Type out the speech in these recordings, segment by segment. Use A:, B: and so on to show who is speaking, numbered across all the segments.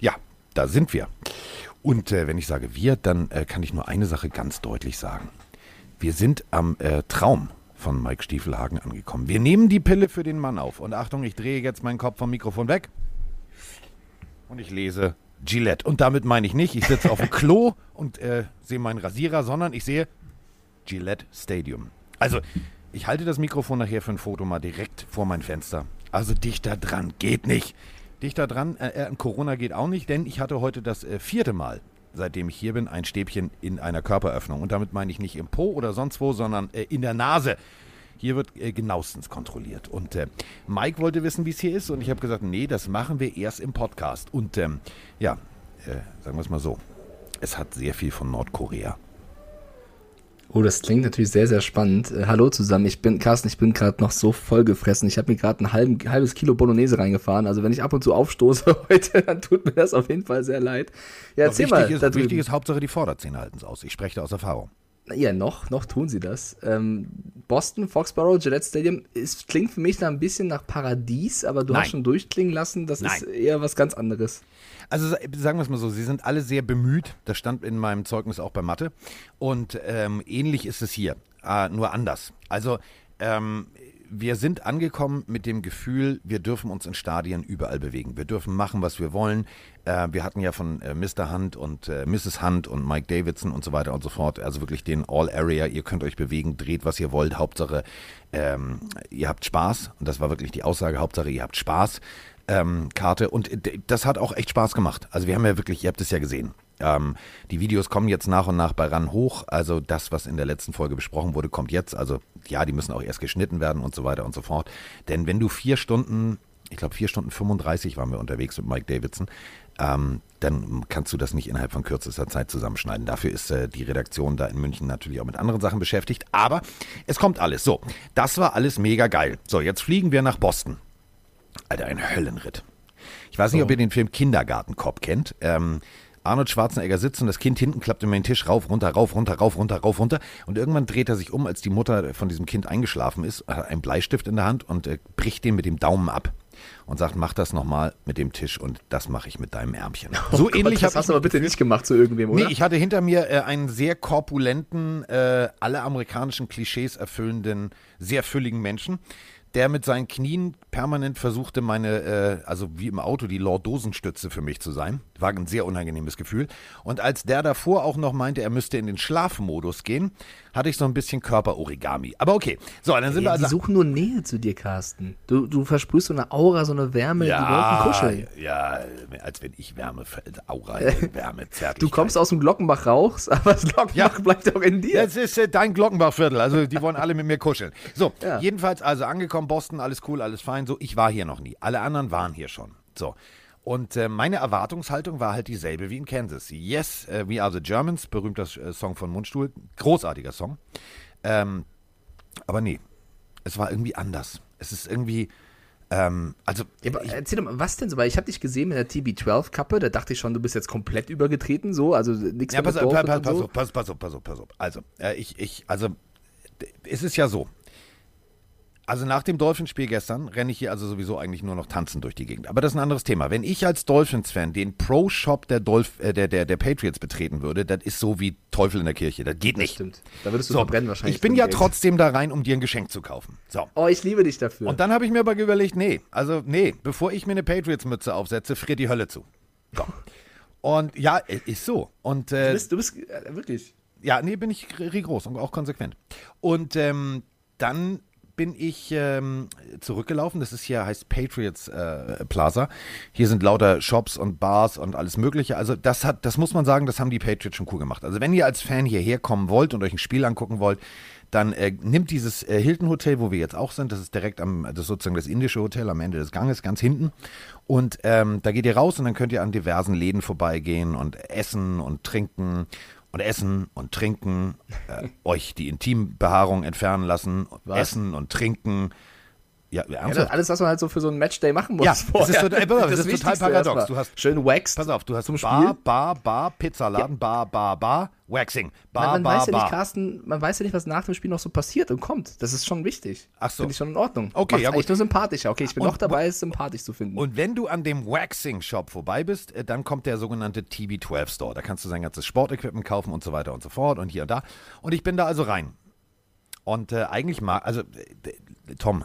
A: Ja, da sind wir. Und äh, wenn ich sage wir, dann äh, kann ich nur eine Sache ganz deutlich sagen. Wir sind am äh, Traum von Mike Stiefelhagen angekommen. Wir nehmen die Pille für den Mann auf. Und Achtung, ich drehe jetzt meinen Kopf vom Mikrofon weg. Und ich lese Gillette. Und damit meine ich nicht, ich sitze auf dem Klo und äh, sehe meinen Rasierer, sondern ich sehe Gillette Stadium. Also, ich halte das Mikrofon nachher für ein Foto mal direkt vor mein Fenster. Also dichter dran, geht nicht. Dichter dran, äh, äh, Corona geht auch nicht, denn ich hatte heute das äh, vierte Mal, seitdem ich hier bin, ein Stäbchen in einer Körperöffnung. Und damit meine ich nicht im Po oder sonst wo, sondern äh, in der Nase. Hier wird äh, genauestens kontrolliert. Und äh, Mike wollte wissen, wie es hier ist. Und ich habe gesagt, nee, das machen wir erst im Podcast. Und ähm, ja, äh, sagen wir es mal so. Es hat sehr viel von Nordkorea.
B: Oh, das klingt natürlich sehr, sehr spannend. Äh, hallo zusammen, ich bin Carsten, ich bin gerade noch so vollgefressen. Ich habe mir gerade ein halben, halbes Kilo Bolognese reingefahren. Also wenn ich ab und zu aufstoße heute, dann tut mir das auf jeden Fall sehr leid. Ja,
A: erzähl
B: mal.
A: Ist, wichtig ist Hauptsache die Vorderzähne halten es aus. Ich spreche da aus Erfahrung.
B: Ja, noch, noch tun sie das. Ähm, Boston, Foxborough, Gillette Stadium, es klingt für mich da ein bisschen nach Paradies, aber du
A: Nein.
B: hast schon durchklingen lassen, das
A: Nein.
B: ist eher was ganz anderes.
A: Also sa- sagen wir es mal so, sie sind alle sehr bemüht. Das stand in meinem Zeugnis auch bei Mathe. Und ähm, ähnlich ist es hier, äh, nur anders. Also ähm, wir sind angekommen mit dem Gefühl, wir dürfen uns in Stadien überall bewegen. Wir dürfen machen, was wir wollen. Äh, wir hatten ja von äh, Mr. Hunt und äh, Mrs. Hunt und Mike Davidson und so weiter und so fort. Also wirklich den All-Area. Ihr könnt euch bewegen, dreht, was ihr wollt. Hauptsache, ähm, ihr habt Spaß. Und das war wirklich die Aussage. Hauptsache, ihr habt Spaß ähm, Karte und d- das hat auch echt Spaß gemacht. Also wir haben ja wirklich, ihr habt es ja gesehen. Ähm, die Videos kommen jetzt nach und nach bei RAN hoch. Also das, was in der letzten Folge besprochen wurde, kommt jetzt. Also ja, die müssen auch erst geschnitten werden und so weiter und so fort. Denn wenn du vier Stunden, ich glaube vier Stunden 35 waren wir unterwegs mit Mike Davidson, ähm, dann kannst du das nicht innerhalb von kürzester Zeit zusammenschneiden. Dafür ist äh, die Redaktion da in München natürlich auch mit anderen Sachen beschäftigt. Aber es kommt alles. So, das war alles mega geil. So, jetzt fliegen wir nach Boston. Alter, ein Höllenritt. Ich weiß nicht, ob ihr den Film Kindergartenkopf kennt. Ähm, Arnold Schwarzenegger sitzt und das Kind hinten klappt immer den Tisch rauf, runter, rauf, runter, rauf, runter, rauf, runter. Und irgendwann dreht er sich um, als die Mutter von diesem Kind eingeschlafen ist, hat einen Bleistift in der Hand und äh, bricht den mit dem Daumen ab. Und sagt, mach das nochmal mit dem Tisch und das mache ich mit deinem Ärmchen. So
B: Oh Gott,
A: ähnlich
B: das hast du aber bitte nicht gemacht zu irgendwem, oder?
A: Nee, ich hatte hinter mir äh, einen sehr korpulenten, äh, alle amerikanischen Klischees erfüllenden, sehr fülligen Menschen, der mit seinen Knien permanent versuchte, meine, äh, also wie im Auto, die Lordosenstütze für mich zu sein. War ein sehr unangenehmes Gefühl. Und als der davor auch noch meinte, er müsste in den Schlafmodus gehen, hatte ich so ein bisschen Körperorigami. Aber okay. So, dann sind
B: ja,
A: wir
B: die
A: also.
B: suchen nur Nähe zu dir, Carsten. Du, du versprühst so eine Aura, so eine Wärme, die wollten kuscheln.
A: ja, als wenn ich Wärme, Aura, Wärme, Zärtlichkeit.
B: Du kommst aus dem Glockenbach raus, aber das Glockenbach
A: Ja.
B: bleibt auch in dir.
A: Das ist äh, dein Glockenbachviertel. Also die wollen alle mit mir kuscheln. So,
B: Ja.
A: jedenfalls also angekommen, Boston, alles cool, alles fein. So, ich war hier noch nie. Alle anderen waren hier schon. So. Und äh, meine Erwartungshaltung war halt dieselbe wie in Kansas. Yes, äh, We Are the Germans, berühmter äh, Song von Mundstuhl. Großartiger Song. Ähm, aber nee, es war irgendwie anders. Es ist irgendwie, ähm, also
B: Ja, aber erzähl doch mal, was denn so? Weil ich habe dich gesehen mit der TB12-Kappe, da dachte ich schon, du bist jetzt komplett übergetreten, so, also nichts
A: Ja,
B: mehr
A: pass, pass, pass, pass,
B: so.
A: auf, pass, pass auf, pass auf, pass auf. Also, äh, ich, ich, also, d- es ist ja so. Also nach dem Dolphins-Spiel gestern renne ich hier also sowieso eigentlich nur noch tanzen durch die Gegend. Aber das ist ein anderes Thema. Wenn ich als Dolphins-Fan den Pro-Shop der, Dolph äh, der, der, der Patriots betreten würde, das ist so wie Teufel in der Kirche. Das geht nicht.
B: Stimmt. Da würdest du
A: So,
B: verbrennen wahrscheinlich.
A: ich bin ja
B: Geld.
A: trotzdem da rein, um dir ein Geschenk zu kaufen. So.
B: Oh, ich liebe dich dafür.
A: Und dann habe ich mir aber überlegt, nee, also nee, bevor ich mir eine Patriots-Mütze aufsetze, friert die Hölle zu. So. Und ja, äh, ist so. Und
B: du
A: äh,
B: bist, du bist äh, wirklich.
A: ja, nee, bin ich rigoros und auch konsequent. Und ähm, dann bin ich ähm, zurückgelaufen. Das ist hier, heißt Patriots äh, Plaza. Hier sind lauter Shops und Bars und alles Mögliche. Also das hat, das muss man sagen, das haben die Patriots schon cool gemacht. Also wenn ihr als Fan hierher kommen wollt und euch ein Spiel angucken wollt, dann äh, nimmt dieses äh, Hilton Hotel, wo wir jetzt auch sind, das ist direkt am, das ist sozusagen das indische Hotel am Ende des Ganges, ganz hinten. Und ähm, da geht ihr raus und dann könnt ihr an diversen Läden vorbeigehen und essen und trinken und essen und trinken, äh, euch die Intimbehaarung entfernen lassen,
B: Was?
A: essen und trinken. Ja,
B: Ja, alles, was man halt so für so einen Matchday machen muss.
A: Ja, das ist, so, ey, pass auf, das ist total paradox. Du hast,
B: Schön waxed.
A: pass auf, du hast
B: zum
A: Bar,
B: Spiel.
A: Bar, Bar, Pizzaladen, Bar, Bar, Bar, Waxing. Bar,
B: man, man
A: Bar,
B: weiß ja
A: Bar.
B: nicht, Carsten, man weiß ja nicht, was nach dem Spiel noch so passiert und kommt. Das ist schon wichtig.
A: Ach so.
B: Finde ich schon in Ordnung.
A: Okay,
B: Macht's
A: ja, gut.
B: nur sympathischer. Okay, ich bin
A: Und
B: noch dabei, es sympathisch zu finden.
A: Und wenn du an dem Waxing-Shop vorbei bist, äh, dann kommt der sogenannte TB12 Store. Da kannst du sein ganzes Sportequipment kaufen und so weiter und so fort und hier und da. Und ich bin da also rein. Und äh, eigentlich mag, also äh, Tom, äh,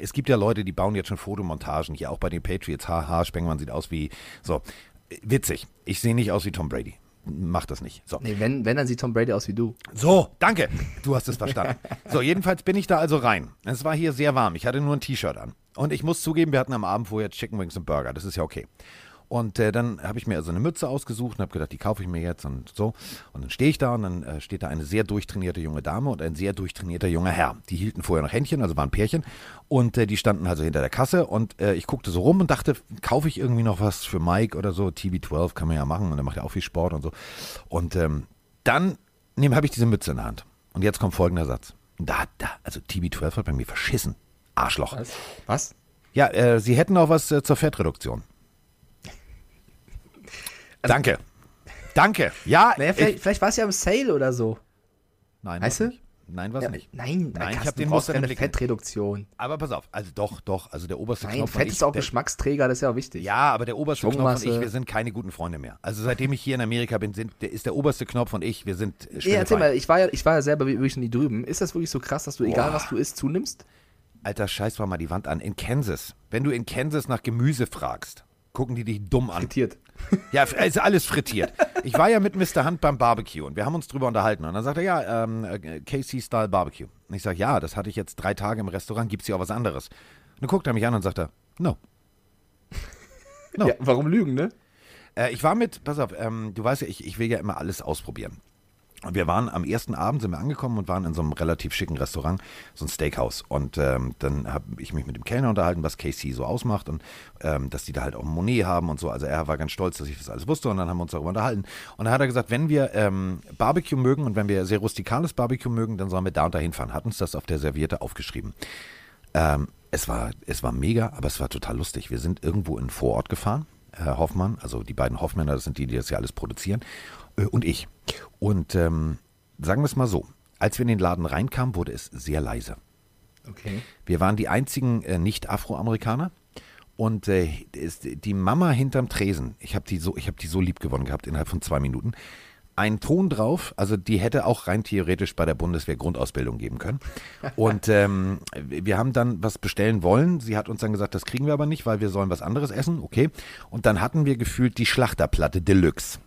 A: es gibt ja Leute, die bauen jetzt schon Fotomontagen, hier auch bei den Patriots. Haha, Spengmann sieht aus wie, so, äh, witzig. Ich sehe nicht aus wie Tom Brady. Mach das nicht. So.
B: nee, wenn, wenn, dann sieht Tom Brady aus wie du.
A: So, danke. Du hast es verstanden. So, jedenfalls bin ich da also rein. Es war hier sehr warm. Ich hatte nur ein T-Shirt an. Und ich muss zugeben, wir hatten am Abend vorher Chicken Wings und Burger. Das ist ja okay. Und äh, dann habe ich mir also eine Mütze ausgesucht und habe gedacht, die kaufe ich mir jetzt und so. Und dann stehe ich da und dann äh, steht da eine sehr durchtrainierte junge Dame und ein sehr durchtrainierter junger Herr. Die hielten vorher noch Händchen, also waren Pärchen. Und äh, die standen also hinter der Kasse und äh, ich guckte so rum und dachte, kaufe ich irgendwie noch was für Mike oder so? TB12 kann man ja machen und der macht ja auch viel Sport und so. Und ähm, dann habe ich diese Mütze in der Hand. Und jetzt kommt folgender Satz. Da, da, also TB12 hat bei mir verschissen. Arschloch.
B: Was? Was?
A: Ja, äh, sie hätten auch was äh, zur Fettreduktion. Danke. Danke. Ja,
B: Naja,
A: ich,
B: vielleicht, vielleicht war es ja im Sale oder so.
A: nein,
B: Weißt du?
A: Nein, was
B: Ja,
A: nicht.
B: Nein,
A: Nein, ich
B: Carsten,
A: hab den
B: du brauchst keine. Fettreduktion.
A: Aber pass auf, also doch, doch, also der oberste
B: Nein,
A: Knopf
B: Fett
A: ich,
B: ist auch
A: der,
B: Geschmacksträger, das ist ja auch wichtig.
A: Ja, aber der oberste Knopf und ich, wir sind keine guten Freunde mehr. Also seitdem ich hier in Amerika bin, sind, der, ist der oberste Knopf und ich, wir sind schwindelfrei.
B: erzähl mal, ich war ja, ich war ja selber wirklich nie drüben. Ist das wirklich so krass, dass du, egal
A: Boah.
B: was du isst, zunimmst?
A: Alter, scheiß mal mal die Wand an. In Kansas, wenn du in Kansas nach Gemüse fragst, gucken die dich dumm an.
B: Frittiert.
A: Ja, ist alles frittiert. Ich war ja mit Mr. Hunt beim Barbecue und wir haben uns drüber unterhalten. Und dann sagt er, ja, ähm, äh, KC-Style Barbecue. Und ich sage, ja, das hatte ich jetzt drei Tage im Restaurant, gibt es hier auch was anderes? Und dann guckt er mich an und sagt er, no. No.
B: Ja, warum lügen, ne?
A: Äh, ich war mit, pass auf, ähm, du weißt ja, ich, ich will ja immer alles ausprobieren. Und wir waren am ersten Abend, sind wir angekommen und waren in so einem relativ schicken Restaurant, so ein Steakhouse. Und ähm, dann habe ich mich mit dem Kellner unterhalten, was KC so ausmacht und ähm, dass die da halt auch Monet haben und so. Also er war ganz stolz, dass ich das alles wusste und dann haben wir uns darüber unterhalten. Und dann hat er gesagt, wenn wir ähm, Barbecue mögen und wenn wir sehr rustikales Barbecue mögen, dann sollen wir da und dahin fahren. Hat uns das auf der Serviette aufgeschrieben. Ähm, es, war, es war mega, aber es war total lustig. Wir sind irgendwo in Vorort gefahren. Herr Hoffmann, also die beiden Hoffmänner, das sind die, die das ja alles produzieren, und ich. Und ähm, sagen wir es mal so, als wir in den Laden reinkamen, wurde es sehr leise.
B: Okay.
A: Wir waren die einzigen äh, Nicht-Afroamerikaner. Und äh, die Mama hinterm Tresen, ich habe die, so, ich hab die so lieb gewonnen gehabt innerhalb von zwei Minuten. Ein Ton drauf, also die hätte auch rein theoretisch bei der Bundeswehr Grundausbildung geben können. Und ähm, wir haben dann was bestellen wollen. Sie hat uns dann gesagt, das kriegen wir aber nicht, weil wir sollen was anderes essen. Okay. Und dann hatten wir gefühlt die Schlachterplatte Deluxe.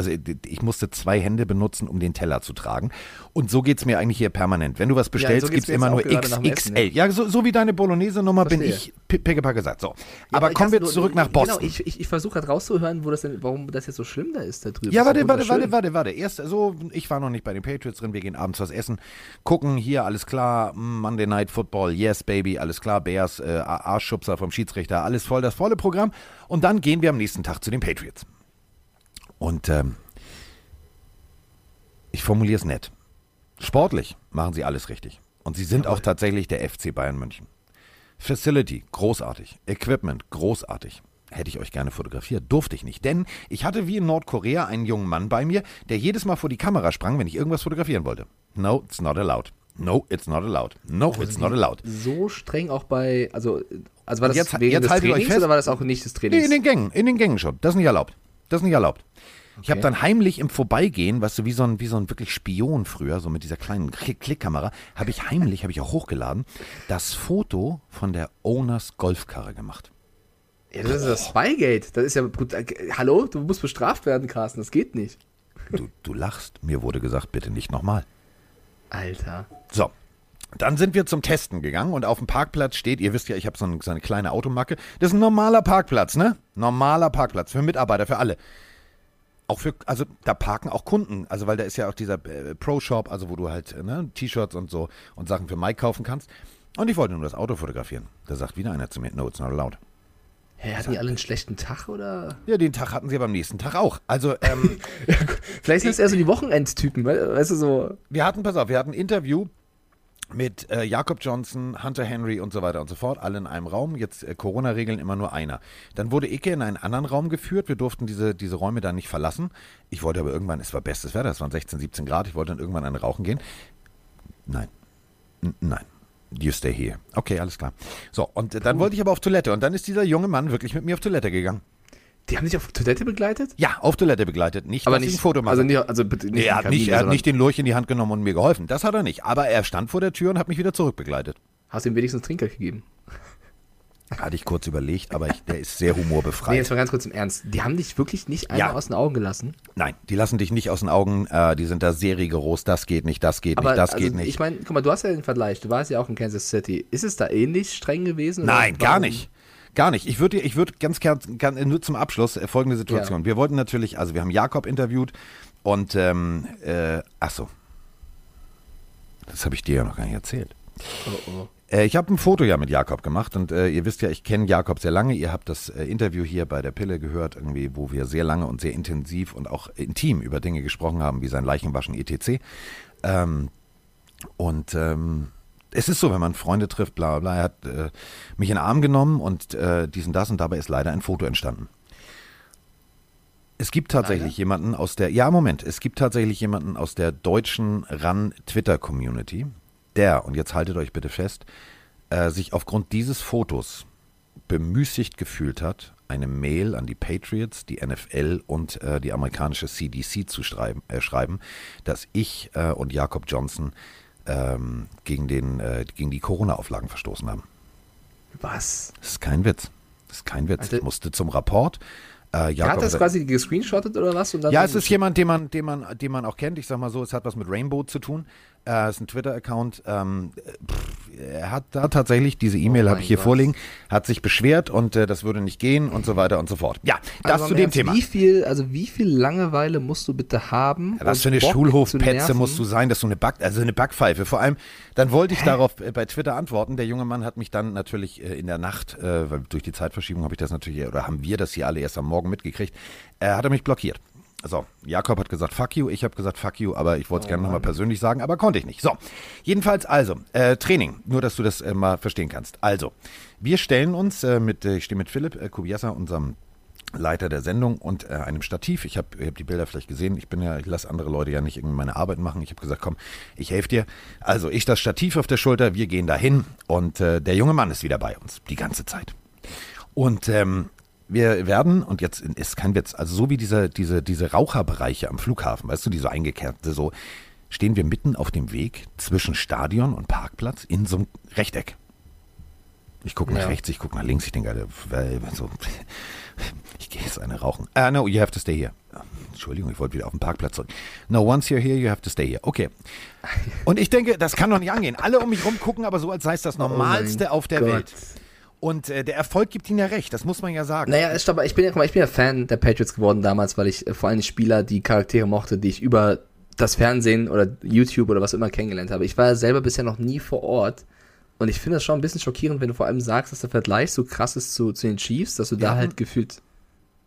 A: Also ich musste zwei Hände benutzen, um den Teller zu tragen. Und so geht's mir eigentlich hier permanent. Wenn du was bestellst,
B: so geht's
A: gibt's
B: mir
A: immer nur XXL. Ja, so, so wie deine Bolognese-Nummer bin ich pi- pickepacke satt. So.
B: Ja,
A: aber kommen wir zurück nach
B: Genau,
A: Boston.
B: ich, ich, ich versuche gerade rauszuhören, wo das denn, warum das jetzt so schlimm da ist da drüben.
A: ja, warte, warte, warte, warte, warte. Erst so, ich war noch nicht bei den Patriots drin. Wir gehen abends was essen. Gucken, hier, alles klar. Monday Night Football, yes, baby, alles klar. Bears, äh, Arschschubser vom Schiedsrichter, alles voll, das volle Programm. Und dann gehen wir am nächsten Tag zu den Patriots. Und ähm, ich formuliere es nett. Sportlich machen sie alles richtig. Und sie sind auch tatsächlich der FC Bayern München. Facility, großartig. Equipment, großartig. Hätte ich euch gerne fotografiert, durfte ich nicht. Denn ich hatte wie in Nordkorea einen jungen Mann bei mir, der jedes Mal vor die Kamera sprang, wenn ich irgendwas fotografieren wollte. No, it's not allowed. No, it's not allowed. No, it's not allowed.
B: So streng auch bei, also, also war das
A: Jetzt-
B: wegen
A: jetzt
B: des
A: haltet euch
B: Trainings
A: fest.
B: oder war das auch nicht des
A: Nee,
B: Trainings?
A: in den Gängen, in den Gängen schon. Das ist nicht erlaubt. Das ist nicht erlaubt. Ich habe
B: Okay.
A: dann heimlich im Vorbeigehen, weißt du, wie so ein, wie so ein wirklich Spion früher, so mit dieser kleinen Klick- Klickkamera, habe ich heimlich, habe ich auch hochgeladen, das Foto von der Owners Golfkarre gemacht.
B: ja, das ist das Spygate. Das ist ja gut. äh, Hallo, du musst bestraft werden, Carsten. Das geht nicht.
A: Du, du lachst, mir wurde gesagt, bitte nicht nochmal.
B: Alter.
A: So. Dann sind wir zum Testen gegangen und auf dem Parkplatz steht, ihr wisst ja, ich habe so, ein, so eine kleine Automacke. Das ist ein normaler Parkplatz, ne? Normaler Parkplatz für Mitarbeiter, für alle. Auch für, also da parken auch Kunden, also weil da ist ja auch dieser äh, Pro-Shop, also wo du halt äh, ne, T-Shirts und so und Sachen für Mike kaufen kannst. Und ich wollte nur das Auto fotografieren. Da sagt wieder einer zu mir, no, it's not allowed.
B: Hä, hatten die alle einen schlechten Tag oder?
A: Ja, den Tag hatten sie aber am nächsten Tag auch. Also, ähm,
B: Vielleicht sind es eher so die Wochenendtypen, we- weißt du so.
A: wir hatten, pass auf, wir hatten ein Interview mit äh, Jakob Johnson, Hunter Henry und so weiter und so fort, alle in einem Raum. Jetzt äh, Corona-Regeln immer nur einer. Dann wurde Icke in einen anderen Raum geführt. Wir durften diese, diese Räume dann nicht verlassen. Ich wollte aber irgendwann, es war bestes Wetter, es waren 16, 17 Grad, ich wollte dann irgendwann einen rauchen gehen. Nein. N nein. You stay here. Okay, alles klar. So, und äh, dann wollte ich aber auf Toilette. Und dann ist dieser junge Mann wirklich mit mir auf Toilette gegangen.
B: Die haben dich auf Toilette begleitet?
A: Ja, auf Toilette begleitet. Nicht,
B: Aber nicht
A: ein Foto mache.
B: Also, nicht, also bitte nicht
A: er hat,
B: Kabine,
A: nicht, er hat nicht den Lurch in die Hand genommen und mir geholfen. Das hat er nicht. Aber er stand vor der Tür und hat mich wieder zurückbegleitet.
B: Hast du ihm wenigstens Trinkgeld gegeben?
A: Hatte ich kurz überlegt, aber ich, der ist sehr humorbefreit.
B: Nee, jetzt mal ganz kurz im Ernst. Die haben dich wirklich nicht einmal
A: Ja.
B: aus den Augen gelassen.
A: Nein, die lassen dich nicht aus den Augen. Äh, die sind da sehr rigoros. Das geht nicht, das geht
B: Aber
A: nicht, das
B: also,
A: geht nicht.
B: ich meine, guck mal, du hast ja den Vergleich. Du warst ja auch in Kansas City. Ist es da ähnlich streng gewesen?
A: Nein, gar nicht. Gar nicht. Ich würde ich würd ganz gern, gern nur zum Abschluss äh, folgende Situation.
B: Ja.
A: Wir wollten natürlich, also wir haben Jakob interviewt und, ähm, äh, ach so. Das habe ich dir ja noch gar nicht erzählt.
B: Oh, oh.
A: Äh, ich habe ein Foto ja mit Jakob gemacht und äh, ihr wisst ja, ich kenne Jakob sehr lange. Ihr habt das äh, Interview hier bei der Pille gehört, irgendwie, wo wir sehr lange und sehr intensiv und auch intim über Dinge gesprochen haben, wie sein Leichenwaschen etc. Ähm, und ähm, es ist so, wenn man Freunde trifft, bla bla bla. Er hat äh, mich in den Arm genommen und äh, dies und das und dabei ist leider ein Foto entstanden. Es gibt tatsächlich jemanden aus der, ja Moment, es gibt tatsächlich jemanden aus der deutschen RAN-Twitter-Community, der, und jetzt haltet euch bitte fest, äh, sich aufgrund dieses Fotos bemüßigt gefühlt hat, eine Mail an die Patriots, die NFL und äh, die amerikanische CDC zu schreiben, äh, schreiben dass ich äh, und Jakob Johnson ähm, gegen, den, äh, gegen die Corona-Auflagen verstoßen haben.
B: Was?
A: Das ist kein Witz. Das ist kein Witz.
B: Also-
A: ich musste zum Rapport. Äh, Jakob
B: hat das quasi gescreenshottet oder was? Und dann
A: ja, es ist jemand, den man, den man, den man auch kennt. Ich sag mal so, es hat was mit Rainbow zu tun. Äh, es ist ein Twitter-Account. Ähm, pff, er hat da tatsächlich, diese E-Mail
B: Oh
A: habe ich hier
B: Gott.
A: vorliegen, hat sich beschwert und äh, das würde nicht gehen und so weiter und so fort. Ja, das
B: Also
A: zu dem
B: Ernst,
A: Thema.
B: Wie viel, also wie viel Langeweile musst du bitte haben?
A: Ja, was für eine Schulhofpetze musst du sein, dass du eine Back, also eine Backpfeife. Vor allem, dann wollte ich darauf äh, bei Twitter antworten. Der junge Mann hat mich dann natürlich äh, in der Nacht, äh, weil durch die Zeitverschiebung habe ich das natürlich, oder haben wir das hier alle erst am Morgen mitgekriegt, äh, hat er mich blockiert. So, Jakob hat gesagt, fuck you, ich habe gesagt, fuck you, aber ich wollte es gerne nochmal persönlich sagen, aber konnte ich nicht. So, jedenfalls also, äh, Training, nur dass du das äh, mal verstehen kannst. Also, wir stellen uns äh, mit, äh, ich stehe mit Philipp äh, Kubiesa, unserem Leiter der Sendung und äh, einem Stativ. Ich habe hab die Bilder vielleicht gesehen. Ich bin ja, ich lasse andere Leute ja nicht irgendwie meine Arbeit machen. Ich habe gesagt, komm, ich helfe dir. Also ich das Stativ auf der Schulter, wir gehen dahin und äh, der junge Mann ist wieder bei uns die ganze Zeit. Und ähm, wir werden, und jetzt ist kein Witz, also so wie diese, diese, diese Raucherbereiche am Flughafen, weißt du, die so eingekehrt, so stehen wir mitten auf dem Weg zwischen Stadion und Parkplatz in so einem Rechteck. Ich gucke nach
B: Ja.
A: rechts, ich gucke nach links, ich denke, Alter, weil, so, ich gehe jetzt eine rauchen. Ah, no, you have to stay here. Entschuldigung, ich wollte wieder auf den Parkplatz zurück. No, once you're here, you have to stay here. Okay. Und ich denke, das kann doch nicht angehen. Alle um mich rum gucken, aber so, als sei es das Normalste
B: Oh
A: auf der
B: Gott.
A: Welt. Und äh, der Erfolg gibt ihnen ja recht, das muss man ja sagen.
B: Naja, aber ich bin ja, mal, ich bin ja Fan der Patriots geworden damals, weil ich äh, vor allem Spieler, die Charaktere mochte, die ich über das Fernsehen oder YouTube oder was immer kennengelernt habe. Ich war ja selber bisher noch nie vor Ort. Und ich finde das schon ein bisschen schockierend, wenn du vor allem sagst, dass der Vergleich so krass ist zu, zu den Chiefs, dass du da
A: Ja.
B: halt gefühlt.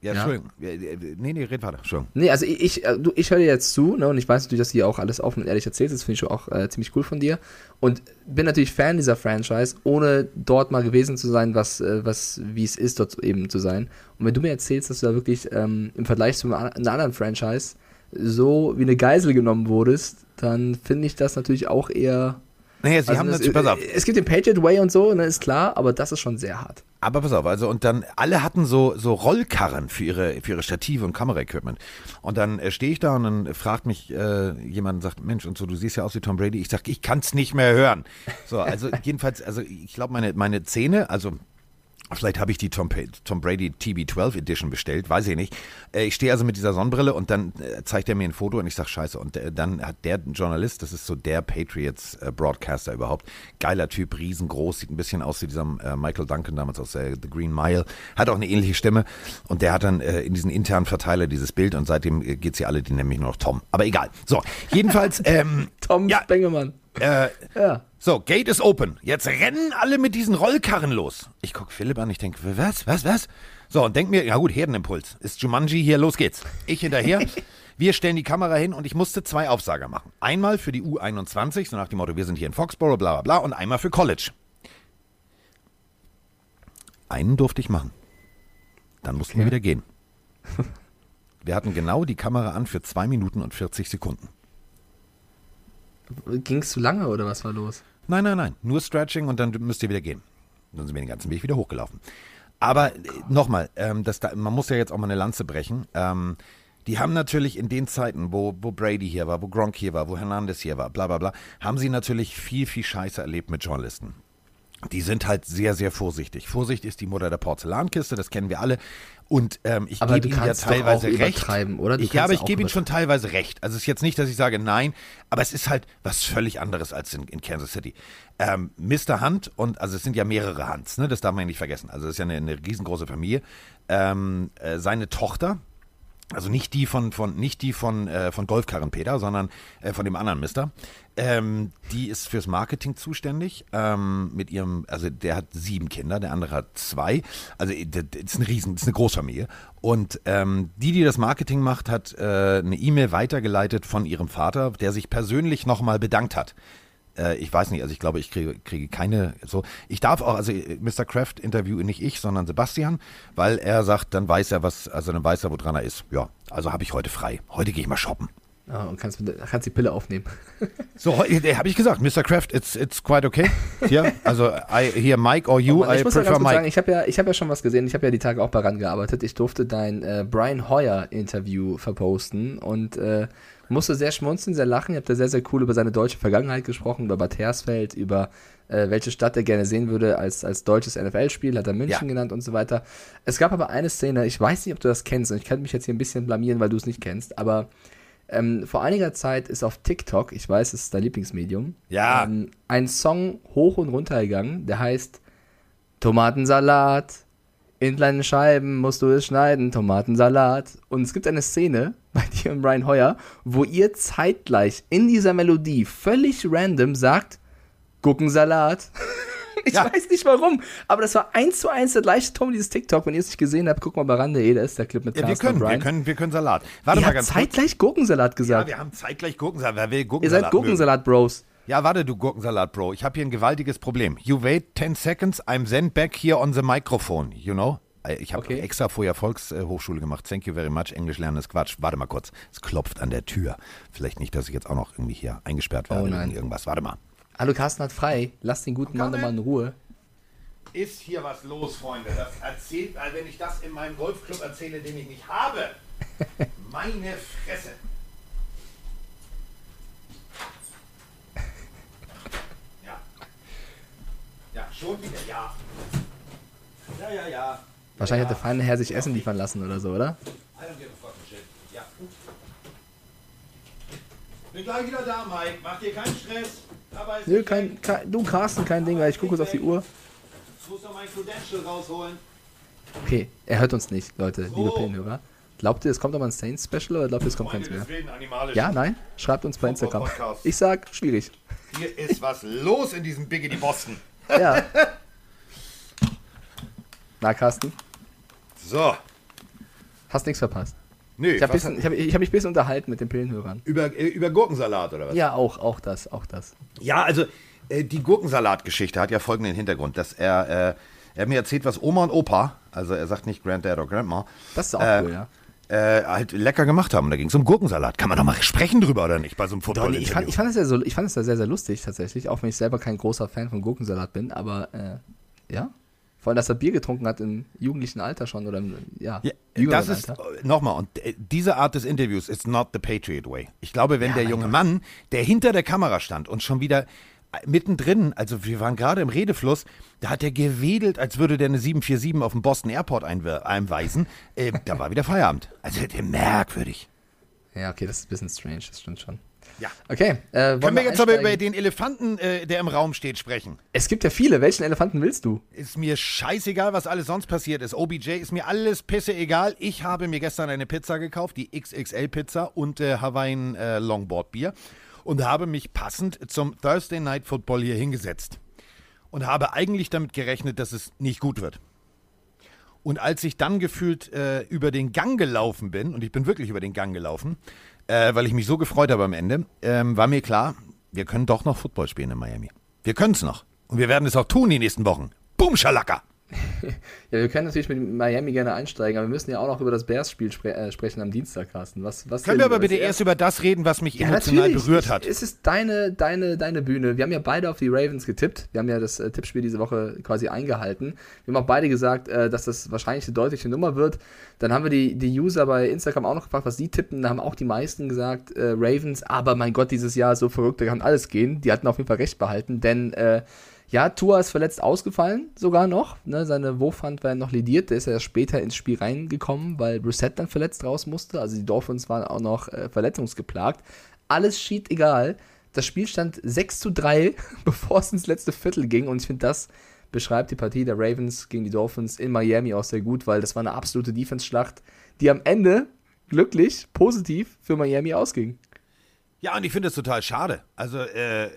A: Ja,
B: Ja.
A: Entschuldigung. Äh, Nee, nee, red weiter. Entschuldigung.
B: Nee, also ich, ich, äh, du, ich höre dir jetzt zu, ne, und ich weiß natürlich, dass du hier auch alles offen und ehrlich erzählst. Das finde ich auch äh, ziemlich cool von dir. Und bin natürlich Fan dieser Franchise, ohne dort mal gewesen zu sein, was, äh, was, wie es ist, dort eben zu sein. Und wenn du mir erzählst, dass du da wirklich ähm, im Vergleich zu einer anderen Franchise so wie eine Geisel genommen wurdest, dann finde ich das natürlich auch eher.
A: Naja, sie
B: Also
A: haben natürlich, pass auf,
B: es gibt den Patriot Way und so, ne, ist klar, aber das ist schon sehr hart.
A: aber pass auf, also und dann, alle hatten so, so Rollkarren für ihre, für ihre Stative und Kameraequipment. Und dann äh, stehe ich da und dann fragt mich äh, jemand und sagt, Mensch, und so, du siehst ja aus wie Tom Brady. Ich sag, ich kann's nicht mehr hören. So, also jedenfalls, also ich glaube, meine, meine Zähne, also Vielleicht habe ich die Tom, Tom Brady TB12 Edition bestellt, weiß ich nicht. Äh, Ich stehe also mit dieser Sonnenbrille und dann äh, zeigt er mir ein Foto und ich sage Scheiße. Und äh, dann hat der Journalist, das ist so der Patriots äh, Broadcaster überhaupt, geiler Typ, riesengroß, sieht ein bisschen aus wie dieser Michael Duncan damals aus The Green Mile, hat auch eine ähnliche Stimme und der hat dann in diesen internen Verteiler dieses Bild und seitdem äh, geht's hier alle, die nennen mich nur noch Tom. Aber egal. So, jedenfalls, ähm,
B: Tom
A: Ja.
B: Spengemann.
A: äh,
B: Ja.
A: So, Gate is open. Jetzt rennen alle mit diesen Rollkarren los. Ich guck Philipp an, ich denke, was, was, was? So, und denk mir, ja gut, Herdenimpuls. Ist Jumanji hier, los geht's. Ich hinterher. Wir stellen die Kamera hin und ich musste zwei Aufsager machen. Einmal für die U21, so nach dem Motto, wir sind hier in Foxborough, bla bla bla, und einmal für College. Einen durfte ich machen. Dann mussten wir
B: Okay.
A: wieder gehen. Wir hatten genau die Kamera an für zwei Minuten und 40 Sekunden.
B: Ging es zu lange oder was war los?
A: Nein, nein, nein. Nur Stretching und dann müsst ihr wieder gehen. Dann sind wir den ganzen Weg wieder hochgelaufen. Aber äh, nochmal, ähm, da, man muss ja jetzt auch mal eine Lanze brechen. Ähm, die haben natürlich in den Zeiten, wo, wo Brady hier war, wo Gronk hier war, wo Hernandez hier war, bla bla bla, haben sie natürlich viel, viel Scheiße erlebt mit Journalisten. Die sind halt sehr, sehr vorsichtig. Vorsicht ist die Mutter der Porzellankiste, das kennen wir alle. Und ähm, ich gebe Ihnen ja teilweise recht.
B: oder? Du
A: ich, ja, aber ich gebe Ihnen schon teilweise recht. Also es ist jetzt nicht, dass ich sage nein, aber es ist halt was völlig anderes als in, in Kansas City. Ähm, Mr. Hunt und, also es sind ja mehrere Hunts, ne? das darf man ja nicht vergessen. Also es ist ja eine, eine riesengroße Familie. Ähm, äh, seine Tochter, also nicht die von, von nicht die von, äh, von Golfkarren Peter, sondern äh, von dem anderen Mister. Ähm, die ist fürs Marketing zuständig. Ähm, mit ihrem, also der hat sieben Kinder, der andere hat zwei. Also äh, das ist eine riesen, das ist eine Großfamilie. Und ähm, die, die das Marketing macht, hat äh, eine E-Mail weitergeleitet von ihrem Vater, der sich persönlich nochmal bedankt hat. Äh, ich weiß nicht, also ich glaube, ich kriege, kriege keine so. Ich darf auch, also äh, Mr. Kraft interviewe nicht ich, sondern Sebastian, weil er sagt, dann weiß er was, also dann weiß er, woran er ist. Ja, also habe ich heute frei. Heute gehe ich mal shoppen.
B: Ah, und kannst, kannst die Pille aufnehmen.
A: So, habe ich gesagt, Mr. Kraft, it's, it's quite okay. Hier, also I, hier Mike or you,
B: Oh Mann,
A: I
B: ich muss ja
A: prefer
B: ganz kurz sagen,
A: Mike.
B: ich habe ja, ich hab ja schon was gesehen. Ich habe ja die Tage auch bei RAN gearbeitet. Ich durfte dein äh, Brian Hoyer-Interview verposten und äh, musste sehr schmunzeln, sehr lachen. Ihr habt da sehr, sehr cool über seine deutsche Vergangenheit gesprochen, über Bad Hersfeld, über äh, welche Stadt er gerne sehen würde als, als deutsches NFL-Spiel, hat er München
A: Ja.
B: genannt und so weiter. Es gab aber eine Szene, ich weiß nicht, ob du das kennst, und ich kann mich jetzt hier ein bisschen blamieren, weil du es nicht kennst, aber ähm, vor einiger Zeit ist auf TikTok, ich weiß, es ist dein Lieblingsmedium,
A: Ja.
B: ähm, ein Song hoch und runter gegangen, der heißt Tomatensalat. In kleinen Scheiben musst du es schneiden, Tomatensalat. Und es gibt eine Szene bei dir und Brian Hoyer, wo ihr zeitgleich in dieser Melodie völlig random sagt, Gurkensalat. Ich
A: Ja.
B: weiß nicht warum, aber das war eins zu eins der gleiche Ton dieses TikTok. Wenn ihr es nicht gesehen habt, guck mal bei Rande, da ist der Clip mit
A: Ja, wir
B: Carsten
A: können, wir können, wir können Salat. Warte
B: ihr
A: mal ganz kurz.
B: zeitgleich Gurkensalat
A: Ja,
B: gesagt.
A: wir haben zeitgleich Gurkensalat. Wer will
B: ihr
A: Gurkensalat?
B: seid Gurkensalat-Bros.
A: Ja, warte, du Gurkensalat, Bro. Ich habe hier ein gewaltiges Problem. You wait 10 seconds, I'm then back here on the microphone, you know? Äh, Ich habe
B: Okay.
A: extra vorher Volkshochschule gemacht. Thank you very much. Englisch lernen ist Quatsch. Warte mal kurz. Es klopft an der Tür. Vielleicht nicht, dass ich jetzt auch noch irgendwie hier eingesperrt werde.
B: Oh nein.
A: Irgendwas. Warte mal.
B: Hallo, Carsten hat frei. Lass den guten Mann doch mal in Ruhe.
A: Ist hier was los, Freunde? Das erzählt, also wenn ich das in meinem Golfclub erzähle, den ich nicht habe. Meine Fresse. Schon wieder, ja. Ja, ja, ja.
B: Wahrscheinlich
A: ja.
B: hat der feine Herr sich Essen liefern lassen oder so, oder?
A: I don't give a fucking shit. Ja. Bin gleich wieder da, Mike. Mach dir keinen Stress. Aber ist
B: Nö,
A: nicht
B: kein, kein, du Carsten, kein Ding, weil ich gucke kurz auf die Uhr.
A: Ich muss noch mein Credential rausholen.
B: Okay, er hört uns nicht, Leute, liebe
A: So.
B: Pillenhörer. Glaubt ihr, es kommt noch mal ein Saints-Special oder glaubt ihr, es kommt keins mehr? Ja, nein? Schreibt uns bei Instagram. Ich sag, schwierig.
A: Hier ist was los in diesem Biggity Boston.
B: Ja. Na, Carsten,
A: So.
B: hast nichts verpasst.
A: Nö,
B: Ich habe hab, ich hab mich ein bisschen unterhalten mit den Pillenhörern.
A: über, äh, über Gurkensalat oder was?
B: Ja, auch, auch das, auch das.
A: Ja, also äh, die Gurkensalat-Geschichte hat ja folgenden Hintergrund, dass er, äh, er hat mir erzählt, was Oma und Opa, also er sagt nicht Granddad oder Grandma,
B: Das ist auch
A: Äh,
B: cool, ja.
A: Äh, halt lecker gemacht haben. Da ging es um Gurkensalat. Kann man doch mal sprechen drüber oder nicht bei so einem football
B: nee, ich, fand, ich, fand es ja so, ich fand es ja sehr, sehr lustig tatsächlich, auch wenn ich selber kein großer Fan von Gurkensalat bin, aber äh, ja. Vor allem, dass er Bier getrunken hat im jugendlichen Alter schon oder im, ja,
A: Ja, das ist,
B: Alter.
A: nochmal, und äh, diese Art des Interviews ist not the Patriot way. Ich glaube, wenn
B: Ja,
A: der junge. Mann, der hinter der Kamera stand und schon wieder äh, mittendrin, also wir waren gerade im Redefluss, da hat er gewedelt, als würde der eine 747 auf dem Boston Airport einwe- einweisen. Äh, da war wieder Feierabend. Also der merkwürdig.
B: Ja, okay, das ist ein bisschen strange, das stimmt schon.
A: Ja.
B: Okay, äh,
A: Können wir jetzt aber über den Elefanten, äh, der im Raum steht, sprechen?
B: Es gibt ja viele. Welchen Elefanten willst du?
A: Ist mir scheißegal, was alles sonst passiert ist. OBJ ist mir alles pisse egal. Ich habe mir gestern eine Pizza gekauft, die XXL-Pizza und äh, Hawaiian äh, Longboard-Bier und habe mich passend zum Thursday Night Football hier hingesetzt und habe eigentlich damit gerechnet, dass es nicht gut wird. Und als ich dann gefühlt äh, über den Gang gelaufen bin, und ich bin wirklich über den Gang gelaufen, äh, weil ich mich so gefreut habe am Ende, ähm, war mir klar, wir können doch noch Football spielen in Miami. Wir können es noch. Und wir werden es auch tun die nächsten Wochen. Boom, Schalaka!
B: Ja, wir können natürlich mit Miami gerne einsteigen, aber wir müssen ja auch noch über das Bears-Spiel spre äh, sprechen am Dienstag, Carsten. Was, was
A: können wir aber bitte erst über das reden, was mich ja, emotional berührt hat?
B: Es ist deine, deine, deine Bühne. Wir haben ja beide auf die Ravens getippt. Wir haben ja das äh, Tippspiel diese Woche quasi eingehalten. Wir haben auch beide gesagt, äh, dass das wahrscheinlich eine deutliche Nummer wird. Dann haben wir die, die User bei Instagram auch noch gefragt, was sie tippen. Da haben auch die meisten gesagt, äh, Ravens. Aber mein Gott, dieses Jahr so verrückt, da kann alles gehen. Die hatten auf jeden Fall recht behalten, denn äh, ja, Tua ist verletzt ausgefallen, sogar noch. Ne, seine Wurfhand war noch lediert. Der ist ja später ins Spiel reingekommen, weil Brissett dann verletzt raus musste. Also die Dolphins waren auch noch äh, verletzungsgeplagt. Alles schied egal. Das Spiel stand 6 zu 3, bevor es ins letzte Viertel ging. Und ich finde, das beschreibt die Partie der Ravens gegen die Dolphins in Miami auch sehr gut, weil das war eine absolute Defense-Schlacht, die am Ende glücklich, positiv für Miami ausging.
A: Ja, und ich finde es total schade. Also, äh,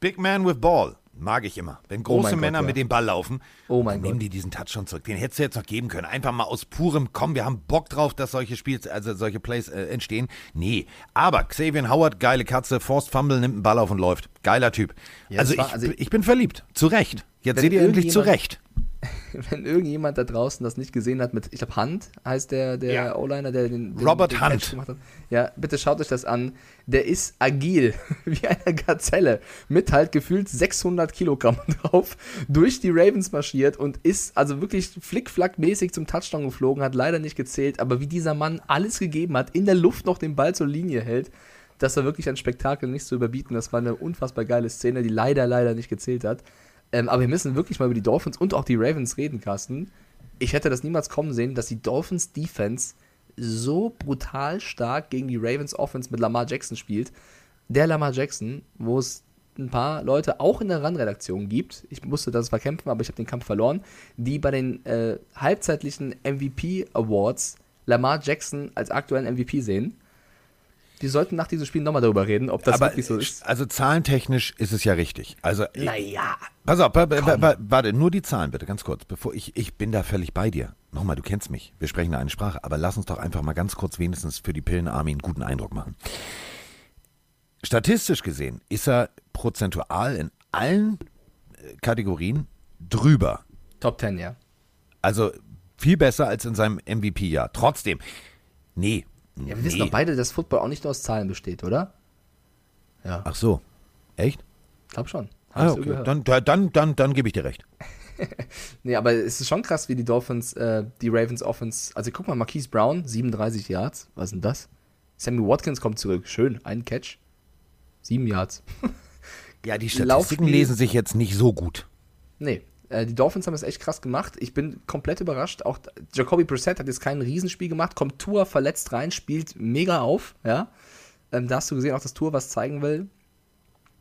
A: Big Man with Ball. Mag ich immer. Wenn große oh Männer Gott, ja. mit dem Ball laufen,
B: oh mein
A: nehmen die diesen Touchdown zurück. Den hättest du jetzt noch geben können. Einfach mal aus purem Komm, wir haben Bock drauf, dass solche Spiels, also solche Plays äh, entstehen. Nee. Aber Xavier Howard, geile Katze, Forced Fumble, nimmt einen Ball auf und läuft. Geiler Typ. Ja, also, war, ich, also, ich bin verliebt. Zu Recht. Jetzt seht ihr endlich zu Recht.
B: wenn irgendjemand da draußen das nicht gesehen hat, mit, ich glaube, Hunt heißt der, der ja. O-Liner, der den, den
A: Robert den Hunt
B: gemacht hat. Ja, bitte schaut euch das an. Der ist agil, wie eine Gazelle, mit halt gefühlt 600 Kilogramm drauf, durch die Ravens marschiert und ist also wirklich flickflack-mäßig zum Touchdown geflogen, hat leider nicht gezählt, aber wie dieser Mann alles gegeben hat, in der Luft noch den Ball zur Linie hält, das war wirklich ein Spektakel, nicht zu überbieten. Das war eine unfassbar geile Szene, die leider, leider nicht gezählt hat. Ähm, aber wir müssen wirklich mal über die Dolphins und auch die Ravens reden, Carsten. Ich hätte das niemals kommen sehen, dass die Dolphins Defense so brutal stark gegen die Ravens Offense mit Lamar Jackson spielt. Der Lamar Jackson, wo es ein paar Leute auch in der Run-Redaktion gibt, ich musste das verkämpfen, aber ich habe den Kampf verloren, die bei den äh, halbzeitlichen MVP Awards Lamar Jackson als aktuellen MVP sehen. Die sollten nach diesem Spiel nochmal darüber reden, ob das
A: Aber,
B: wirklich so ist.
A: Also zahlentechnisch ist es ja richtig. Also,
B: naja.
A: Pass auf, warte, nur die Zahlen bitte, ganz kurz. Bevor ich, ich bin da völlig bei dir. Nochmal, du kennst mich. Wir sprechen da eine Sprache. Aber lass uns doch einfach mal ganz kurz wenigstens für die Pillenarmee einen guten Eindruck machen. Statistisch gesehen ist er prozentual in allen äh, Kategorien drüber.
B: Top 10, ja.
A: Also viel besser als in seinem MVP-Jahr. Trotzdem, nee,
B: ja, wir nee. wissen doch beide, dass Football auch nicht nur aus Zahlen besteht, oder?
A: Ja. Ach so. Echt?
B: Ich glaube schon.
A: Ah, okay. Dann, dann, dann, dann gebe ich dir recht.
B: nee, aber es ist schon krass, wie die Dolphins, äh, die Ravens Offense. Also guck mal, Marquise Brown, 37 Yards. Was ist denn das? Sammy Watkins kommt zurück. Schön, ein Catch. Sieben Yards.
A: ja, die Statistiken lesen sich jetzt nicht so gut.
B: Nee, äh, die Dolphins haben das echt krass gemacht. Ich bin komplett überrascht. Auch Jacoby Brissett hat jetzt kein Riesenspiel gemacht, kommt Tour verletzt rein, spielt mega auf. Ja, ähm, da hast du gesehen, auch dass Tour was zeigen will.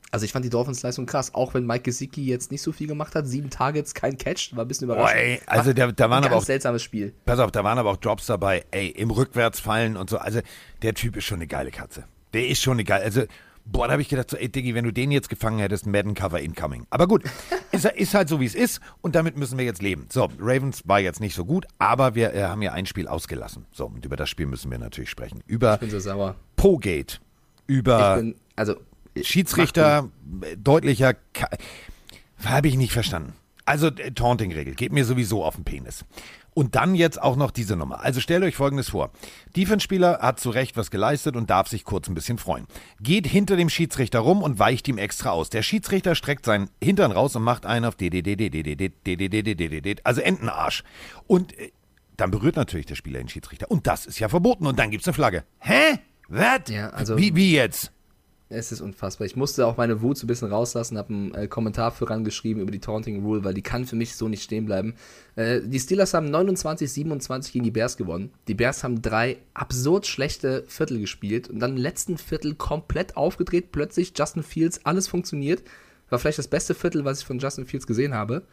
B: Also ich fand die Dolphins Leistung krass, auch wenn Mike Gesicki jetzt nicht so viel gemacht hat, sieben Targets, kein Catch, war ein bisschen überraschend.
A: Oh, ey, also da, da waren aber auch
B: seltsames Spiel.
A: Pass auf, da waren aber auch Drops dabei, ey, im Rückwärtsfallen und so. Also der Typ ist schon eine geile Katze. Der ist schon eine geile. Also Boah, da habe ich gedacht, so, ey Diggi, wenn du den jetzt gefangen hättest, Madden Cover incoming. Aber gut, ist, ist, halt so, wie es ist und damit müssen wir jetzt leben. So, Ravens war jetzt nicht so gut, aber wir äh, haben ja ein Spiel ausgelassen. So, und über das Spiel müssen wir natürlich sprechen. Über
B: ich bin so sauer.
A: Pogate, über
B: bin, also,
A: Schiedsrichter, deutlicher, habe ich nicht verstanden. Also äh, Taunting-Regel geht mir sowieso auf den Penis. Und dann jetzt auch noch diese Nummer. Also stellt euch folgendes vor. Defense-Spieler hat zu Recht was geleistet und darf sich kurz ein bisschen freuen. Geht hinter dem Schiedsrichter rum und weicht ihm extra aus. Der Schiedsrichter streckt seinen Hintern raus und macht einen auf also Entenarsch. Und dann berührt natürlich der Spieler den Schiedsrichter. Und das ist ja verboten. Und dann gibt's eine Flagge. Hä? Was?
B: Ja, also
A: wie, wie jetzt?
B: Es ist unfassbar. Ich musste auch meine Wut so ein bisschen rauslassen, habe einen äh, Kommentar vorangeschrieben über die Taunting Rule, weil die kann für mich so nicht stehen bleiben. Äh, die Steelers haben 29-27 gegen die Bears gewonnen. Die Bears haben drei absurd schlechte Viertel gespielt und dann im letzten Viertel komplett aufgedreht. Plötzlich Justin Fields, alles funktioniert. War vielleicht das beste Viertel, was ich von Justin Fields gesehen habe.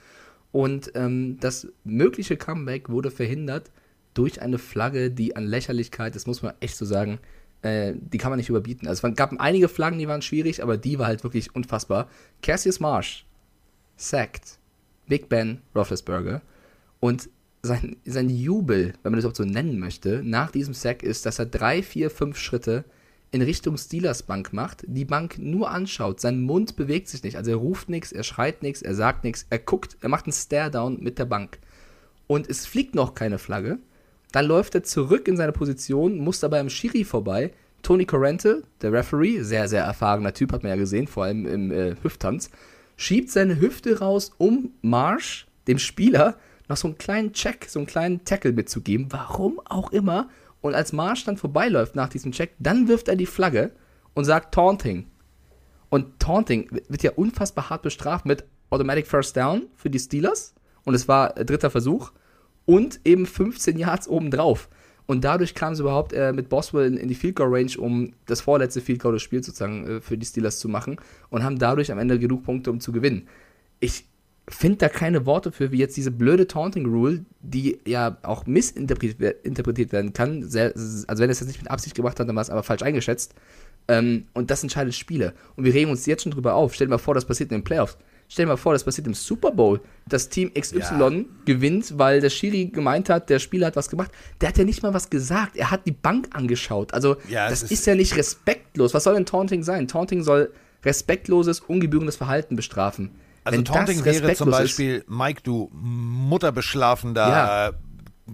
B: Und ähm, das mögliche Comeback wurde verhindert durch eine Flagge, die an Lächerlichkeit, das muss man echt so sagen, äh, die kann man nicht überbieten. Also es gab einige Flaggen, die waren schwierig, aber die war halt wirklich unfassbar. Cassius Marsh sacked Big Ben Roethlisberger und sein, sein Jubel, wenn man das überhaupt so nennen möchte, nach diesem Sack ist, dass er drei, vier, fünf Schritte in Richtung Steelers Bank macht, die Bank nur anschaut, sein Mund bewegt sich nicht, also er ruft nichts, er schreit nichts, er sagt nichts, er guckt, er macht einen Stare-Down mit der Bank. Und es fliegt noch keine Flagge. Dann läuft er zurück in seine Position, muss dabei am Schiri vorbei. Tony Corrente, der Referee, sehr, sehr erfahrener Typ, hat man ja gesehen, vor allem im äh, Hüfttanz, schiebt seine Hüfte raus, um Marsh, dem Spieler, noch so einen kleinen Check, so einen kleinen Tackle mitzugeben. Warum auch immer. Und als Marsh dann vorbeiläuft nach diesem Check, dann wirft er die Flagge und sagt Taunting. Und Taunting wird ja unfassbar hart bestraft mit Automatic First Down für die Steelers. Und es war äh, dritter Versuch. Und eben 15 Yards obendrauf. Und dadurch kam es überhaupt äh, mit Boswell in, in, die Field Goal Range, um das vorletzte Field Goal des Spiels sozusagen äh, für die Steelers zu machen. Und haben dadurch am Ende genug Punkte, um zu gewinnen. Ich finde da keine Worte für, wie jetzt diese blöde Taunting Rule, die ja auch missinterpretiert werden kann. Sehr, also wenn er es jetzt nicht mit Absicht gemacht hat, dann war es aber falsch eingeschätzt. Ähm, und das entscheidet Spiele. Und wir regen uns jetzt schon drüber auf. Stell dir mal vor, das passiert in den Playoffs. Stell dir mal vor, das passiert im Super Bowl. Das Team XY ja. gewinnt, weil der Schiri gemeint hat, der Spieler hat was gemacht. Der hat ja nicht mal was gesagt. Er hat die Bank angeschaut. Also, ja, das ist, ist ja nicht respektlos. Was soll denn Taunting sein? Taunting soll respektloses, ungebührendes Verhalten bestrafen.
A: Also Wenn Taunting wäre zum Beispiel, ist, Mike, du Mutterbeschlafender ja.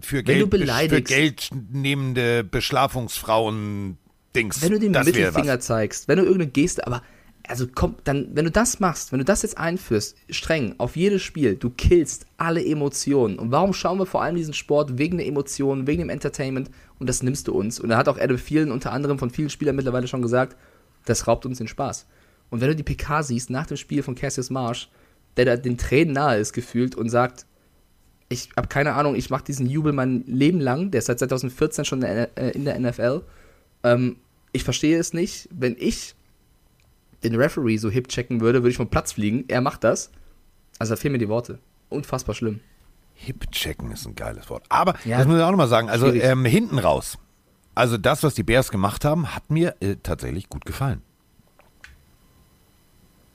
A: für, Geld, für Geld nehmende Beschlafungsfrauen Dings.
B: Wenn du den Mittelfinger zeigst, wenn du irgendeine Geste, aber also komm, dann, wenn du das machst, wenn du das jetzt einführst, streng auf jedes Spiel, du killst alle Emotionen. Und warum schauen wir vor allem diesen Sport? Wegen der Emotionen, wegen dem Entertainment. Und das nimmst du uns. Und da hat auch Adam vielen, unter anderem von vielen Spielern mittlerweile schon gesagt, das raubt uns den Spaß. Und wenn du die PK siehst nach dem Spiel von Cassius Marsh, der da den Tränen nahe ist gefühlt und sagt, ich habe keine Ahnung, ich mache diesen Jubel mein Leben lang, der ist seit 2014 schon in der NFL. Äh, ähm, ich verstehe es nicht, wenn ich den Referee so hip checken würde, würde ich vom Platz fliegen. Er macht das. Also da fehlen mir die Worte. Unfassbar schlimm.
A: Hip checken ist ein geiles Wort. Aber ja, das muss ich auch nochmal sagen. Also ähm, hinten raus. Also das, was die Bears gemacht haben, hat mir äh, tatsächlich gut gefallen.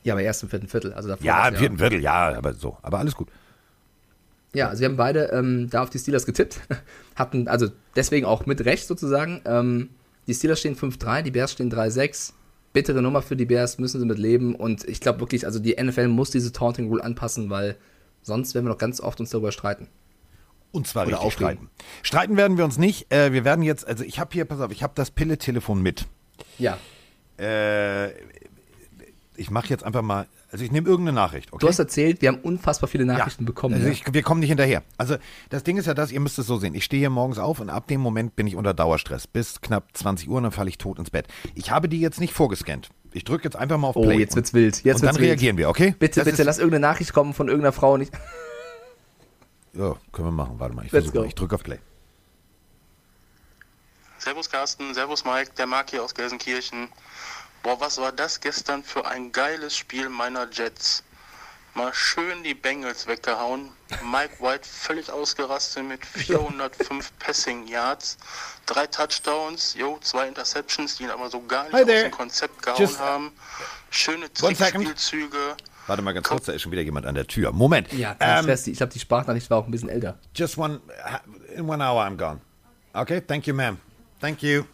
B: Ja, aber erst im vierten Viertel. Also
A: davor ja, im vierten Viertel, ja, aber so. Aber alles gut.
B: Ja, also wir haben beide ähm, da auf die Steelers getippt. Hatten, also deswegen auch mit Recht sozusagen. Ähm, die Steelers stehen 5-3, die Bears stehen 3-6. Bittere Nummer für die Bears, müssen sie mit leben. Und ich glaube wirklich, also die NFL muss diese Taunting Rule anpassen, weil sonst werden wir noch ganz oft uns darüber streiten.
A: Und zwar Oder richtig streiten. Streiten werden wir uns nicht. Äh, wir werden jetzt, also ich habe hier, pass auf, ich habe das Pille-Telefon mit.
B: Ja.
A: Äh, ich mache jetzt einfach mal, also ich nehme irgendeine Nachricht. Okay?
B: Du hast erzählt, wir haben unfassbar viele Nachrichten ja, bekommen.
A: Also ich, wir kommen nicht hinterher. Also das Ding ist ja das, ihr müsst es so sehen. Ich stehe hier morgens auf und ab dem Moment bin ich unter Dauerstress. Bis knapp 20 Uhr und dann falle ich tot ins Bett. Ich habe die jetzt nicht vorgescannt. Ich drücke jetzt einfach mal auf
B: oh, Play. Oh, jetzt wird's wild. Jetzt
A: und dann
B: wild.
A: reagieren wir, okay?
B: Bitte, das bitte, lass irgendeine Nachricht kommen von irgendeiner Frau nicht.
A: Ja, können wir machen. Warte mal, ich versuche. Ich drücke auf Play.
C: Servus Carsten, Servus Mike, der Marc hier aus Gelsenkirchen. Boah, was war das gestern für ein geiles Spiel meiner Jets. Mal schön die Bengals weggehauen. Mike White völlig ausgerastet mit 405 Passing Yards, drei Touchdowns, jo, zwei Interceptions, die ihn aber so gar nicht aus dem Konzept gehauen Just, haben. Schöne Trickspielzüge.
A: Warte mal ganz kurz, da ist schon wieder jemand an der Tür. Moment.
B: Ja, ähm, ich glaube, die Sprachnachricht war auch ein bisschen älter.
A: Just one, in one hour I'm gone. Okay, thank you, ma'am. Thank you.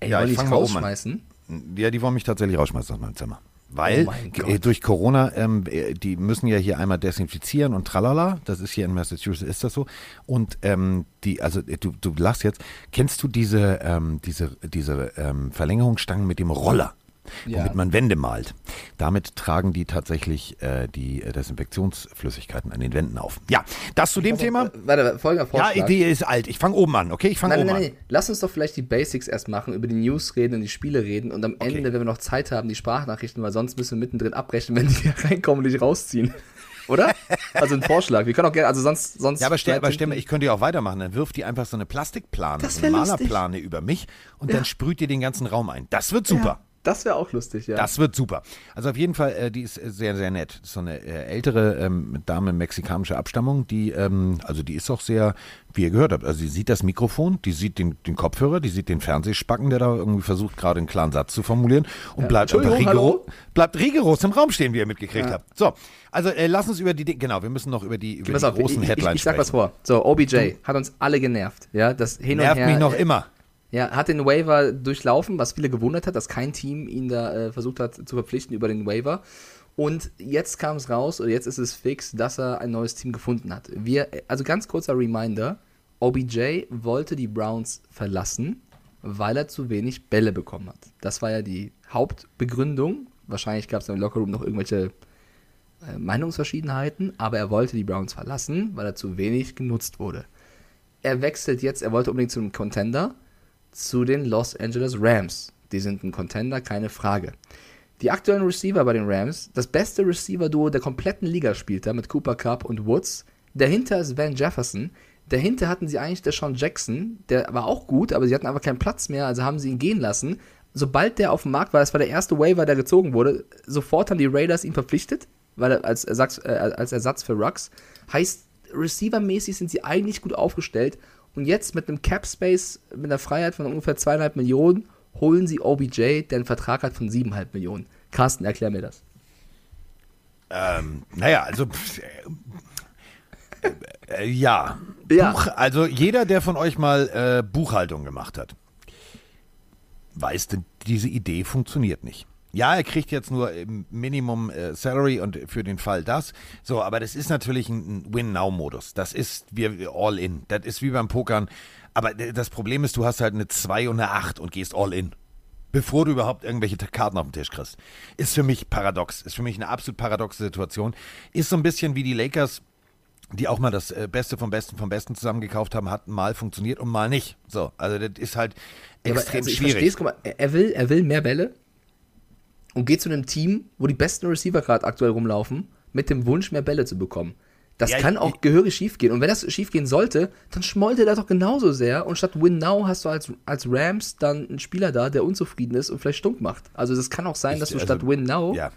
B: Ey, ja, ich fange mal rausschmeißen?
A: Ja, die wollen mich tatsächlich rausschmeißen aus meinem Zimmer. Weil oh durch Corona, ähm, äh, die müssen ja hier einmal desinfizieren und tralala. Das ist hier in Massachusetts, ist das so. Und ähm, die, also äh, du, du lachst jetzt, kennst du diese, ähm, diese, diese ähm, Verlängerungsstangen mit dem Roller? Ja. womit man Wände malt. Damit tragen die tatsächlich äh, die äh, Desinfektionsflüssigkeiten an den Wänden auf. Ja, das zu dem
B: also,
A: Thema.
B: Warte, folgender
A: Vorschlag. Ja, Idee ist alt. Ich fange oben an, okay? Ich fange oben nein, nein,
B: an. Lass uns doch vielleicht die Basics erst machen, über die News reden und die Spiele reden und am okay. Ende, wenn wir noch Zeit haben, die Sprachnachrichten, weil sonst müssen wir mittendrin abbrechen, wenn die hier reinkommen und dich rausziehen. Oder? Also ein Vorschlag. Wir können auch gerne, also sonst, sonst.
A: Ja, aber stell, aber stell mal, ich könnte ja auch weitermachen. Dann wirft die einfach so eine Plastikplane, so eine Malerplane über mich und ja. dann sprüht ihr den ganzen Raum ein. Das wird super. Ja.
B: Das wäre auch lustig, ja.
A: Das wird super. Also auf jeden Fall, äh, die ist sehr, sehr nett. So eine äh, ältere ähm, Dame mexikanischer Abstammung, die, ähm, also die ist auch sehr, wie ihr gehört habt, also sie sieht das Mikrofon, die sieht den, den Kopfhörer, die sieht den Fernsehspacken, der da irgendwie versucht, gerade einen klaren Satz zu formulieren und
B: Ja.
A: bleibt, einfach rigoro, bleibt rigoros im Raum stehen, wie ihr mitgekriegt
B: Ja.
A: habt. So, also äh, lass uns über die, Di- genau, wir müssen noch über die, über die
B: auf, ich,
A: großen
B: ich,
A: Headlines
B: ich sag was vor. So, OBJ hat uns alle genervt. Ja, das hin und
A: Nervt
B: her.
A: mich noch
B: äh,
A: immer.
B: Ja, hat den Waiver durchlaufen, was viele gewundert hat, dass kein Team ihn da äh, versucht hat zu verpflichten über den Waiver. Und jetzt kam es raus, oder jetzt ist es fix, dass er ein neues Team gefunden hat. Wir, also ganz kurzer Reminder: OBJ wollte die Browns verlassen, weil er zu wenig Bälle bekommen hat. Das war ja die Hauptbegründung. Wahrscheinlich gab es im Lockerroom noch irgendwelche äh, Meinungsverschiedenheiten, aber er wollte die Browns verlassen, weil er zu wenig genutzt wurde. Er wechselt jetzt, er wollte unbedingt zu einem Contender, zu den Los Angeles Rams. Die sind ein Contender, keine Frage. Die aktuellen Receiver bei den Rams, das beste Receiver-Duo der kompletten Liga spielt da mit Cooper Cup und Woods. Dahinter ist Van Jefferson. Dahinter hatten sie eigentlich der Sean Jackson, der war auch gut, aber sie hatten einfach keinen Platz mehr, also haben sie ihn gehen lassen. Sobald der auf dem Markt war, das war der erste Waiver, der gezogen wurde, sofort haben die Raiders ihn verpflichtet, weil er als Ersatz, äh, als Ersatz für Rux. Heißt, receivermäßig sind sie eigentlich gut aufgestellt. Und jetzt mit einem Cap Space, mit einer Freiheit von ungefähr zweieinhalb Millionen, holen sie OBJ, der einen Vertrag hat von siebeneinhalb Millionen. Carsten, erklär mir das.
A: Ähm, naja, also pff, äh, äh, ja.
B: Ja.
A: Buch, also jeder, der von euch mal äh, Buchhaltung gemacht hat, weiß, denn diese Idee funktioniert nicht. Ja, er kriegt jetzt nur im Minimum äh, Salary und für den Fall das. So, aber das ist natürlich ein, ein Win-Now-Modus. Das ist wir all in. Das ist wie beim Pokern. Aber das Problem ist, du hast halt eine 2 und eine 8 und gehst all in. Bevor du überhaupt irgendwelche Karten auf den Tisch kriegst. Ist für mich paradox. Ist für mich eine absolut paradoxe Situation. Ist so ein bisschen wie die Lakers die auch mal das äh, Beste vom Besten vom Besten zusammengekauft haben, hat mal funktioniert und mal nicht. So, also das ist halt
B: Ja, aber
A: extrem
B: also ich
A: schwierig.
B: mal, er will, er will mehr Bälle und geht zu einem Team, wo die besten Receiver gerade aktuell rumlaufen, mit dem Wunsch, mehr Bälle zu bekommen. Das
A: Ja,
B: kann auch gehörig schief gehen. Und wenn das schief gehen sollte, dann schmollte er doch genauso sehr. Und statt Win Now hast du als, als Rams dann einen Spieler da, der unzufrieden ist und vielleicht stunk macht. Also das kann auch sein,
A: Ich-
B: dass du
A: also,
B: statt Win Now
A: Ja,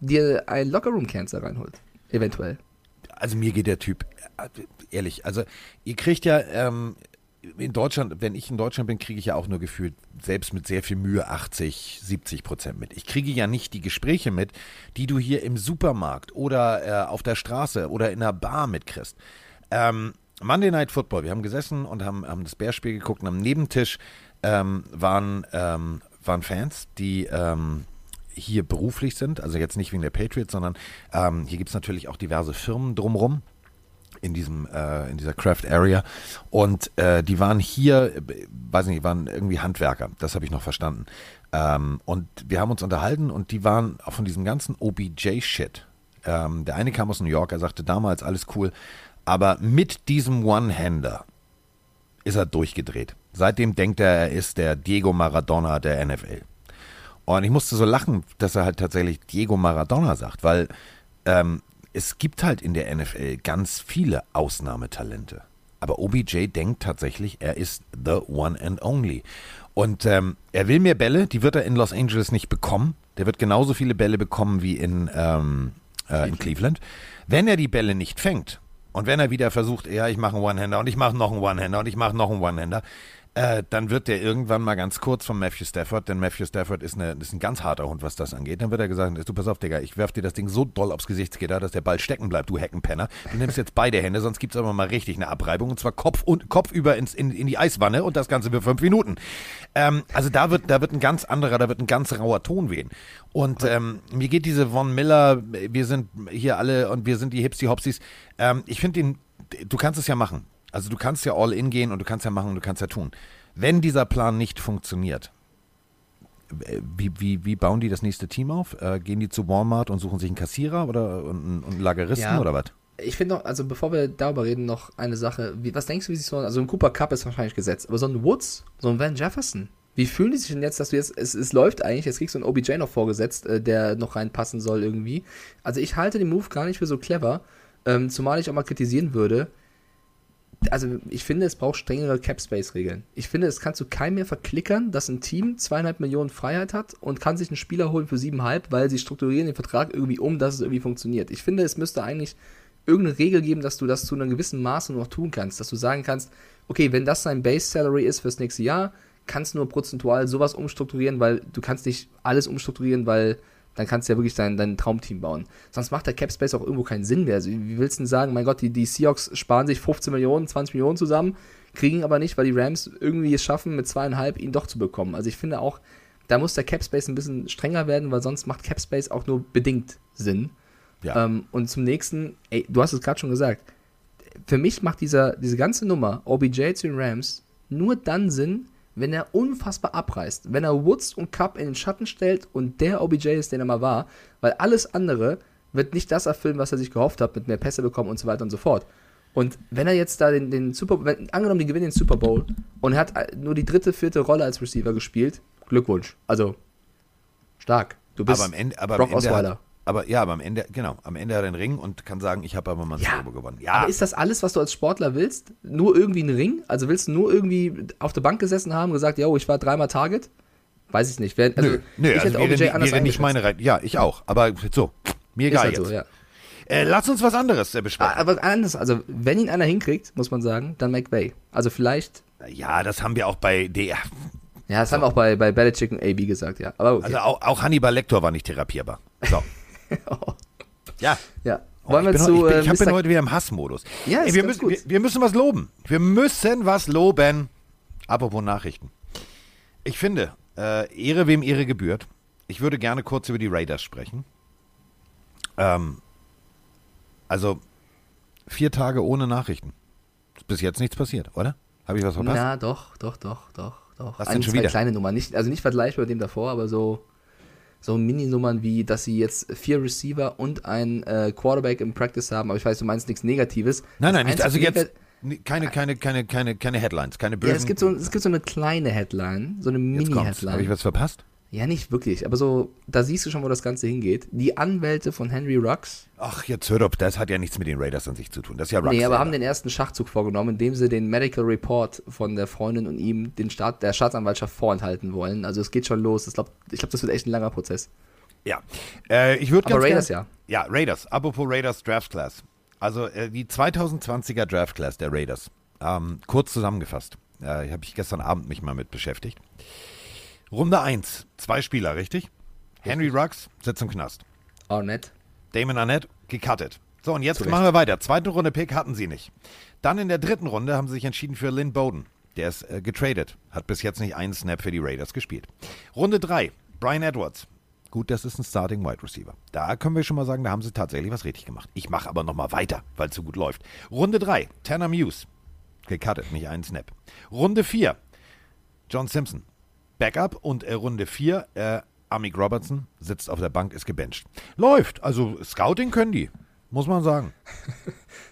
B: dir ein Lockerroom-Cancer reinholt. Eventuell.
A: also mir geht der Typ, äh, ehrlich, also ihr kriegt ja ähm, in Deutschland, wenn ich in Deutschland bin, kriege ich ja auch nur gefühlt, selbst mit sehr viel Mühe, 80, 70 Prozent mit. Ich kriege ja nicht die Gespräche mit, die du hier im Supermarkt oder äh, auf der Straße oder in einer Bar mitkriegst. Ähm, Monday Night Football, wir haben gesessen und haben, haben das Bärspiel geguckt und am Nebentisch ähm, waren, ähm, waren Fans, die ähm, hier beruflich sind, also jetzt nicht wegen der Patriots, sondern ähm, hier gibt es natürlich auch diverse Firmen drumrum in diesem äh, in dieser Craft Area und äh, die waren hier, weiß nicht, waren irgendwie Handwerker, das habe ich noch verstanden. Ähm, und wir haben uns unterhalten und die waren auch von diesem ganzen OBJ-Shit. Ähm, der eine kam aus New York, er sagte damals alles cool, aber mit diesem One-Hander ist er durchgedreht. Seitdem denkt er, er ist der Diego Maradona der NFL. Und ich musste so lachen, dass er halt tatsächlich Diego Maradona sagt, weil ähm, es gibt halt in der NFL ganz viele Ausnahmetalente. Aber OBJ denkt tatsächlich, er ist the one and only. Und ähm, er will mehr Bälle, die wird er in Los Angeles nicht bekommen. Der wird genauso viele Bälle bekommen wie in, ähm, äh, in Cleveland. Wenn er die Bälle nicht fängt und wenn er wieder versucht, ja, ich mache einen One-Hander und ich mache noch einen One-Hander und ich mache noch einen One-Hander, äh, dann wird der irgendwann mal ganz kurz von Matthew Stafford, denn Matthew Stafford ist, eine, ist ein ganz harter Hund, was das angeht. Dann wird er gesagt, du pass auf, Digga, ich werf dir das Ding so doll aufs Gesichtsgitter, dass der Ball stecken bleibt, du Heckenpenner. Du nimmst jetzt beide Hände, sonst gibt's aber mal richtig eine Abreibung und zwar Kopf und Kopf über ins, in, in die Eiswanne und das Ganze für fünf Minuten. Ähm, also da wird, da wird ein ganz anderer, da wird ein ganz rauer Ton wehen. Und ähm, mir geht diese Von Miller, wir sind hier alle und wir sind die Hipsy Hopsis. Ähm, ich finde den, du kannst es ja machen. Also du kannst ja all in gehen und du kannst ja machen und du kannst ja tun. Wenn dieser Plan nicht funktioniert, wie, wie, wie bauen die das nächste Team auf? Äh, gehen die zu Walmart und suchen sich einen Kassierer oder und, und einen Lageristen
B: Ja.
A: oder was?
B: Ich finde noch, also bevor wir darüber reden, noch eine Sache. Wie, was denkst du, wie sich so, also ein Cooper Cup ist wahrscheinlich gesetzt, aber so ein Woods, so ein Van Jefferson, wie fühlen die sich denn jetzt, dass du jetzt, es, es läuft eigentlich, jetzt kriegst du einen OBJ noch vorgesetzt, äh, der noch reinpassen soll irgendwie. Also ich halte den Move gar nicht für so clever, ähm, zumal ich auch mal kritisieren würde, also ich finde, es braucht strengere Cap-Space-Regeln. Ich finde, es kannst du keinem mehr verklickern, dass ein Team zweieinhalb Millionen Freiheit hat und kann sich einen Spieler holen für siebeneinhalb, weil sie strukturieren den Vertrag irgendwie um, dass es irgendwie funktioniert. Ich finde, es müsste eigentlich irgendeine Regel geben, dass du das zu einem gewissen Maße noch tun kannst, dass du sagen kannst, okay, wenn das sein Base-Salary ist fürs nächste Jahr, kannst du nur prozentual sowas umstrukturieren, weil du kannst nicht alles umstrukturieren, weil dann kannst du ja wirklich dein, dein Traumteam bauen. Sonst macht der Capspace auch irgendwo keinen Sinn mehr. Also, wie willst du denn sagen, mein Gott, die, die Seahawks sparen sich 15 Millionen, 20 Millionen zusammen, kriegen aber nicht, weil die Rams irgendwie es schaffen, mit zweieinhalb ihn doch zu bekommen. Also ich finde auch, da muss der Capspace ein bisschen strenger werden, weil sonst macht Capspace auch nur bedingt Sinn.
A: Ja.
B: Ähm, und zum nächsten, ey, du hast es gerade schon gesagt, für mich macht dieser, diese ganze Nummer OBJ zu den Rams nur dann Sinn, wenn er unfassbar abreißt. Wenn er Woods und Cup in den Schatten stellt und der OBJ ist, den er mal war, weil alles andere wird nicht das erfüllen, was er sich gehofft hat, mit mehr Pässe bekommen und so weiter und so fort. Und wenn er jetzt da den, den Super wenn, angenommen, die gewinnen den Super Bowl und er hat äh, nur die dritte, vierte Rolle als Receiver gespielt, Glückwunsch. Also, stark. Du bist
A: aber am Ende, aber am
B: Brock
A: Ende
B: Osweiler.
A: hat, aber ja, aber am Ende, genau, am Ende hat er den Ring und kann sagen, ich habe aber mal
B: Ja,
A: Bowl gewonnen. Ja,
B: Aber ist das alles, was du als Sportler willst? Nur irgendwie einen Ring? Also willst du nur irgendwie auf der Bank gesessen haben, gesagt, yo, ich war dreimal Target? Weiß ich nicht. Also,
A: nö, nö,
B: ich
A: also
B: hätte OBJ
A: nicht-
B: anders
A: nicht
B: eingeschätzt.
A: meine Reihe. Ja, ich auch. Aber so, mir egal
B: halt
A: jetzt.
B: so, ja.
A: äh, lass uns was anderes äh, besprechen.
B: Aber anders, also wenn ihn einer hinkriegt, muss man sagen, dann McVay. Also vielleicht,
A: ja, das haben wir auch bei der.
B: ja, das haben wir auch bei, bei Belichick und AB gesagt, ja. Aber okay.
A: Also auch, auch Hannibal Lecter war nicht therapierbar. So. ja.
B: ja.
A: Oh,
B: Wollen wir
A: ich bin,
B: zu
A: ich, bin,
B: äh,
A: ich hab- bin heute wieder im Hassmodus.
B: Ja, ist
A: wir, müssen, wir, wir müssen was loben. Wir müssen was loben. Apropos Nachrichten. Ich finde, äh, Ehre wem Ehre gebührt. Ich würde gerne kurz über die Raiders sprechen. Ähm, also, vier Tage ohne Nachrichten. Ist bis jetzt nichts passiert, oder? Habe ich was verpasst?
B: Na, doch, doch, doch, doch, doch.
A: Was
B: Ein,
A: denn schon
B: zwei
A: wieder?
B: kleine Nummern. Nicht, also nicht vergleichbar mit dem davor, aber so, so Mini-Nummern wie, dass sie jetzt vier Receiver und ein äh, Quarterback im Practice haben. Aber ich weiß, du meinst nichts Negatives.
A: Nein, nein, nicht. Also jetzt keine, keine, keine, keine, keine Headlines, keine
B: Ja,
A: bösen.
B: es gibt, so, es gibt so eine kleine Headline, so eine
A: kommt's. Habe ich
B: Mini-Headline.
A: was verpasst?
B: Ja, nicht wirklich, aber so, da siehst du schon, wo das Ganze hingeht. Die Anwälte von Henry Rux,
A: Ach, jetzt hör doch, das hat ja nichts mit den Raiders an sich zu tun. Das ist ja Rux
B: nee, aber haben den ersten Schachzug vorgenommen, indem sie den Medical Report von der Freundin und ihm den Staat, der Staatsanwaltschaft vorenthalten wollen. Also es geht schon los. Ich glaube, ich glaub, das wird echt ein langer Prozess.
A: Ja. Äh, ich würde
B: Aber Raiders
A: gern, ja. Ja, Raiders. Apropos Raiders Draft Class. Also äh, die 2020er Draft Class der Raiders. Ähm, kurz zusammengefasst. Äh, Habe ich gestern Abend mich mal mit beschäftigt. Runde 1. Zwei Spieler, richtig? Henry Ruggs sitzt im Knast.
B: Arnett.
A: Damon Arnett gecuttet. So, und jetzt
B: Zu Recht.
A: machen wir weiter. Zweite Runde Pick hatten sie nicht. Dann in der dritten Runde haben sie sich entschieden für Lynn Bowden. Der ist äh, getradet. Hat bis jetzt nicht einen Snap für die Raiders gespielt. Runde 3. Brian Edwards. Gut, das ist ein Starting Wide Receiver. Da können wir schon mal sagen, da haben sie tatsächlich was richtig gemacht. Ich mache aber nochmal weiter, weil es so gut läuft. Runde 3. Tanner Muse. Gecuttet, nicht einen Snap. Runde 4. John Simpson. Backup und äh, Runde 4, äh, Amik Robertson sitzt auf der Bank, ist gebencht. Läuft, also Scouting können die, muss man sagen.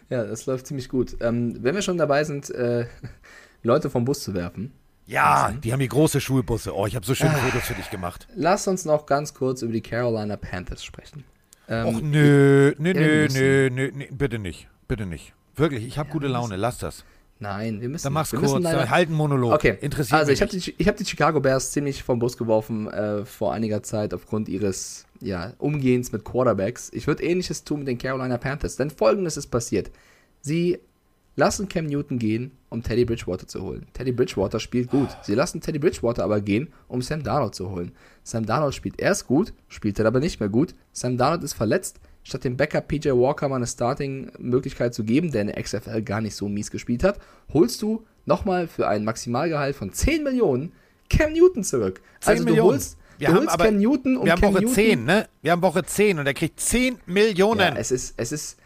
B: Ja, das läuft ziemlich gut. Ähm, wenn wir schon dabei sind, äh, Leute vom Bus zu werfen,
A: Ja, die haben die große Schulbusse. Oh, ich habe so schöne Fotos für dich gemacht.
B: lass uns noch ganz kurz über die Carolina Panthers sprechen. Ähm,
A: Och nö, nö, nö, nö, nö, nö, bitte nicht, bitte nicht. Wirklich, ich habe gute Laune, lass das.
B: Nein, wir müssen.
A: Dann mach's
B: wir
A: kurz, dann halt einen Monolog.
B: Okay,
A: Interessiert
B: also ich habe die, ich hab die Chicago Bears ziemlich vom Bus geworfen äh, vor einiger Zeit aufgrund ihres ja, Umgehens mit Quarterbacks. Ich würde ähnliches tun mit den Carolina Panthers, denn folgendes ist passiert. Sie lassen Cam Newton gehen, um Teddy Bridgewater zu holen. Teddy Bridgewater spielt gut. Sie lassen Teddy Bridgewater aber gehen, um Sam Darnold zu holen. Sam Darnold spielt erst gut, spielt dann aber nicht mehr gut. Sam Darnold ist verletzt. Statt dem Backup PJ Walker mal eine Starting-Möglichkeit zu geben, der in der XFL gar nicht so mies gespielt hat, holst du nochmal für ein Maximalgehalt von 10 Millionen Cam Newton zurück.
A: 10
B: also du
A: Millionen.
B: holst,
A: Wir
B: du
A: haben
B: holst
A: aber-
B: Cam Newton um
A: Wir haben
B: Cam
A: Woche
B: Newton
A: 10, ne? Wir haben Woche 10 und er kriegt 10 Millionen.
B: ja, es ist, es ist,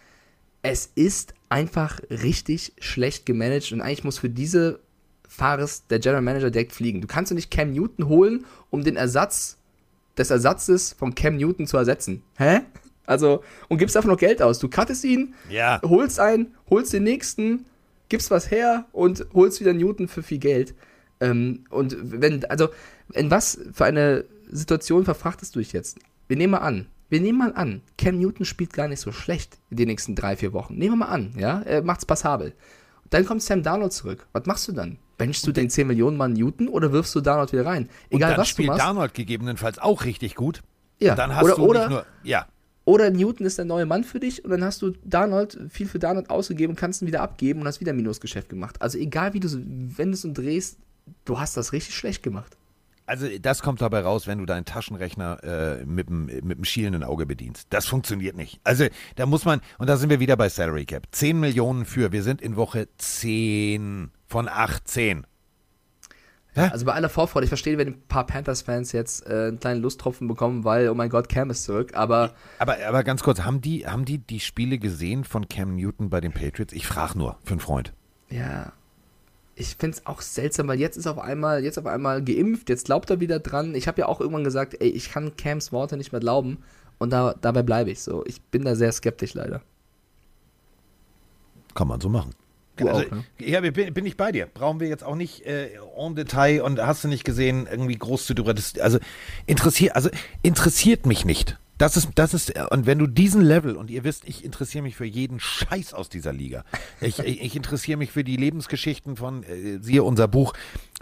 B: es ist einfach richtig schlecht gemanagt und eigentlich muss für diese Fahrers der General Manager direkt fliegen. Du kannst doch nicht Cam Newton holen, um den Ersatz des Ersatzes von Cam Newton zu ersetzen. Hä? Also, und gibst einfach noch Geld aus. Du cuttest ihn,
A: Ja.
B: holst einen, holst den nächsten, gibst was her und holst wieder Newton für viel Geld. Ähm, und wenn, also, in was für eine Situation verfrachtest du dich jetzt? Wir nehmen mal an, wir nehmen mal an, Cam Newton spielt gar nicht so schlecht in den nächsten drei, vier Wochen. Nehmen wir mal an, ja, er macht's passabel. Dann kommt Sam Darnold zurück. Was machst du dann? Benchst du den 10 Millionen Mann Newton oder wirfst du Darnold wieder rein? Egal
A: und dann
B: was du
A: spielt
B: machst.
A: Darnold gegebenenfalls auch richtig gut.
B: Ja,
A: Und dann hast
B: oder-
A: du
B: oder-
A: nicht nur, ja,
B: Oder Newton ist der neue Mann für dich und dann hast du Darnold, viel für Darnold ausgegeben und kannst ihn wieder abgeben und hast wieder Minusgeschäft gemacht. Also egal wie du wendest und drehst, du hast das richtig schlecht gemacht.
A: Also das kommt dabei raus, wenn du deinen Taschenrechner äh, mit dem schielenden Auge bedienst. Das funktioniert nicht. Also da muss man, und da sind wir wieder bei Salary Cap. 10 Millionen für, wir sind in Woche 10 von 18.
B: Also bei aller Vorfreude, ich verstehe, wenn ein paar Panthers-Fans jetzt äh, einen kleinen Lusttropfen bekommen, weil, oh mein Gott, Cam ist zurück, aber
A: Aber, aber ganz kurz, haben die, haben die die Spiele gesehen von Cam Newton bei den Patriots? Ich frage nur, für einen Freund.
B: ja, ich finde es auch seltsam, weil jetzt ist auf einmal, jetzt auf einmal geimpft, jetzt glaubt er wieder dran. Ich habe ja auch irgendwann gesagt, ey, ich kann Cams Worte nicht mehr glauben und da, dabei bleibe ich so. Ich bin da sehr skeptisch leider.
A: Kann man so machen.
B: Du
A: also,
B: auch, ne?
A: Ja, bin, bin ich bei dir. Brauchen wir jetzt auch nicht äh, en Detail und hast du nicht gesehen, irgendwie groß zu drüber. Das, also interessiert, also interessiert mich nicht. Das ist, das ist, und wenn du diesen Level, und ihr wisst, ich interessiere mich für jeden Scheiß aus dieser Liga. Ich, ich, ich interessiere mich für die Lebensgeschichten von, äh, siehe unser Buch,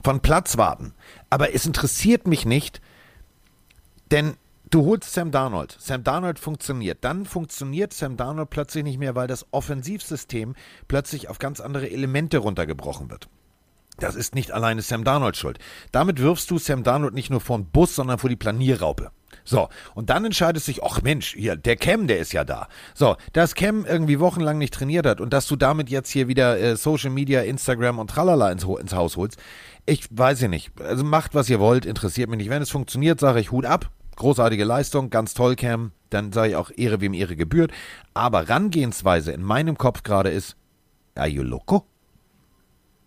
A: von Platzwarten. Aber es interessiert mich nicht, denn du holst Sam Darnold. Sam Darnold funktioniert. Dann funktioniert Sam Darnold plötzlich nicht mehr, weil das Offensivsystem plötzlich auf ganz andere Elemente runtergebrochen wird. Das ist nicht alleine Sam Darnold schuld. Damit wirfst du Sam Darnold nicht nur vor den Bus, sondern vor die Planierraupe. So, und dann entscheidest du dich, ach Mensch, hier, der Cam, der ist ja da. So, dass Cam irgendwie wochenlang nicht trainiert hat und dass du damit jetzt hier wieder äh, Social Media, Instagram und tralala ins, ins Haus holst, ich weiß ja nicht. Also macht, was ihr wollt, interessiert mich nicht. Wenn es funktioniert, sage ich Hut ab. Großartige Leistung, ganz toll, Cam. Dann sage ich auch Ehre, wem Ehre gebührt. Aber Rangehensweise in meinem Kopf gerade ist, are you loco?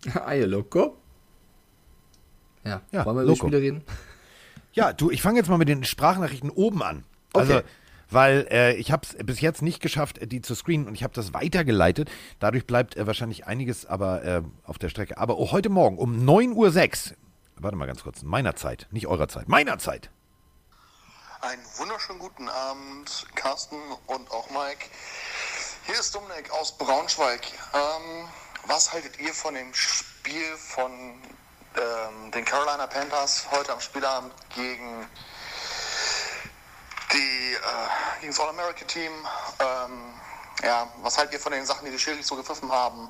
B: Aye, loco. Ja,
A: Ja,
B: wollen wir über. Spiele reden?
A: Ja, du, ich fange jetzt mal mit den Sprachnachrichten oben an. Also,
B: Okay.
A: weil äh, ich habe es bis jetzt nicht geschafft, die zu screenen und ich habe das weitergeleitet. Dadurch bleibt äh, wahrscheinlich einiges aber äh, auf der Strecke. Aber oh, heute Morgen um 9.06 Uhr, warte mal ganz kurz, meiner Zeit, nicht eurer Zeit, meiner Zeit.
D: Einen wunderschönen guten Abend, Carsten und auch Mike. Hier ist Dominik aus Braunschweig. Ähm, was haltet ihr von dem Spiel von ähm, den Carolina Panthers heute am Spielabend gegen die äh, gegen das All-America-Team? Ähm, ja, was haltet ihr von den Sachen, die die Schiris so gepfiffen haben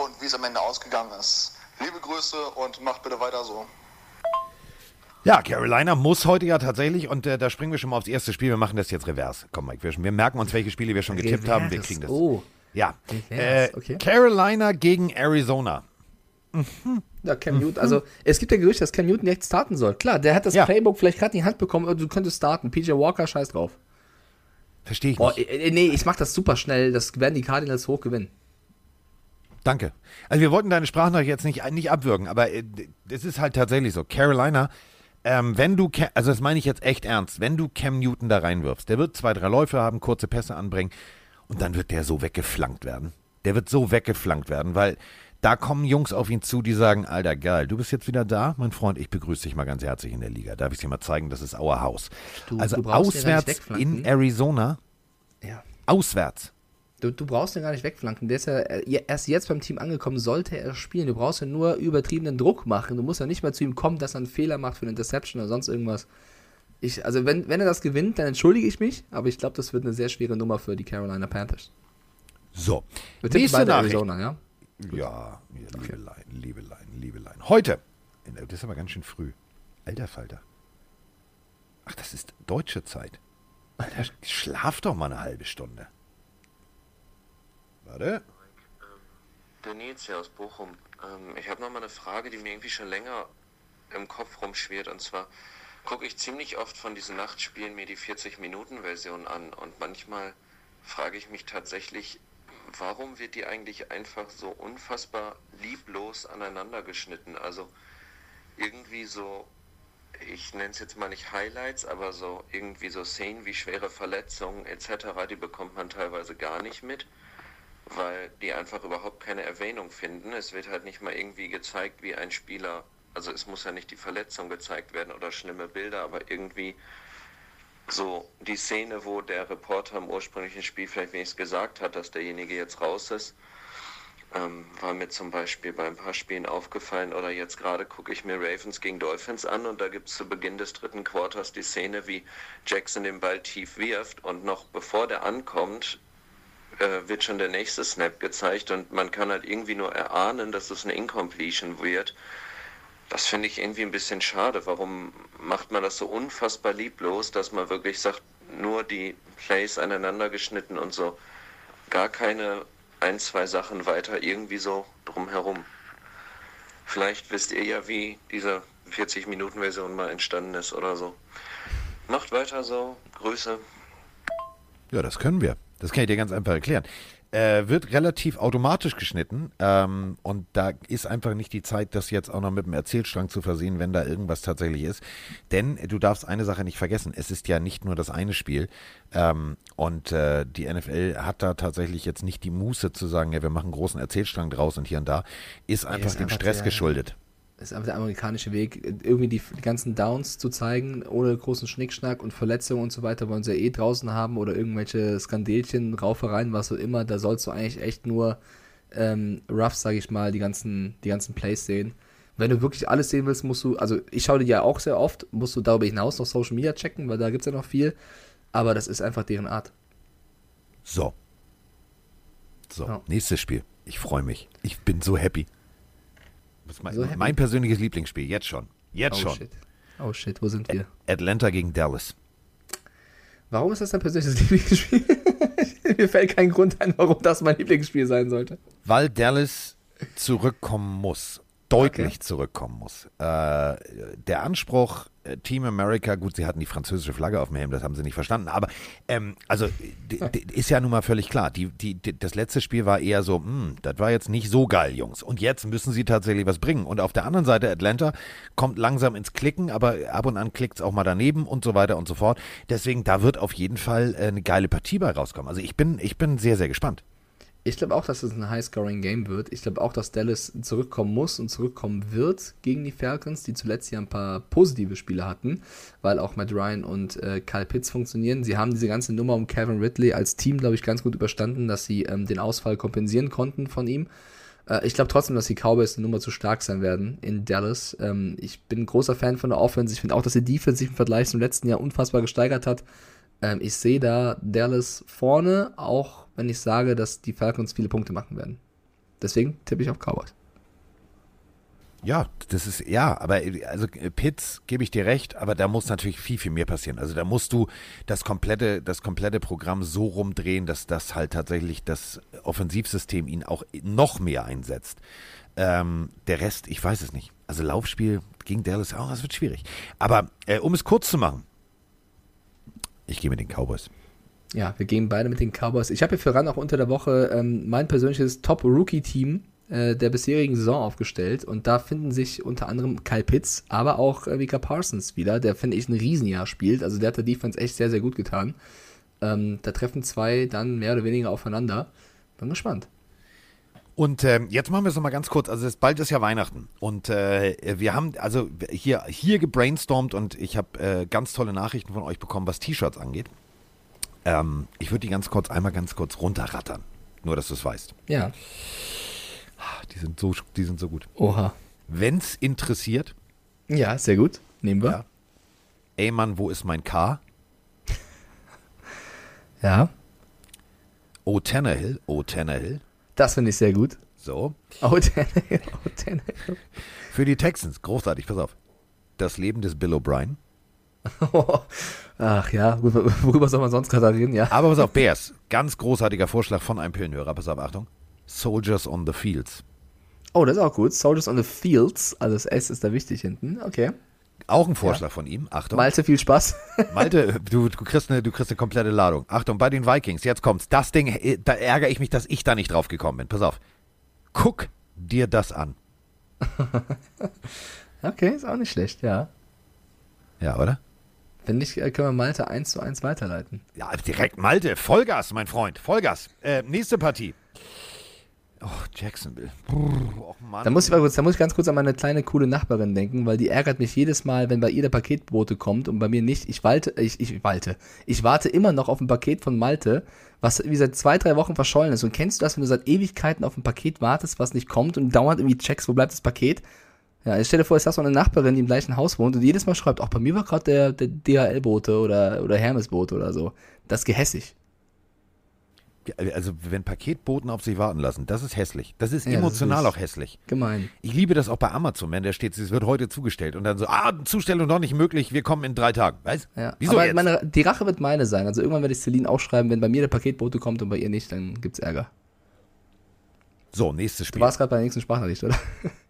D: und wie es am Ende ausgegangen ist? Liebe Grüße und macht bitte weiter so.
A: Ja, Carolina muss heute ja tatsächlich, und äh, da springen wir schon mal aufs erste Spiel, wir machen das jetzt revers. Komm, Mike, wir, wir merken uns, welche Spiele wir schon getippt haben, wir
B: Revers,
A: kriegen das.
B: oh.
A: Ja,
B: Revers,
A: äh,
B: okay.
A: Carolina gegen Arizona.
B: Ja, Cam Newton, also es gibt ja Gerüchte, dass Cam Newton jetzt starten soll. Klar, der hat das
A: Ja.
B: Playbook vielleicht gerade in die Hand bekommen, aber du könntest starten. PJ Walker, scheiß drauf.
A: Verstehe ich
B: Boah,
A: nicht.
B: äh, äh, nee, ich mach das super schnell, das werden die Cardinals hoch gewinnen.
A: Danke. Also wir wollten deine Sprachnachricht jetzt nicht, nicht abwürgen, aber äh, es ist halt tatsächlich so. Carolina, ähm, wenn du, Ca- also das meine ich jetzt echt ernst, wenn du Cam Newton da reinwirfst, der wird zwei, drei Läufe haben, kurze Pässe anbringen und dann wird der so weggeflankt werden. Der wird so weggeflankt werden, weil da kommen Jungs auf ihn zu, die sagen, Alter, geil, du bist jetzt wieder da, mein Freund, ich begrüße dich mal ganz herzlich in der Liga. Darf ich dir mal zeigen, das ist our Haus. Also auswärts in Arizona,
B: Ja.
A: auswärts.
B: Du, du brauchst den gar nicht wegflanken. Der ist ja äh, erst jetzt beim Team angekommen, sollte er spielen. Du brauchst ja nur übertriebenen Druck machen. Du musst ja nicht mal zu ihm kommen, dass er einen Fehler macht für eine Interception oder sonst irgendwas. Ich, also wenn, wenn er das gewinnt, dann entschuldige ich mich, aber ich glaube, das wird eine sehr schwere Nummer für die Carolina Panthers.
A: So,
B: Wir
A: nächste Nachricht.
B: Arizona, ja?
A: Ja, ja Liebelein, Liebelein, Liebelein. Heute, das ist aber ganz schön früh. Alter Falter. Ach, das ist deutsche Zeit. Alter, schlaf doch mal eine halbe Stunde. Warte.
E: Der Nils hier aus Bochum. Ähm, ich habe noch mal eine Frage, die mir irgendwie schon länger im Kopf rumschwirrt. Und zwar gucke ich ziemlich oft von diesen Nachtspielen mir die 40-Minuten-Version an. Und manchmal frage ich mich tatsächlich, warum wird die eigentlich einfach so unfassbar lieblos aneinander geschnitten? Also irgendwie so, ich nenne es jetzt mal nicht Highlights, aber so irgendwie so Szenen wie schwere Verletzungen etc., die bekommt man teilweise gar nicht mit weil die einfach überhaupt keine Erwähnung finden. Es wird halt nicht mal irgendwie gezeigt, wie ein Spieler, also es muss ja nicht die Verletzung gezeigt werden oder schlimme Bilder, aber irgendwie so die Szene, wo der Reporter im ursprünglichen Spiel vielleicht wenigstens gesagt hat, dass derjenige jetzt raus ist. Ähm, war mir zum Beispiel bei ein paar Spielen aufgefallen oder jetzt gerade gucke ich mir Ravens gegen Dolphins an und da gibt es zu Beginn des dritten Quarters die Szene, wie Jackson den Ball tief wirft und noch bevor der ankommt, äh, wird schon der nächste Snap gezeigt und man kann halt irgendwie nur erahnen, dass es eine Incompletion wird. Das finde ich irgendwie ein bisschen schade. Warum macht man das so unfassbar lieblos, dass man wirklich sagt, nur die Plays aneinander geschnitten und so gar keine ein, zwei Sachen weiter irgendwie so drumherum. Vielleicht wisst ihr ja, wie diese 40-Minuten-Version mal entstanden ist oder so. Macht weiter so. Grüße.
A: Ja, das können wir. Das kann ich dir ganz einfach erklären. Äh, wird relativ automatisch geschnitten ähm, und da ist einfach nicht die Zeit, das jetzt auch noch mit dem Erzählstrang zu versehen, wenn da irgendwas tatsächlich ist. Denn du darfst eine Sache nicht vergessen, es ist ja nicht nur das eine Spiel ähm, und äh, die NFL hat da tatsächlich jetzt nicht die Muße zu sagen, ja, wir machen einen großen Erzählstrang draus und hier und da, ist einfach
B: ist
A: dem
B: einfach
A: Stress
B: der-
A: geschuldet.
B: Ist einfach der amerikanische Weg, irgendwie die, die ganzen Downs zu zeigen, ohne großen Schnickschnack und Verletzungen und so weiter, wollen sie ja eh draußen haben oder irgendwelche Skandelchen, Raufereien, was auch immer. Da sollst du eigentlich echt nur ähm, rough, sage ich mal, die ganzen, die ganzen Plays sehen. Wenn du wirklich alles sehen willst, musst du, also ich schaue die ja auch sehr oft, musst du darüber hinaus noch Social Media checken, weil da gibt es ja noch viel. Aber das ist einfach deren Art.
A: So. So,
B: Ja.
A: nächstes Spiel. Ich freue mich. Ich bin so happy. Mein,
B: So
A: mein persönliches Lieblingsspiel, jetzt schon. Jetzt
B: oh
A: schon.
B: shit. Oh shit, wo sind wir?
A: Atlanta gegen Dallas.
B: Warum ist das dein persönliches Lieblingsspiel? Mir fällt kein Grund ein, warum das mein Lieblingsspiel sein sollte.
A: Weil Dallas zurückkommen muss. Deutlich
B: Okay.
A: zurückkommen muss. Äh, der Anspruch, äh, Team America, gut, sie hatten die französische Flagge auf dem Helm, das haben sie nicht verstanden, aber ähm, also ist ja nun mal völlig klar. Die, die, die, das letzte Spiel war eher so, hm, das war jetzt nicht so geil, Jungs. Und jetzt müssen sie tatsächlich was bringen. Und auf der anderen Seite, Atlanta kommt langsam ins Klicken, aber ab und an klickt es auch mal daneben und so weiter und so fort. Deswegen, da wird auf jeden Fall äh, eine geile Partie bei rauskommen. Also ich bin, ich bin sehr, sehr gespannt.
B: Ich glaube auch, dass es ein High-Scoring-Game wird. Ich glaube auch, dass Dallas zurückkommen muss und zurückkommen wird gegen die Falcons, die zuletzt ja ein paar positive Spiele hatten, weil auch Matt Ryan und äh, Kyle Pitts funktionieren. Sie haben diese ganze Nummer um Kevin Ridley als Team, glaube ich, ganz gut überstanden, dass sie ähm, den Ausfall kompensieren konnten von ihm. Äh, ich glaube trotzdem, dass die Cowboys eine Nummer zu stark sein werden in Dallas. Ähm, ich bin ein großer Fan von der Offense. Ich finde auch, dass die Defense sich im Vergleich zum letzten Jahr unfassbar gesteigert hat. Ähm, ich sehe da Dallas vorne, auch wenn ich sage, dass die Falcons viele Punkte machen werden. Deswegen tippe ich auf Cowboys.
A: Ja, das ist, ja, aber also Pitts gebe ich dir recht, aber da muss natürlich viel, viel mehr passieren. Also da musst du das komplette, das komplette Programm so rumdrehen, dass das halt tatsächlich das Offensivsystem ihn auch noch mehr einsetzt. Ähm, der Rest, ich weiß es nicht. Also Laufspiel gegen Dallas, oh, das wird schwierig. Aber äh, um es kurz zu machen, ich gehe mit den Cowboys.
B: Ja, wir gehen beide mit den Cowboys. Ich habe hier für ran auch unter der Woche ähm, mein persönliches Top-Rookie-Team äh, der bisherigen Saison aufgestellt. Und da finden sich unter anderem Kyle Pitts, aber auch äh, Mika Parsons wieder, der, finde ich, ein Riesenjahr spielt. Also der hat der Defense echt sehr, sehr gut getan. Ähm, da treffen zwei dann mehr oder weniger aufeinander. Bin gespannt.
A: Und ähm, jetzt machen wir es nochmal ganz kurz. Also es, bald ist ja Weihnachten. Und äh, wir haben also hier, hier gebrainstormt und ich habe äh, ganz tolle Nachrichten von euch bekommen, was T-Shirts angeht. Ähm, ich würde die ganz kurz, einmal ganz kurz runterrattern. Nur, dass du es weißt.
B: Ja.
A: Die sind so, die sind so gut.
B: Oha.
A: Wenn's interessiert,
B: Ja, sehr gut. Nehmen wir.
A: Ja. ey Mann, wo ist mein K?
B: Ja.
A: O Tannehill, O Tannehill.
B: Das finde ich sehr gut.
A: So.
B: Oh, Tannehill, oh, Tannehill.
A: Für die Texans, großartig, pass auf. Das Leben des Bill O'Brien.
B: Ach ja, worüber, soll man sonst gerade reden? Ja.
A: Aber pass auf, Bears. Ganz großartiger Vorschlag von einem Pillenhörer. Pass auf, Achtung. Soldiers on the Fields.
B: Oh, das ist auch gut. Soldiers on the Fields. Also das S ist da wichtig hinten. Okay.
A: Auch ein Vorschlag von ihm. Achtung.
B: Malte, viel Spaß.
A: Malte, du, du, kriegst eine, du kriegst eine komplette Ladung. Achtung, bei den Vikings, jetzt kommt's. Das Ding, äh, da ärgere ich mich, dass ich da nicht drauf gekommen bin. Pass auf. Guck dir das an.
B: okay, ist auch nicht schlecht, ja.
A: Ja, oder?
B: Finde ich, äh, können wir Malte 1 zu 1 weiterleiten.
A: Ja, direkt Malte. Vollgas, mein Freund. Vollgas. Äh, nächste Partie. Oh, Jacksonville. Oh Mann.
B: Da muss, ich mal kurz, da muss ich ganz kurz an meine kleine coole Nachbarin denken, weil die ärgert mich jedes Mal, wenn bei ihr der Paketbote kommt und bei mir nicht. Ich walte, ich, ich walte. Ich warte immer noch auf ein Paket von Malte, was wie seit zwei, drei Wochen verschollen ist. Und kennst du das, wenn du seit Ewigkeiten auf ein Paket wartest, was nicht kommt und dauernd irgendwie checkst, wo bleibt das Paket? Ja, jetzt stell dir vor, jetzt hast du eine Nachbarin, die im gleichen Haus wohnt und jedes Mal schreibt, auch bei mir war gerade der, der DHL-Bote oder, oder Hermes-Bote oder so. Das ist gehässig.
A: Also, wenn Paketboten auf sich warten lassen, das ist hässlich. Das ist
B: Ja, das
A: emotional
B: ist
A: auch hässlich.
B: Gemein.
A: Ich liebe das auch bei Amazon, wenn da steht, es wird heute zugestellt und dann so, ah, Zustellung noch nicht möglich, wir kommen in drei Tagen. Weißt
B: Ja.
A: Wieso
B: Aber
A: jetzt?
B: Meine, die Rache wird meine sein. Also irgendwann werde ich Celine auch schreiben, wenn bei mir der Paketbote kommt und bei ihr nicht, dann gibt's Ärger.
A: so, nächstes
B: Du
A: Spiel.
B: warst gerade bei der nächsten Sprachnachricht, oder?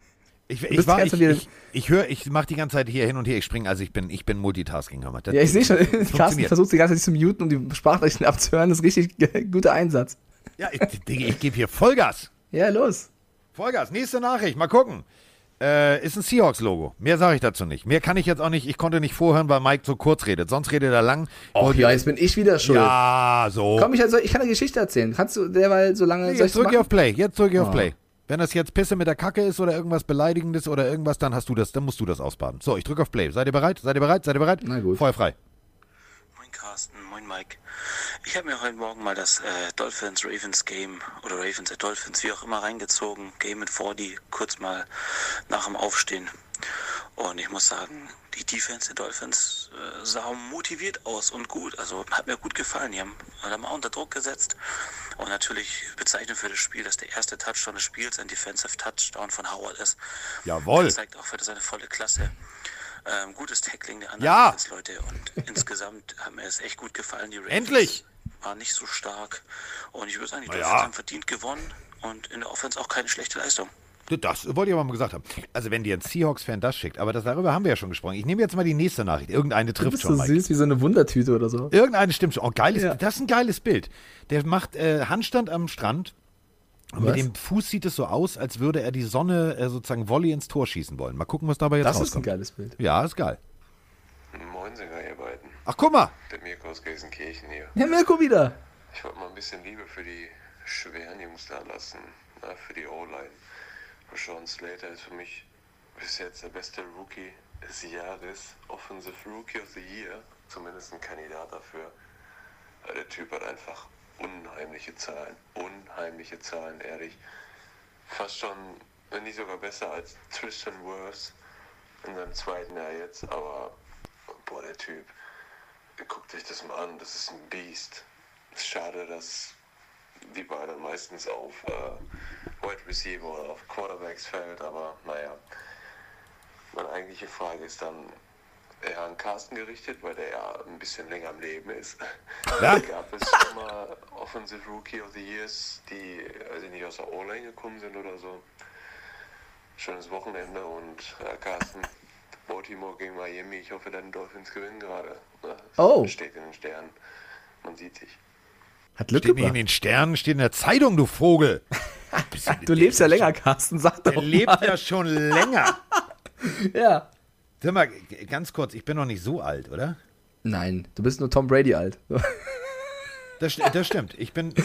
A: Ich, ich, war, ich, ich, ich höre, ich mache die ganze Zeit hier hin und her, ich springe, also ich bin, ich bin Multitasking, Hammer. Das-
B: Ja, ich sehe schon, Carsten versucht die ganze Zeit zu muten, um die Sprachnachrichten abzuhören. Das ist richtig guter Einsatz.
A: Ja, ich, Digga, ich gebe hier Vollgas.
B: Ja, los.
A: Vollgas. Nächste Nachricht, mal gucken. Äh, ist ein Seahawks-Logo. Mehr sage ich dazu nicht. Mehr kann ich jetzt auch nicht. Ich konnte nicht vorhören, weil Mike so kurz redet. Sonst redet er lang.
B: Oh ja, jetzt bin ich wieder schuld.
A: ja, so.
B: Komm, ich, also, ich kann eine Geschichte erzählen. Kannst du derweil so lange.
A: Nee, jetzt drücke ich auf Play. Jetzt drücke ich auf
B: Oh.
A: Play. Wenn das jetzt Pisse mit der Kacke ist oder irgendwas Beleidigendes oder irgendwas, dann hast du das, dann musst du das ausbaden. So, ich drücke auf Play. Seid ihr bereit? Seid ihr bereit? Seid ihr bereit?
B: Na gut.
A: Feuer frei.
F: Moin Carsten, moin Mike. Ich habe mir heute Morgen mal das äh, Dolphins-Ravens-Game oder Ravens at Dolphins, wie auch immer, reingezogen. Game mit 40, kurz mal nach dem Aufstehen. Und ich muss sagen, die Defense der Dolphins äh, sah motiviert aus und gut. Also hat mir gut gefallen. Die haben, haben auch unter Druck gesetzt. Und natürlich bezeichnend für das Spiel, dass der erste Touchdown des Spiels ein Defensive Touchdown von Howard ist.
A: Jawohl.
F: Das zeigt auch wieder seine volle Klasse. Ähm, gutes Tackling der anderen
A: Ja.
F: Leute und insgesamt hat mir es echt gut gefallen. Die Ravens
A: Endlich.
F: waren nicht so stark und ich würde sagen, die Dolphins
A: ja.
F: haben verdient gewonnen und in der Offense auch keine schlechte Leistung.
A: Das wollte ich aber mal gesagt haben. Also, wenn dir ein Seahawks-Fan das schickt, aber das, darüber haben wir ja schon gesprochen. Ich nehme jetzt mal die nächste Nachricht. Irgendeine
B: Du
A: trifft
B: bist
A: schon,
B: so
A: Mike.
B: süß wie so eine Wundertüte oder so.
A: Irgendeine stimmt schon. Oh, geiles,
B: Ja.
A: das ist ein geiles Bild. Der macht äh, Handstand am Strand. Und
B: Was?
A: mit dem Fuß sieht es so aus, als würde er die Sonne äh, sozusagen Volley ins Tor schießen wollen. Mal gucken, was dabei jetzt
B: Das ist ein
A: rauskommt.
B: geiles Bild.
A: Ja, ist geil.
G: Moinsinger, ihr beiden.
A: Ach, guck mal.
G: Der Mirko aus Gelsenkirchen hier.
B: Ja, Mirko wieder.
G: Ich wollte mal ein bisschen Liebe für die schweren Jungs da lassen. Na, für die O-Line. Sean Slater ist für mich bis jetzt der beste Rookie des Jahres. Offensive Rookie of the Year. Zumindest ein Kandidat dafür. Weil Der Typ hat einfach unheimliche Zahlen. Unheimliche Zahlen, ehrlich. Fast schon, wenn nicht sogar besser als Tristan Wirth in seinem zweiten Jahr jetzt. Aber, boah, der Typ. Guckt euch das mal an, das ist ein Biest. Schade, dass die beiden meistens auf äh, Wide Receiver oder auf Quarterbacks fällt, aber naja. Meine eigentliche Frage ist dann eher an Carsten gerichtet, weil der ja ein bisschen länger im Leben ist.
A: Ja.
G: Gab es schon mal Offensive Rookie of the Years, die also nicht aus der O-Line gekommen sind oder so? Schönes Wochenende und äh, Carsten, Baltimore gegen Miami. Ich hoffe, deine Dolphins gewinnen gerade. Ne?
B: Oh.
G: Steht in den Sternen. Man sieht sich.
B: Hat Glück
A: Steht nicht in den Sternen, steht in der Zeitung, du Vogel.
B: Du lebst ja länger, Carsten. Sag doch
A: Der lebt ja schon länger.
B: Ja.
A: Sag mal, ganz kurz, ich bin noch nicht so alt, oder?
B: Nein, du bist nur Tom Brady alt.
A: Das, das stimmt. Ich bin.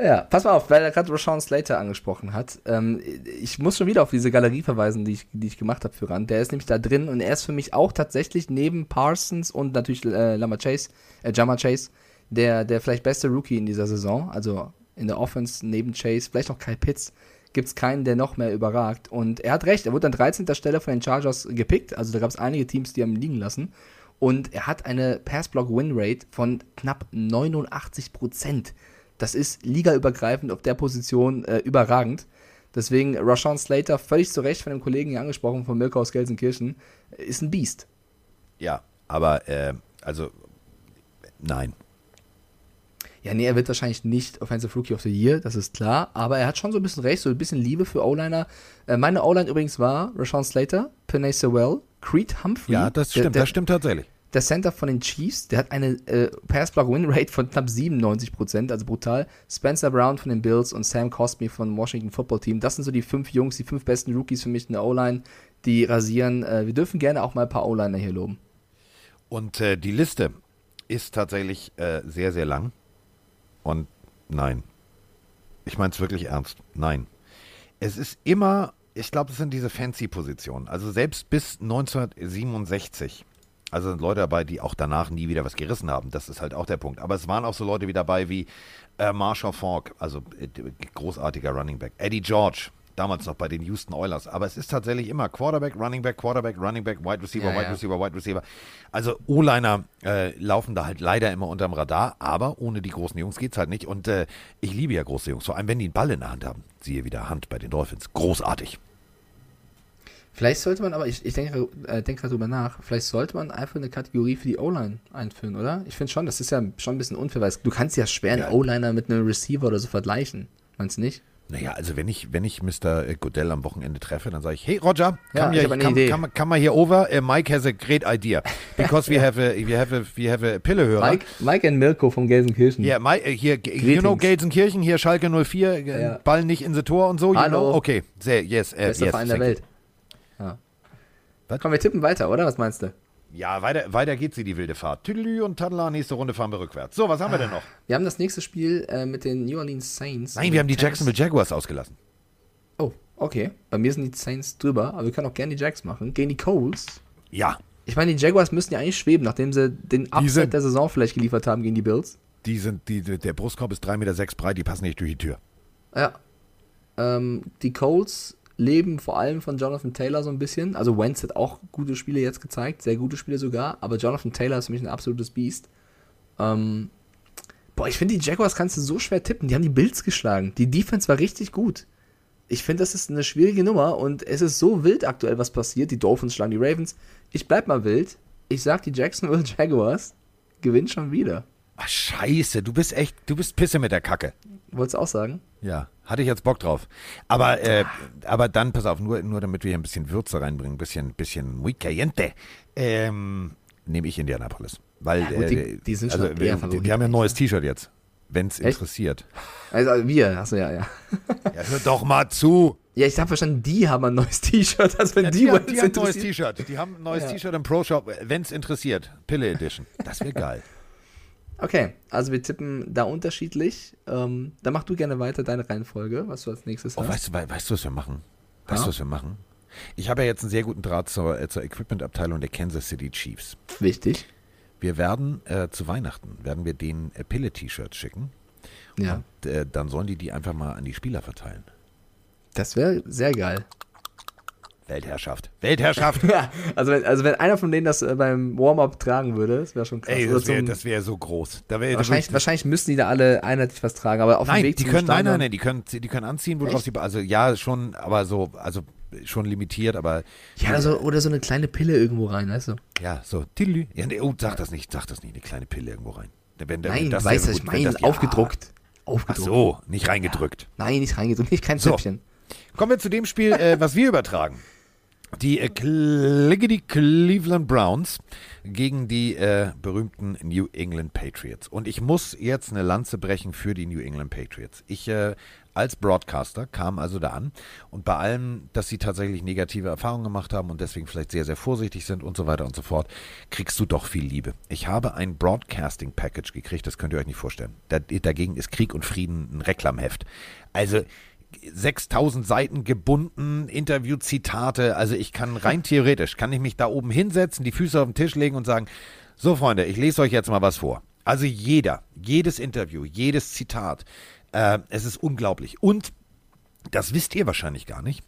B: Ja, pass mal auf, weil er gerade Rashawn Slater angesprochen hat. Ähm, ich muss schon wieder auf diese Galerie verweisen, die ich, die ich gemacht habe für Rand. Der ist nämlich da drin und er ist für mich auch tatsächlich neben Parsons und natürlich äh, Lama Chase, äh, Jama Chase, der, der vielleicht beste Rookie in dieser Saison. Also in der Offense neben Chase, vielleicht noch Kyle Pitts, gibt es keinen, der noch mehr überragt. Und er hat recht, er wurde an 13. Stelle von den Chargers gepickt. Also da gab es einige Teams, die haben ihn liegen lassen. Und er hat eine Pass-Block-Win-Rate von knapp 89 Prozent. Das ist ligaübergreifend auf der Position äh, überragend. Deswegen Rashawn Slater, völlig zu Recht von dem Kollegen hier angesprochen, von Mirko aus Gelsenkirchen, ist ein Biest.
A: Ja, aber, äh, also, nein.
B: Ja, nee, er wird wahrscheinlich nicht Offensive Rookie of the Year, das ist klar. Aber er hat schon so ein bisschen recht, so ein bisschen Liebe für O-Liner. Äh, meine O-Line übrigens war Rashawn Slater, Penay Sewell, Creed Humphrey.
A: Ja, das
B: der-
A: stimmt,
B: der,
A: das stimmt tatsächlich.
B: der Center von den Chiefs, der hat eine äh, Pass-Block-Win-Rate von knapp 97%, also brutal. Spencer Brown von den Bills und Sam Cosby von Washington Football Team. Das sind so die fünf Jungs, die fünf besten Rookies für mich in der O-Line, die rasieren. Äh, wir dürfen gerne auch mal ein paar O-Liner hier loben.
A: Und äh, die Liste ist tatsächlich äh, sehr, sehr lang. Und nein. Ich meine es wirklich ernst. Nein. es ist immer, ich glaube, es sind diese Fancy-Positionen. Also selbst bis 1967. Also sind Leute dabei, die auch danach nie wieder was gerissen haben. Das ist halt auch der Punkt. Aber es waren auch so Leute wie dabei wie äh, Marshall Falk, also äh, großartiger Running Back. Eddie George, damals noch bei den Houston Oilers. Aber es ist tatsächlich immer Quarterback, Running Back, Quarterback, Running Back, Wide Receiver,
B: Ja,
A: Wide. Receiver, Wide Receiver. Also O-Liner äh, laufen da halt leider immer unterm Radar, aber ohne die großen Jungs geht's halt nicht. Und äh, ich liebe ja große Jungs, vor allem wenn die einen Ball in der Hand haben. Siehe wieder Hand bei den Dolphins. Großartig.
B: Vielleicht sollte man aber, ich, ich denke äh, denk gerade drüber nach, vielleicht sollte man einfach eine Kategorie für die O-Line einführen, oder? Ich finde schon, das ist ja schon ein bisschen unfair, weil du kannst ja schwer einen
A: Ja.
B: O-Liner mit einem Receiver oder so vergleichen. Meinst du nicht?
A: Naja, also wenn ich, wenn ich Mr. Godell am Wochenende treffe, dann sage ich, hey Roger,
B: Ja,
A: come,
B: ich
A: here, come,
B: Idee.
A: come, come here over. Uh, Mike has a great idea. Because we have a, we have a, we have a Pillehörer.
B: Mike, Mike and Mirko von Gelsenkirchen.
A: Ja, Mike, äh, hier, you know. Gelsenkirchen, hier Schalke 04, äh,
B: Ja.
A: Ball nicht in the Tor und so, you
B: Hallo.
A: know? Okay, sehr, yes, äh,
B: Bester
A: yes,
B: Verein der. Welt. Ja.
A: Was?
B: Komm, wir tippen weiter, oder? Was meinst du?
A: Ja, weiter, weiter geht sie, die wilde Fahrt. Tüdelü und Tadla, nächste Runde fahren wir rückwärts. So, was haben wir denn noch?
B: Wir haben das nächste Spiel äh, mit den New Orleans Saints.
A: Nein, wir haben die
B: Tennessee-
A: Jacksonville Jaguars ausgelassen.
B: Oh, okay. Bei mir sind die Saints drüber, aber wir können auch gerne die Jacks machen. Gegen die Coles.
A: Ja,
B: Ich meine, die Jaguars müssen ja eigentlich schweben, nachdem sie den Upset der Saison vielleicht geliefert haben gegen die Bills.
A: die sind, die, der Brustkorb ist 3,6 Meter breit, die passen nicht durch die Tür.
B: Ja. Ähm, die Colts leben vor allem von Jonathan Taylor so ein bisschen. Also Wentz hat auch gute Spiele jetzt gezeigt, sehr gute Spiele sogar, aber Jonathan Taylor ist für mich ein absolutes Biest. Ähm, boah, ich finde, die Jaguars kannst du so schwer tippen. Die haben die Bills geschlagen. Die Defense war richtig gut. Ich finde, das ist eine schwierige Nummer und es ist so wild aktuell, was passiert. Die Dolphins schlagen die Ravens. Ich bleib mal wild. Ich sag, die Jacksonville Jaguars gewinnen schon wieder.
A: Ach, scheiße, du bist echt, du bist Pisse mit der Kacke.
B: Wolltest du auch sagen?
A: Ja, hatte ich jetzt Bock drauf. Aber, äh, aber dann, pass auf, nur, nur damit wir hier ein bisschen Würze reinbringen, ein bisschen, bisschen muy caliente, ähm, nehme ich Indianapolis. Weil,
B: Ja, gut, die-
A: äh,
B: die sind
A: also,
B: schon
A: wir,
B: eher
A: die, die haben ja ein neues T-Shirt jetzt, wenn es interessiert.
B: Also also wir, achso, ja, ja.
A: Ja, hör doch mal zu.
B: Ja, ich habe verstanden, die haben ein neues T-Shirt, als wenn
A: Ja,
B: die,
A: die, haben, die haben ein neues. T-Shirt. Die haben ein neues
B: Ja.
A: T-Shirt im Pro-Shop, wenn es interessiert. Pille Edition. Das wäre geil.
B: Okay, also wir tippen da unterschiedlich. Ähm, dann mach du gerne weiter deine Reihenfolge, was du als nächstes
A: Oh,
B: hast.
A: weißt, du, wei- weißt du, was wir machen? Weißt
B: Ja?
A: du, was wir machen? Ich habe ja jetzt einen sehr guten Draht zur, äh, zur Equipment-Abteilung der Kansas City Chiefs.
B: Wichtig.
A: Wir werden äh, zu Weihnachten, werden wir denen äh, Pille-T-Shirts schicken.
B: Ja,
A: Und äh, dann sollen die die einfach mal an die Spieler verteilen.
B: das wäre sehr geil.
A: Weltherrschaft. Weltherrschaft.
B: Ja, also wenn, also wenn einer von denen das äh, beim Warm-Up tragen würde, das wäre schon krass.
A: Ey, das wäre wär so groß. Da wär, da
B: wahrscheinlich,
A: ich-
B: wahrscheinlich müssen die da alle einheitlich was tragen, aber auf dem
A: nein,
B: Weg
A: die können, nein, nein, nein, die können, die können anziehen, worauf sie, also ja, schon, aber so, also schon limitiert, aber
B: Ja, oder so, oder so eine kleine Pille irgendwo rein, weißt du?
A: ja, so, Tilly. Ja, nee, oh, sag das nicht, sag das nicht, eine kleine Pille irgendwo rein. Wenn, wenn
B: Nein,
A: das
B: du weißt, was ich meine.
A: das- ja.
B: Aufgedruckt.
A: Ach
B: Aufgedruckt.
A: so, nicht reingedrückt.
B: Nein, nicht reingedrückt, nicht kein
A: So.
B: Zöpfchen.
A: Kommen wir zu dem Spiel, äh, was wir übertragen. Die äh, Cliggity Cleveland Browns gegen die äh, berühmten New England Patriots. Und ich muss jetzt eine Lanze brechen für die New England Patriots. Ich äh, als Broadcaster kam also da an und bei allem, dass sie tatsächlich negative Erfahrungen gemacht haben und deswegen vielleicht sehr, sehr vorsichtig sind und so weiter und so fort, kriegst du doch viel Liebe. Ich habe ein Broadcasting Package gekriegt, das könnt ihr euch nicht vorstellen. Da, dagegen ist Krieg und Frieden ein Reklamheft. Also 6000 Seiten gebunden, Interviewzitate. Also ich kann rein theoretisch, kann ich mich da oben hinsetzen, die Füße auf den Tisch legen und sagen, so Freunde, ich lese euch jetzt mal was vor. Also jeder, jedes Interview, jedes Zitat, äh, es ist unglaublich. Und das wisst ihr wahrscheinlich gar nicht.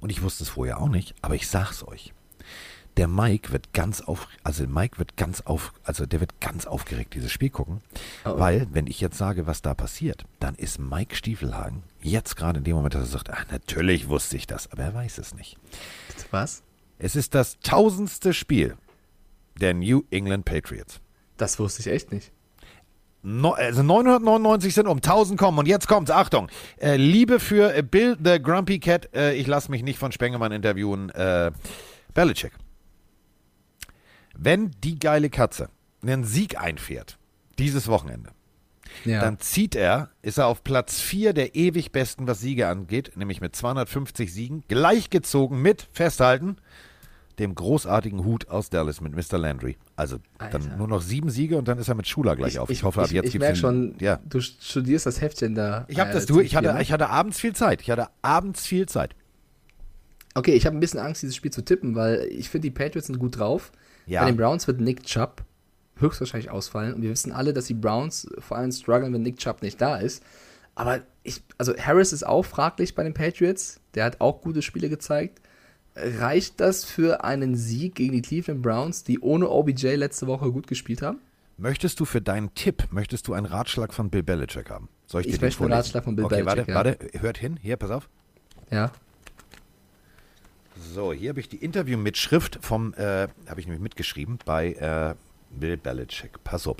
A: Und ich wusste es vorher auch nicht, aber ich sag's euch. Der Mike wird ganz auf, also Mike wird ganz auf, also der wird ganz aufgeregt dieses Spiel gucken,
B: Oh.
A: weil wenn ich jetzt sage, was da passiert, dann ist Mike Stiefelhagen jetzt gerade in dem Moment, dass er sagt, ach, natürlich wusste ich das, aber er weiß es nicht.
B: Was?
A: Es ist das tausendste Spiel der New England Patriots.
B: Das wusste ich echt nicht.
A: No, also 999 sind um 1000 kommen und jetzt kommt's, Achtung. Äh, Liebe für Bill the Grumpy Cat, äh, ich lasse mich nicht von Spengemann interviewen, äh, Belichick. Wenn die geile Katze einen Sieg einfährt, dieses Wochenende,
B: Ja.
A: dann zieht er, ist er auf Platz 4 der ewig besten, was Siege angeht, nämlich mit 250 Siegen, gleichgezogen mit, festhalten, dem großartigen Hut aus Dallas mit Mr. Landry. Also
B: Alter.
A: dann nur noch sieben Siege und dann ist er mit Schuler gleich auf. Ich, hoffe, ab
B: ich,
A: jetzt
B: ich
A: gibt's
B: merke schon,
A: Ja.
B: du studierst das Heftchen da.
A: Ich habe
B: äh,
A: das durch. Ich hatte,
B: ne?
A: ich hatte abends viel Zeit. Ich hatte abends viel Zeit.
B: Okay, ich habe ein bisschen Angst, dieses Spiel zu tippen, weil ich finde, die Patriots sind gut drauf.
A: Ja.
B: Bei den Browns wird Nick Chubb höchstwahrscheinlich ausfallen. Und wir wissen alle, dass die Browns vor allem strugglen, wenn Nick Chubb nicht da ist. Aber ich, also Harris ist auch fraglich bei den Patriots. Der hat auch gute Spiele gezeigt. Reicht das für einen Sieg gegen die Cleveland Browns, die ohne OBJ letzte Woche gut gespielt haben?
A: Möchtest du für deinen Tipp, möchtest du einen Ratschlag von Bill Belichick haben? Soll ich,
B: Ich
A: dir den
B: möchte einen
A: vorlesen?
B: Ratschlag von Bill
A: okay,
B: Belichick,
A: Warte,
B: ja.
A: warte, hört hin. Hier, pass auf.
B: Ja.
A: So, hier habe ich die Interview-Mitschrift vom, äh, habe ich nämlich mitgeschrieben bei äh, Bill Belichick. Pass auf.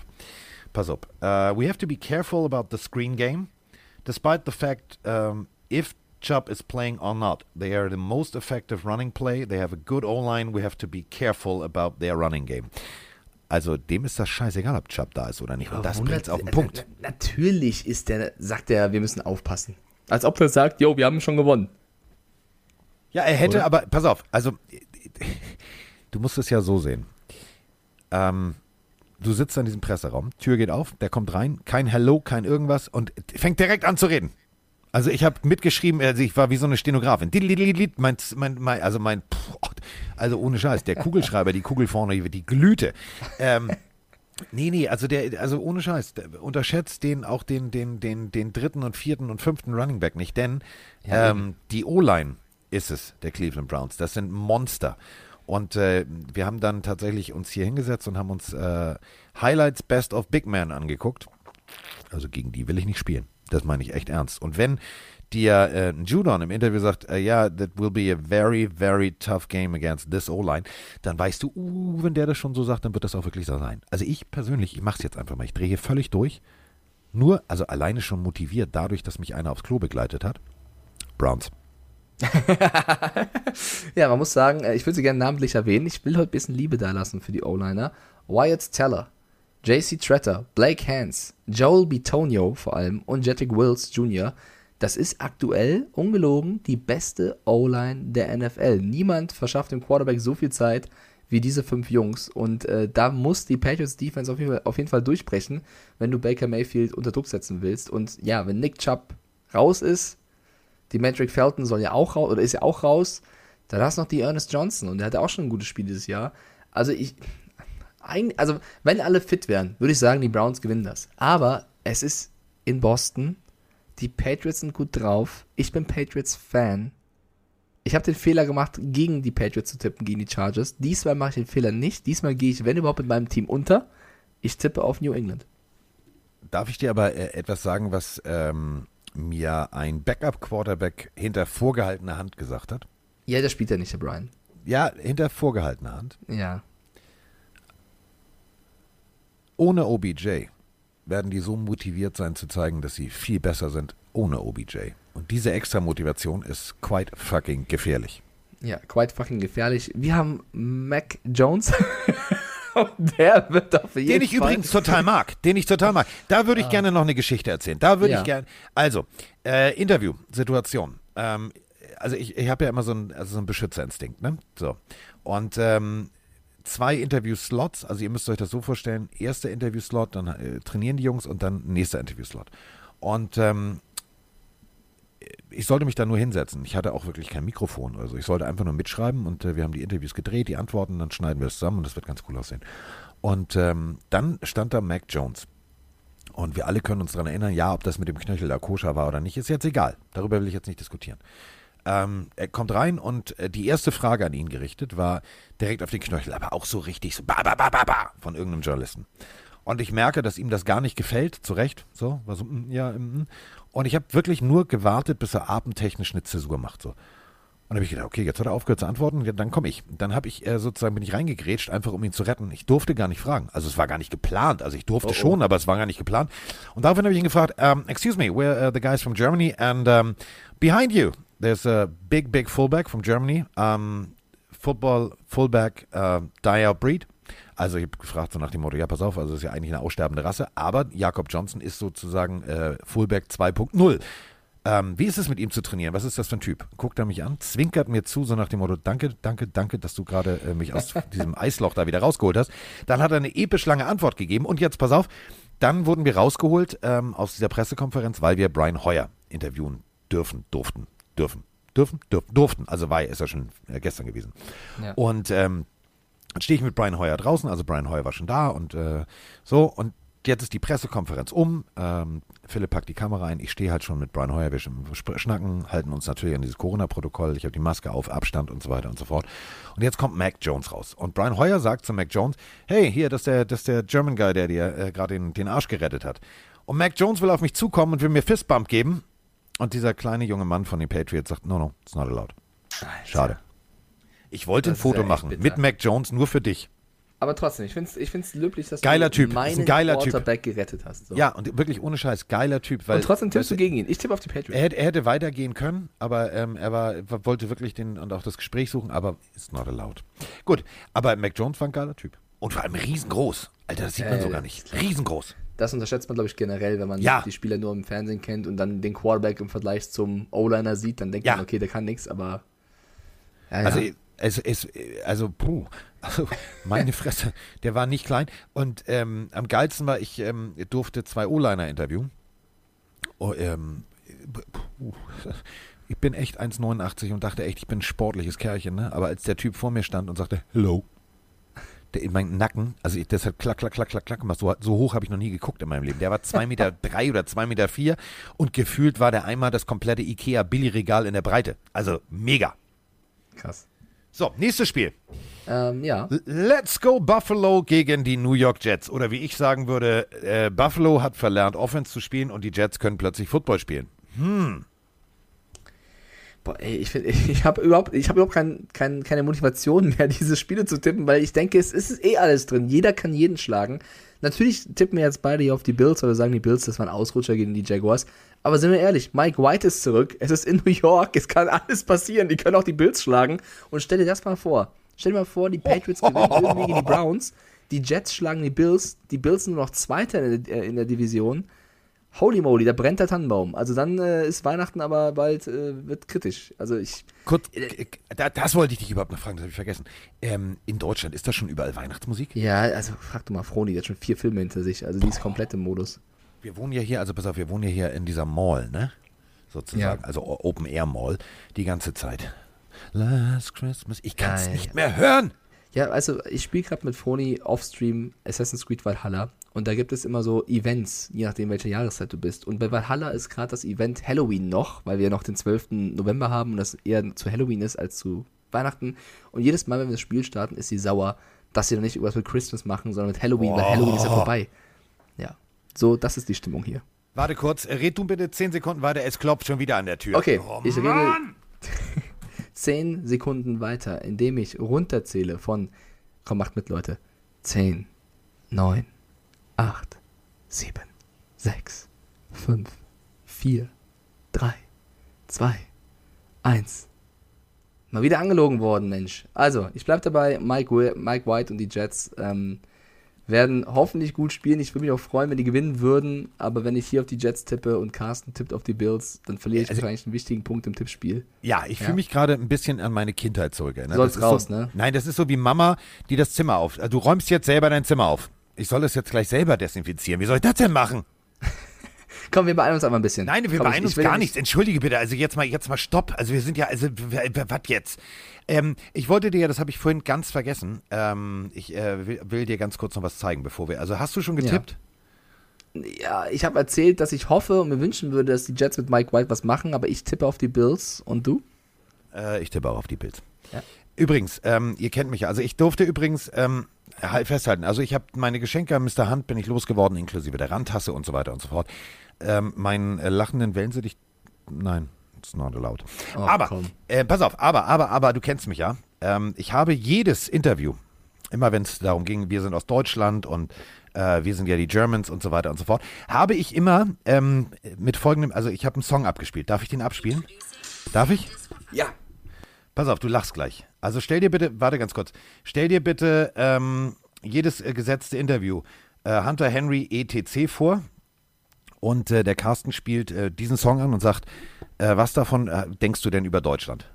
A: Pass auf. Uh, we have to be careful about the screen game. Despite the fact um, if Chubb is playing or not, they are the most effective running play. They have a good O-line. We have to be careful about their running game. Also dem ist das scheißegal, ob Chubb da ist oder nicht. Und das bringt's auf den Punkt.
B: Na, natürlich ist der, sagt er, wir müssen aufpassen. Als ob er sagt, jo, wir haben schon gewonnen.
A: Ja, er hätte,
B: Oder?
A: aber pass auf, also du musst es ja so sehen. Ähm, du sitzt in diesem Presseraum, Tür geht auf, der kommt rein, kein Hello, kein irgendwas und fängt direkt an zu reden. Also ich habe mitgeschrieben, also ich war wie so eine Stenografin. Mein, mein, mein, also mein, also ohne Scheiß, der Kugelschreiber, die Kugel vorne, die glühte. Ähm, Nee, nee, also der, also ohne Scheiß, unterschätzt den auch den, den, den, den dritten und vierten und fünften Running Back nicht, denn
B: Ja,
A: ähm, die O-Line ist es, der Cleveland Browns. Das sind Monster. Und äh, wir haben dann tatsächlich uns hier hingesetzt und haben uns äh, Highlights Best of Big Man angeguckt. Also gegen die will ich nicht spielen. Das meine ich echt ernst. Und wenn dir äh, Judon im Interview sagt, äh, ja, that will be a very, very tough game against this O-Line, dann weißt du, uh, wenn der das schon so sagt, dann wird das auch wirklich so sein. Also ich persönlich, ich mache es jetzt einfach mal. Ich drehe hier völlig durch. Nur, also alleine schon motiviert, dadurch, dass mich einer aufs Klo begleitet hat. Browns.
B: Ja, man muss sagen, äh, ich würde sie gerne namentlich erwähnen. Ich will heute ein bisschen Liebe da lassen für die O-Liner. Wyatt Teller, JC Tretter, Blake Hans, Joel Bitonio vor allem und Jettick Wills Jr. Das ist aktuell, ungelogen, die beste O-Line der NFL. Niemand verschafft dem Quarterback so viel Zeit wie diese fünf Jungs. Und äh, da muss die Patriots Defense auf jeden, Fall, auf jeden Fall durchbrechen, wenn du Baker Mayfield unter Druck setzen willst. Und ja, wenn Nick Chubb raus ist, die Metric Felton soll ja auch raus, oder ist ja auch raus. Dann hast du noch die Ernest Johnson und der hatte auch schon ein gutes Spiel dieses Jahr. Also ich, also wenn alle fit wären, würde ich sagen, die Browns gewinnen das. Aber es ist in Boston. Die Patriots sind gut drauf. Ich bin Patriots-Fan. Ich habe den Fehler gemacht, gegen die Patriots zu tippen, gegen die Chargers. Diesmal mache ich den Fehler nicht. Diesmal gehe ich, wenn überhaupt, mit meinem Team unter. Ich tippe auf New England.
A: Darf ich dir aber äh, etwas sagen, was ähm, mir ein Backup-Quarterback hinter vorgehaltener Hand gesagt hat?
B: Ja, der spielt ja nicht, der Brian.
A: Ja, hinter vorgehaltener Hand.
B: Ja.
A: Ohne OBJ werden die so motiviert sein zu zeigen, dass sie viel besser sind ohne OBJ. Und diese extra Motivation ist quite fucking gefährlich.
B: Ja, quite fucking gefährlich. Wir haben Mac Jones. Der wird auf jeden
A: Den ich
B: Fall.
A: übrigens total mag. Den ich total mag. Da würde ich gerne noch eine Geschichte erzählen. Da würde
B: Ja.
A: ich gerne. Also, äh, Interview-Situation. Ähm, also ich, ich habe ja immer so einen, also so Beschützerinstinkt, ne? So. Und ähm, zwei Interview-Slots, also ihr müsst euch das so vorstellen, erster Interview-Slot, dann äh, trainieren die Jungs und dann nächster Interview-Slot. Und ähm, ich sollte mich da nur hinsetzen. Ich hatte auch wirklich kein Mikrofon oder. Ich sollte einfach nur mitschreiben und äh, wir haben die Interviews gedreht, die Antworten, dann schneiden wir es zusammen und das wird ganz cool aussehen. Und ähm, dann stand da Mac Jones. Und wir alle können uns daran erinnern, ja, ob das mit dem Knöchel da koscher war oder nicht, ist jetzt egal. Darüber will ich jetzt nicht diskutieren. Ähm, er kommt rein und äh, die erste Frage an ihn gerichtet war direkt auf den Knöchel, aber auch so richtig so ba, ba, ba, ba, ba von irgendeinem Journalisten. Und ich merke, dass ihm das gar nicht gefällt, zu Recht, so, war so, mm, ja, mm, mm. Und ich habe wirklich nur gewartet, bis er abendtechnisch eine Zäsur macht, so. Und dann habe ich gedacht, okay, jetzt hat er aufgehört zu antworten, ja, dann komme ich. Dann habe ich äh, sozusagen, bin ich reingegrätscht, einfach um ihn zu retten. Ich durfte gar nicht fragen. Also es war gar nicht geplant. Also ich durfte schon, aber es war gar nicht geplant. Und daraufhin habe ich ihn gefragt, um, excuse me, we're uh, the guys from Germany and um, behind you, there's a big, big fullback from Germany. Um, football, fullback, uh, die-out breed. Also ich habe gefragt so nach dem Motto, ja pass auf, also das ist ja eigentlich eine aussterbende Rasse, aber Jakob Johnson ist sozusagen äh, Fullback 2.0. Ähm, wie ist es mit ihm zu trainieren? Was ist das für ein Typ? Guckt er mich an, zwinkert mir zu, so nach dem Motto, danke, danke, danke, dass du gerade äh, mich aus diesem Eisloch da wieder rausgeholt hast. Dann hat er eine episch lange Antwort gegeben. Und jetzt, pass auf, dann wurden wir rausgeholt ähm, aus dieser Pressekonferenz, weil wir Brian Hoyer interviewen dürfen, durften, dürfen, dürfen, dürfen, durften. Also war ist ja schon äh, gestern gewesen.
B: Ja.
A: Und ähm, dann stehe ich mit Brian Hoyer draußen, also Brian Hoyer war schon da und äh, so und jetzt ist die Pressekonferenz um. Ähm, Philipp packt die Kamera ein. Ich stehe halt schon mit Brian Hoyer. Wir schnacken, halten uns natürlich an dieses Corona-Protokoll. Ich habe die Maske auf, Abstand und so weiter und so fort. Und jetzt kommt Mac Jones raus. Und Brian Hoyer sagt zu Mac Jones: Hey, hier, das ist der, das ist der German Guy, der dir äh, gerade den, den Arsch gerettet hat. Und Mac Jones will auf mich zukommen und will mir Fistbump geben. Und dieser kleine junge Mann von den Patriots sagt: No, no, it's not allowed. Schade. Ich wollte ein Foto machen
B: bitter.
A: mit Mac Jones nur für dich.
B: Aber trotzdem, ich finde es ich find's löblich, dass
A: Geiler
B: du
A: Typ, ist ein
B: meinen
A: geiler Typ.
B: Quarterback gerettet hast. So.
A: Ja, und wirklich ohne Scheiß, geiler Typ. Weil,
B: Und trotzdem tippst du gegen ihn. Ich tippe auf die Patriots.
A: Er hätte, er hätte weitergehen können, aber ähm, er war, wollte wirklich den und auch das Gespräch suchen, aber ist not allowed. Gut, aber Mac Jones war ein geiler Typ. Und vor allem riesengroß. Alter, das sieht man
B: Äh,
A: so gar nicht. Riesengroß.
B: Das unterschätzt man, glaube ich, generell, wenn man
A: Ja.
B: die Spieler nur im Fernsehen kennt und dann den Quarterback im Vergleich zum O-Liner sieht, dann denkt
A: Ja.
B: man, okay, der kann nichts, aber. Ja.
A: Also, es, es, also, puh, also, meine Fresse, der war nicht klein. Und ähm, am geilsten war, ich ähm, durfte zwei O-Liner interviewen. Oh, ähm, puh, ich bin echt 1,89 und dachte echt, ich bin ein sportliches Kerlchen, ne? Aber als der Typ vor mir stand und sagte, hello, der in meinen Nacken, also ich, das hat klack, klack, klack, klack, klack gemacht. So, so hoch habe ich noch nie geguckt in meinem Leben. Der war 2,3 Meter drei oder 2,4 Meter vier und gefühlt war der einmal das komplette Ikea-Billigregal in der Breite. Also mega.
B: krass.
A: So, nächstes Spiel.
B: Ähm, ja.
A: Let's go Buffalo gegen die New York Jets. Oder wie ich sagen würde, äh, Buffalo hat verlernt, Offense zu spielen und die Jets können plötzlich Football spielen.
B: Boah, ey, ich finde, ich habe überhaupt, ich habe überhaupt kein, kein, keine Motivation mehr, diese Spiele zu tippen, weil ich denke, es ist eh alles drin. Jeder kann jeden schlagen. Natürlich tippen wir jetzt beide hier auf die Bills oder sagen die Bills, das waren Ausrutscher gegen die Jaguars. Aber sind wir ehrlich, Mike White ist zurück. Es ist in New York. Es kann alles passieren. Die können auch die Bills schlagen. Und stell dir das mal vor. Stell dir mal vor, die Patriots gewinnen irgendwie gegen die Browns. Die Jets schlagen die Bills. Die Bills sind nur noch Zweiter in der, äh, in der Division. Holy moly, da brennt der Tannenbaum. Also dann äh, ist Weihnachten aber bald, äh, wird kritisch. Also ich,
A: Kurz, äh, da, das wollte ich dich überhaupt noch fragen, das habe ich vergessen. Ähm, in Deutschland ist das schon überall Weihnachtsmusik?
B: ja, also frag du mal Froni, die hat schon vier Filme hinter sich. Also die ist komplett im Modus.
A: Wir wohnen ja hier, also pass auf, wir wohnen ja hier in dieser Mall, ne? Sozusagen,
B: Ja.
A: also Open Air Mall, die ganze Zeit. Last Christmas, ich kann es nicht mehr hören.
B: Ja, also ich spiele gerade mit Froni offstream Assassin's Creed Valhalla und da gibt es immer so Events, je nachdem welche Jahreszeit du bist. Und bei Valhalla ist gerade das Event Halloween noch, weil wir noch den 12. November haben und das eher zu Halloween ist als zu Weihnachten. Und jedes Mal, wenn wir das Spiel starten, ist sie sauer, dass sie dann nicht irgendwas mit Christmas machen, sondern mit Halloween, weil Halloween ist ja vorbei. So, das ist die Stimmung hier.
A: Warte kurz, äh, red du bitte 10 Sekunden weiter, es klopft schon wieder an der Tür.
B: Okay,
A: Oh,
B: ich rede
A: Mann!
B: 10 Sekunden weiter, indem ich runterzähle von, komm, macht mit, Leute. 10, 9, 8, 7, 6, 5, 4, 3, 2, 1. Mal wieder angelogen worden, Mensch. Also, ich bleib dabei, Mike, Mike White und die Jets ähm, werden hoffentlich gut spielen. Ich würde mich auch freuen, wenn die gewinnen würden, aber wenn ich hier auf die Jets tippe und Carsten tippt auf die Bills, dann verliere ich
A: Also-
B: wahrscheinlich einen wichtigen Punkt im Tippspiel.
A: Ja, ich
B: Ja.
A: fühle mich gerade ein bisschen an meine Kindheit zurückerinnert.
B: Soll's
A: Das ist
B: raus,
A: so,
B: ne?
A: Nein, das ist so wie Mama, die das Zimmer auf. äh, Du räumst jetzt selber dein Zimmer auf. Ich soll das jetzt gleich selber desinfizieren. Wie soll ich das denn machen?
B: Komm, wir beeilen uns aber ein bisschen.
A: Nein, wir
B: Komm,
A: beeilen uns gar
B: ja
A: nichts. Entschuldige bitte. Also jetzt mal, jetzt mal Stopp. Also wir sind ja, also was jetzt? Ähm, ich wollte dir, das habe ich vorhin ganz vergessen. Ähm, ich äh, will, will dir ganz kurz noch was zeigen, bevor wir. Also hast du schon getippt?
B: Ja, ich habe erzählt, dass ich hoffe und mir wünschen würde, dass die Jets mit Mike White was machen, aber ich tippe auf die Bills. Und du?
A: Äh, ich tippe auch auf die Bills.
B: Ja.
A: Übrigens, ähm, ihr kennt mich ja. Also ich durfte übrigens ähm, halt festhalten. Also ich habe meine Geschenke an Mr. Hand bin ich losgeworden, inklusive der Randtasse und so weiter und so fort. Ähm, meinen äh, lachenden Wellensittich, nein, it's not allowed.
B: Oh,
A: aber, äh, pass auf, aber, aber, aber, du kennst mich ja. Ähm, ich habe jedes Interview, immer wenn es darum ging, wir sind aus Deutschland und äh, wir sind ja die Germans und so weiter und so fort, habe ich immer ähm, mit folgendem, also ich habe einen Song abgespielt. Darf ich den abspielen? Darf ich?
B: Ja.
A: Pass auf, du lachst gleich. Also stell dir bitte, warte ganz kurz, stell dir bitte ähm, jedes äh, gesetzte Interview äh, Hunter Henry ETC vor Und äh, der Carsten spielt äh, diesen Song an und sagt, äh, was davon äh, denkst du denn über Deutschland?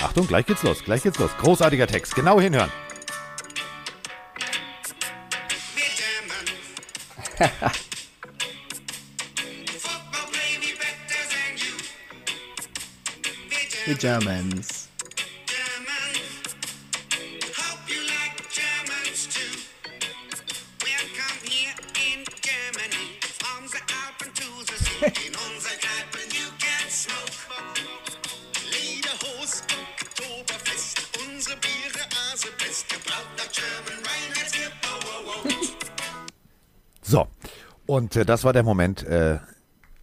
A: Achtung, gleich geht's los, gleich geht's los. Großartiger Text, genau hinhören.
B: Die Germans.
A: und äh, das war der Moment, äh,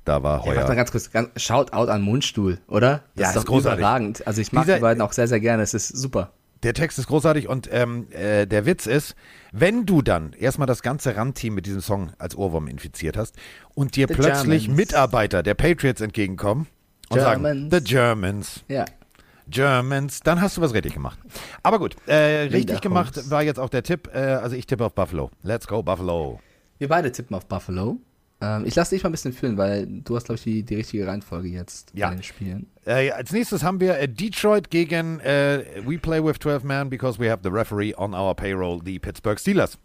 A: da war
B: Ja,
A: heuer.
B: warte mal ganz kurz, ganz, Shoutout an Mundstuhl, oder? Das
A: Ja,
B: ist
A: ist
B: doch
A: großartig.
B: überragend. Also ich mag
A: Dieser-
B: die beiden auch sehr, sehr gerne. Es ist super.
A: Der Text ist großartig und ähm, äh, der Witz ist, wenn du dann erstmal das ganze Randteam mit diesem Song als Ohrwurm infiziert hast und dir
B: The
A: plötzlich
B: Germans.
A: Mitarbeiter der Patriots entgegenkommen und sagen,
B: Germans.
A: The Germans,
B: Ja.
A: Germans, dann hast du was richtig gemacht. Aber gut, äh, richtig gemacht war jetzt auch der Tipp, äh, also ich tippe auf Buffalo. Let's go Buffalo.
B: Wir beide tippen auf Buffalo. Ähm, ich lasse dich mal ein bisschen fühlen, weil du hast, glaube ich, die, die richtige Reihenfolge jetzt
A: Ja.
B: bei den Spielen.
A: Äh, als nächstes haben wir äh, Detroit gegen äh, We Play with 12 Men because we have the referee on our payroll, the Pittsburgh Steelers.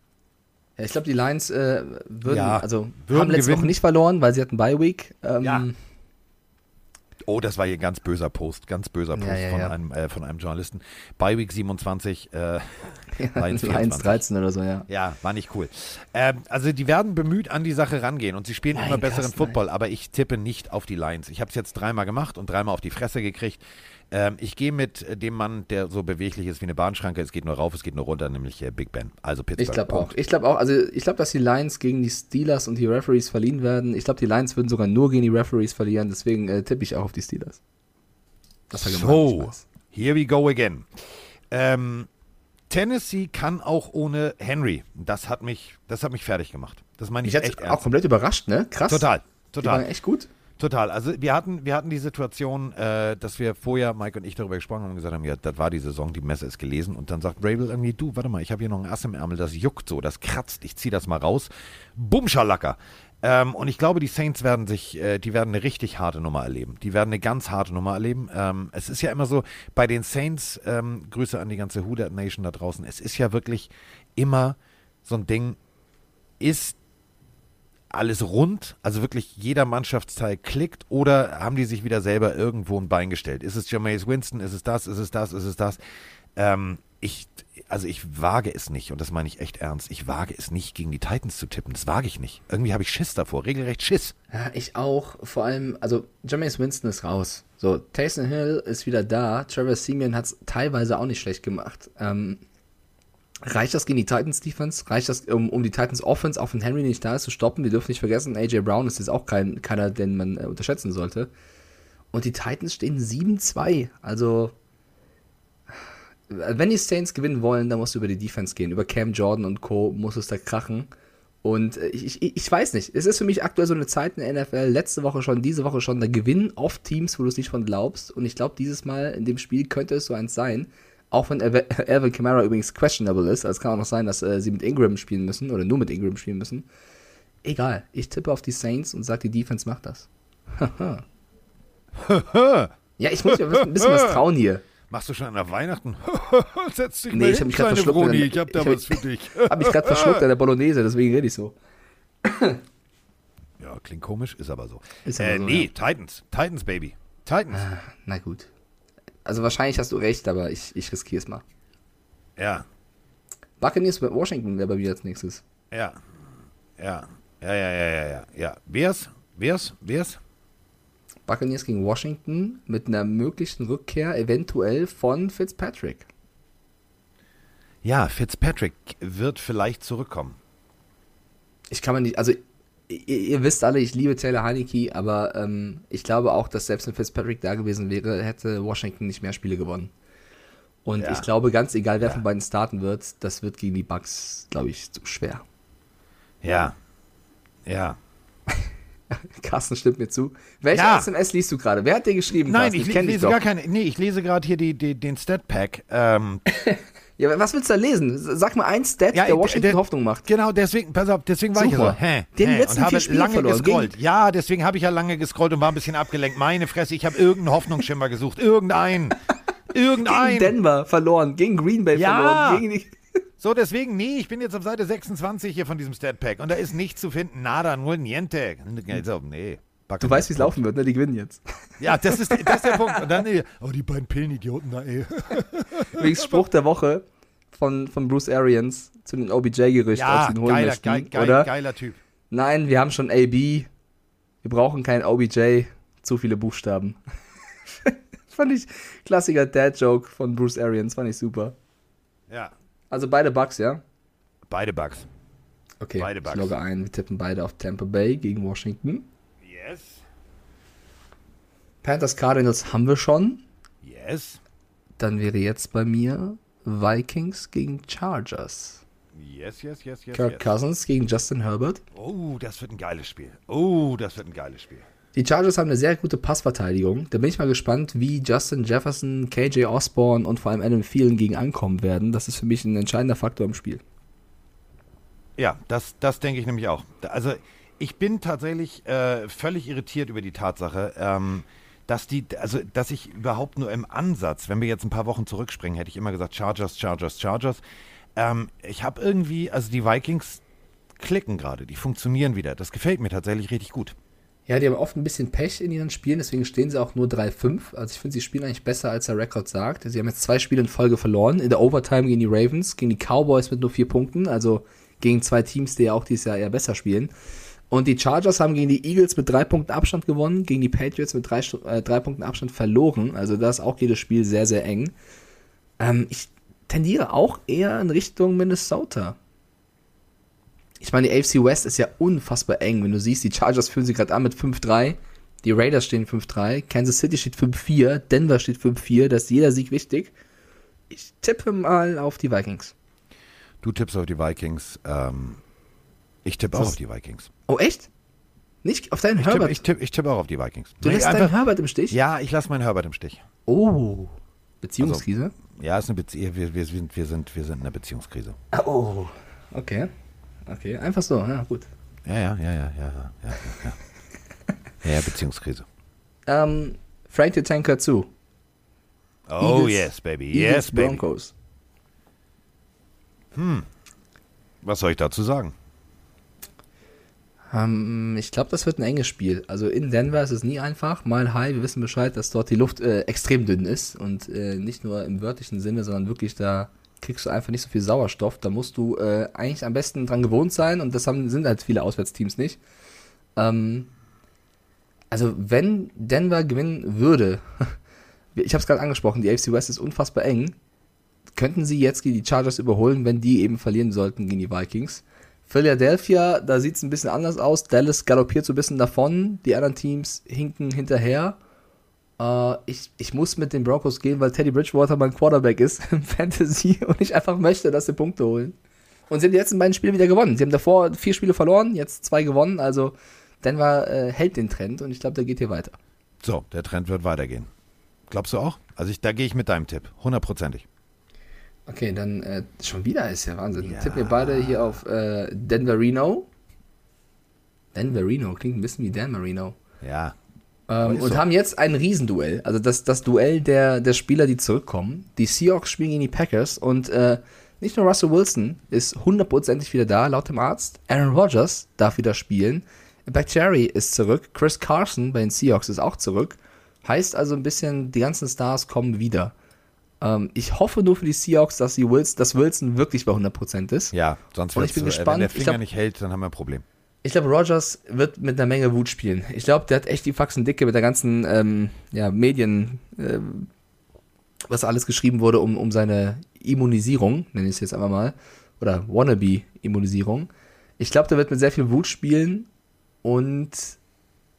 B: Ja, ich glaube, die Lions äh, würden,
A: Ja,
B: also
A: würden
B: haben letzte
A: gewinnen.
B: Woche nicht verloren, weil sie hatten Bye Week. Ähm,
A: Ja. Oh, das war hier ein ganz böser Post, ganz böser Post
B: Ja, ja,
A: von,
B: ja.
A: Einem, äh, von einem Journalisten. By Week 27, äh, Lions
B: Lions
A: 24.
B: 13 oder so, ja.
A: Ja, war nicht cool. Ähm, also die werden bemüht an die Sache rangehen und sie spielen
B: Nein,
A: immer besseren
B: Carsten,
A: Football, aber ich tippe nicht auf die Lions. Ich habe es jetzt dreimal gemacht und dreimal auf die Fresse gekriegt. Ähm, ich gehe mit dem Mann, der so beweglich ist wie eine Bahnschranke. Es geht nur rauf, es geht nur runter, nämlich äh, Big Ben. Also Pittsburgh.
B: Ich glaube auch. Ich glaube auch, also ich glaube, dass die Lions gegen die Steelers und die Referees verliehen werden. Ich glaube, die Lions würden sogar nur gegen die Referees verlieren, deswegen äh, tippe ich auch auf die Steelers.
A: So, here we go again. Ähm, Tennessee kann auch ohne Henry. Das hat mich, das hat mich fertig gemacht. Das meine ich,
B: Ich
A: echt
B: auch
A: ernst.
B: komplett überrascht, ne? Krass.
A: Total,
B: Die
A: total.
B: waren echt gut.
A: Total. Also wir hatten, wir hatten die Situation, äh, dass wir vorher, Mike und ich, darüber gesprochen haben und gesagt haben, ja, das war die Saison, die Messe ist gelesen. Und dann sagt Rabel irgendwie, du, warte mal, ich habe hier noch ein Ass im Ärmel, das juckt so, das kratzt, ich zieh das mal raus. Bumschalacker. Ähm, und ich glaube, die Saints werden sich, äh, die werden eine richtig harte Nummer erleben. Die werden eine ganz harte Nummer erleben. Ähm, es ist ja immer so, bei den Saints, ähm, Grüße an die ganze Huda Nation da draußen, es ist ja wirklich immer so ein Ding, ist alles rund, also wirklich jeder Mannschaftsteil klickt oder haben die sich wieder selber irgendwo ein Bein gestellt? Ist es Jameis Winston? Ist es das? Ist es das? Ist es das? Ähm, ich, also ich wage es nicht und das meine ich echt ernst. Ich wage es nicht, gegen die Titans zu tippen. Das wage ich nicht. Irgendwie habe ich Schiss davor, regelrecht Schiss.
B: Ja, ich auch. Vor allem, also Jameis Winston ist raus. So, Taysom Hill ist wieder da. Trevor Simeon hat es teilweise auch nicht schlecht gemacht. Ähm, reicht das gegen die Titans Defense? Reicht das, um, um die Titans Offense, auch wenn Henry nicht da ist, zu stoppen? Wir dürfen nicht vergessen, AJ Brown ist jetzt auch kein, keiner, den man äh, unterschätzen sollte. Und die Titans stehen 7-2. Also, wenn die Saints gewinnen wollen, dann musst du über die Defense gehen. Über Cam Jordan und Co. muss es da krachen. Und äh, ich, ich, ich weiß nicht. Es ist für mich aktuell so eine Zeit in der NFL, letzte Woche schon, diese Woche schon, da gewinnen oft Teams, wo du es nicht von glaubst. Und ich glaube, dieses Mal in dem Spiel könnte es so eins sein. Auch wenn Alvin Kamara übrigens questionable ist. Also es kann auch noch sein, dass äh, sie mit Ingram spielen müssen oder nur mit Ingram spielen müssen. Egal. Ich tippe auf die Saints und sage, die Defense macht das. ja, ich muss mir ein bisschen was trauen hier.
A: Machst du schon an der Weihnachten? Setz dich
B: Nee, ich hab mich verschluckt
A: Bruni,
B: der-
A: ich hab da
B: ich hab-
A: was für dich.
B: Hab mich gerade verschluckt an der Bolognese, deswegen rede ich so.
A: Ja, klingt komisch, ist aber so.
B: Ist aber
A: äh,
B: so,
A: nee,
B: ja.
A: Titans. Titans, Baby. Titans.
B: Na gut. Also wahrscheinlich hast du recht, aber ich, ich riskiere es mal.
A: Ja,
B: Buccaneers mit Washington wäre bei mir als nächstes.
A: ja, ja, ja, ja, ja, ja, ja, ja. Wer's? Wer's? Wer's?
B: Buccaneers gegen Washington mit einer möglichen Rückkehr eventuell von Fitzpatrick.
A: Ja, Fitzpatrick wird vielleicht zurückkommen.
B: Ich kann mir nicht, also ihr, ihr wisst alle, ich liebe Taylor Heineke, aber ähm, ich glaube auch, dass selbst wenn Fitzpatrick da gewesen wäre, hätte Washington nicht mehr Spiele gewonnen. Und
A: Ja.
B: ich glaube, ganz egal, wer von beiden starten wird, das wird gegen die Bucks, glaube ich, zu schwer.
A: Ja, ja.
B: Carsten stimmt mir zu. Welche
A: Ja.
B: SMS liest du gerade? Wer hat dir geschrieben?
A: Nein,
B: Carsten?
A: ich,
B: dich
A: lese gar keine. Nee, ich lese gerade hier die, die, den Stat-Pack. Ähm,
B: Ja, was willst du da lesen? Sag mal ein Stat,
A: Ja,
B: der Washington
A: der-
B: Hoffnung macht.
A: Genau, deswegen, pass auf, deswegen war ich
B: Super.
A: so, hä,
B: die
A: hä,
B: letzten
A: und habe lange
B: verloren.
A: gescrollt. Ja, deswegen habe ich ja lange gescrollt und war ein bisschen abgelenkt. Meine Fresse, ich habe irgendeinen Hoffnungsschimmer gesucht. Irgendein. Irgendein.
B: Gegen Denver verloren, gegen Green Bay
A: Ja.
B: verloren, gegen die
A: So, deswegen, nee, ich bin jetzt auf Seite 26 hier von diesem Stat-Pack und da ist nichts zu finden. Nada, null, niente. Also, nee.
B: Du weißt, wie es laufen wird, ne? Die gewinnen jetzt.
A: Ja, das ist, das ist der Punkt. Und dann, ey, oh, die beiden Pillenidioten da, ey.
B: Übrigens Spruch der Woche von, von Bruce Arians zu den OBJ-Gerüchten,
A: Ja,
B: sie ihn holen
A: geiler,
B: möchten,
A: geil, geil,
B: oder?
A: geiler Typ.
B: Nein, wir haben schon AB. Wir brauchen kein OBJ. Zu viele Buchstaben. fand ich klassiker Dad-Joke von Bruce Arians, fand ich super.
A: Ja,
B: Also beide Bucks, ja?
A: beide Bugs.
B: Okay,
A: Beide
B: ich
A: Bucks.
B: logge ein. Wir tippen beide auf Tampa Bay gegen Washington.
A: Yes.
B: Panthers Cardinals haben wir schon.
A: Yes.
B: Dann wäre jetzt bei mir Vikings gegen Chargers.
A: Yes, yes, yes, yes,
B: Kirk
A: yes.
B: Cousins gegen Justin Herbert.
A: Oh, das wird ein geiles Spiel. Oh, das wird ein geiles Spiel.
B: Die Chargers haben eine sehr gute Passverteidigung. Da bin ich mal gespannt, wie Justin Jefferson, KJ Osborne und vor allem Adam Thielen gegen ankommen werden. Das ist für mich ein entscheidender Faktor im Spiel.
A: Ja, das, das denke ich nämlich auch. Also ich bin tatsächlich äh, völlig irritiert über die Tatsache, ähm, dass die, also dass ich überhaupt nur im Ansatz, wenn wir jetzt ein paar Wochen zurückspringen, hätte ich immer gesagt Chargers, Chargers, Chargers. Ähm, ich habe irgendwie, also die Vikings klicken gerade, die funktionieren wieder. Das gefällt mir tatsächlich richtig gut.
B: Ja, die haben oft ein bisschen Pech in ihren Spielen, deswegen stehen sie auch nur 3-5. Also ich finde, sie spielen eigentlich besser, als der Rekord sagt. Sie haben jetzt zwei Spiele in Folge verloren. In der Overtime gegen die Ravens, gegen die Cowboys mit nur vier Punkten, also gegen zwei Teams, die ja auch dieses Jahr eher besser spielen. Und die Chargers haben gegen die Eagles mit drei Punkten Abstand gewonnen, gegen die Patriots mit drei, äh, drei Punkten Abstand verloren. Also da ist auch jedes Spiel sehr, sehr eng. Ähm, ich tendiere auch eher in Richtung Minnesota. Ich meine, die AFC West ist ja unfassbar eng. Wenn du siehst, die Chargers führen sie gerade an mit 5-3. Die Raiders stehen 5-3. Kansas City steht 5-4. Denver steht 5-4. Da ist jeder Sieg wichtig. Ich tippe mal auf die Vikings.
A: Du tippst auf die Vikings. Ähm, ich tippe auch auf die Vikings.
B: Oh, echt? Nicht auf deinen
A: Ich tippe
B: Herbert?
A: ich tipp, ich tipp auch auf die Vikings.
B: du lässt
A: einfach-
B: deinen Herbert im Stich?
A: Ja, ich lasse meinen Herbert im Stich.
B: Oh. Beziehungskrise?
A: Ja, ist eine Bezie wir, wir, sind, wir, sind, wir sind in einer Beziehungskrise.
B: Oh. Okay. Okay, einfach so. Ja, gut.
A: Ja, ja, ja, ja, ja, ja, ja, ja. Ja, Beziehungskrise.
B: Ähm, Frank the Tanker zu.
A: Oh
B: Eagles-
A: yes, baby.
B: Eagles
A: Yes, baby.
B: Broncos.
A: Was soll ich dazu sagen?
B: Ähm, ich glaube, das wird ein enges Spiel. Also in Denver ist es nie einfach. Mile High, wir wissen Bescheid, dass dort die Luft äh, extrem dünn ist. Und äh, nicht nur im wörtlichen Sinne, sondern wirklich da kriegst du einfach nicht so viel Sauerstoff. Da musst du äh, eigentlich am besten dran gewohnt sein. Und das haben, sind halt viele Auswärtsteams nicht. Ähm, also wenn Denver gewinnen würde, ich habe es gerade angesprochen, die AFC West ist unfassbar eng. Könnten sie jetzt die Chargers überholen, wenn die eben verlieren sollten gegen die Vikings? Philadelphia, da sieht es ein bisschen anders aus. Dallas galoppiert so ein bisschen davon. Die anderen Teams hinken hinterher. Äh, ich, ich muss mit den Broncos gehen, weil Teddy Bridgewater mein Quarterback ist im Fantasy und ich einfach möchte, dass sie Punkte holen. Und sie haben die letzten beiden Spiele wieder gewonnen. Sie haben davor vier Spiele verloren, jetzt zwei gewonnen. Also Denver äh, hält den Trend und ich glaube, der geht hier weiter.
A: So, der Trend wird weitergehen. Glaubst du auch? Also ich, da gehe ich mit deinem Tipp. Hundertprozentig.
B: Okay, dann äh, schon wieder ist ja Wahnsinn.
A: Ja.
B: Tippen wir beide hier auf äh, Denver Reno. Denver Reno klingt ein bisschen wie Dan Marino.
A: Ja.
B: Ähm, und
A: so.
B: haben jetzt ein Riesenduell. Also das, das Duell der, der Spieler, die zurückkommen. Die Seahawks spielen gegen die Packers und äh, nicht nur Russell Wilson ist hundertprozentig wieder da, laut dem Arzt. Aaron Rodgers darf wieder spielen. Bakhtiari ist zurück. Chris Carson bei den Seahawks ist auch zurück. Heißt also ein bisschen, die ganzen Stars kommen wieder. Ähm, ich hoffe nur für die Seahawks, dass, die Wilson, dass Wilson wirklich bei 100% ist.
A: Ja, sonst wird's
B: ich bin
A: so, äh,
B: gespannt.
A: Wenn der Finger
B: glaub-
A: nicht hält, dann haben wir ein Problem.
B: Ich glaube, Rogers wird mit einer Menge Wut spielen. Ich glaube, der hat echt die Faxen dicke mit der ganzen ähm, ja, Medien, ähm, was alles geschrieben wurde, um, um seine Immunisierung, nenne ich es jetzt einfach mal, oder Wannabe-Immunisierung. Ich glaube, der wird mit sehr viel Wut spielen und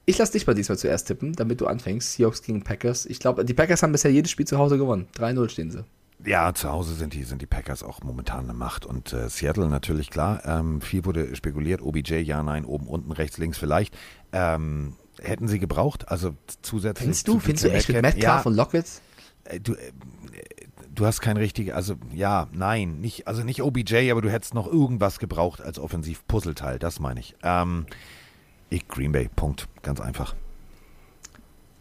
B: ich lasse dich mal diesmal zuerst tippen, damit du anfängst. Seahawks gegen Packers. Ich glaube, die Packers haben bisher jedes Spiel zu Hause gewonnen. 3-0 stehen sie.
A: Ja, zu Hause sind die, sind die Packers auch momentan eine Macht. Und äh, Seattle natürlich klar. Ähm, viel wurde spekuliert. OBJ, ja, nein, oben, unten, rechts, links vielleicht. Ähm, hätten sie gebraucht, also zusätzlich.
B: Findest du,
A: zu
B: findest du echt mit
A: Metcalf? Ja,
B: und Lockett?
A: äh, du, äh, du hast kein richtiges, also ja, nein, nicht, also nicht OBJ, aber du hättest noch irgendwas gebraucht als Offensiv-Puzzleteil, das meine ich. Ähm, ich Green Bay, Punkt, ganz einfach.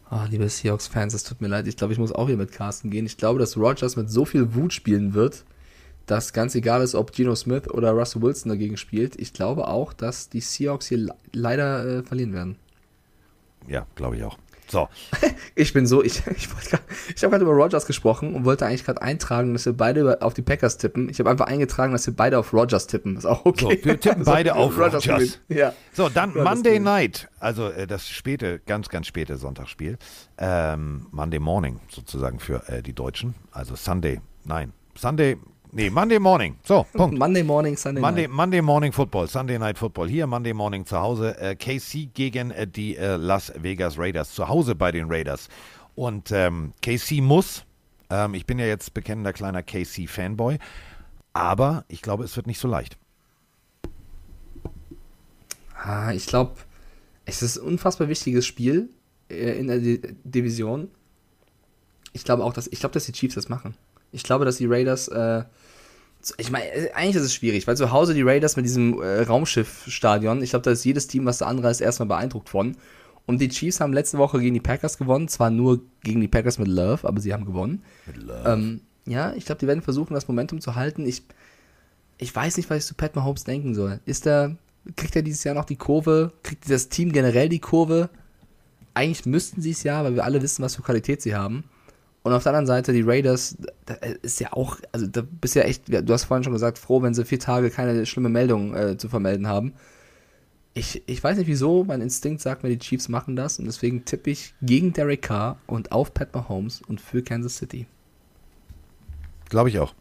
B: Ah, liebe Seahawks-Fans, es tut mir leid. Ich glaube, ich muss auch hier mit Carsten gehen. Ich glaube, dass Rogers mit so viel Wut spielen wird, dass ganz egal ist, ob Geno Smith oder Russell Wilson dagegen spielt. Ich glaube auch, dass die Seahawks hier le leider äh, verlieren werden.
A: Ja, glaube ich auch. So,
B: Ich bin so, ich, ich, grad- ich habe gerade über Rogers gesprochen und wollte eigentlich gerade eintragen, dass wir beide auf die Packers tippen. Ich habe einfach eingetragen, dass wir beide auf Rogers tippen. Ist auch okay.
A: So, wir tippen beide auf Rodgers.
B: gewinnt. Ja.
A: so dann
B: das
A: Monday
B: geht.
A: Night, also äh, das späte, ganz, ganz späte Sonntagsspiel. Ähm, Monday Morning sozusagen für äh, die Deutschen. Also Sunday, nein, Sunday, nee, Monday Morning. So, Punkt.
B: Monday Morning, Sunday
A: Monday,
B: Night.
A: Monday Morning Football, Sunday Night Football hier, Monday Morning zu Hause. Äh, KC gegen äh, die äh, Las Vegas Raiders, zu Hause bei den Raiders. Und ähm, KC muss, ähm, ich bin ja jetzt bekennender kleiner KC-Fanboy, aber ich glaube, es wird nicht so leicht.
B: Ah, ich glaube, es ist ein unfassbar wichtiges Spiel äh, in der Di Division. Ich glaube auch, dass ich glaube, dass die Chiefs das machen. Ich glaube, dass die Raiders äh, ich meine, äh, eigentlich ist es schwierig, weil zu Hause die Raiders mit diesem äh, Raumschiff-Stadion, ich glaube, da ist jedes Team, was da anreist, erstmal beeindruckt von. Und die Chiefs haben letzte Woche gegen die Packers gewonnen, zwar nur gegen die Packers mit Love, aber sie haben gewonnen. Ähm, ja, ich glaube, die werden versuchen, das Momentum zu halten. Ich, ich weiß nicht, was ich zu Pat Mahomes denken soll. Ist er, kriegt er dieses Jahr noch die Kurve? Kriegt das Team generell die Kurve? Eigentlich müssten sie es ja, weil wir alle wissen, was für Qualität sie haben. Und auf der anderen Seite, die Raiders, da ist ja auch, also da bist ja echt, du hast vorhin schon gesagt, froh, wenn sie vier Tage keine schlimme Meldung äh, zu vermelden haben. Ich, ich weiß nicht wieso, mein Instinkt sagt mir, die Chiefs machen das und deswegen tippe ich gegen Derek Carr und auf Pat Mahomes und für Kansas City.
A: Glaube ich auch.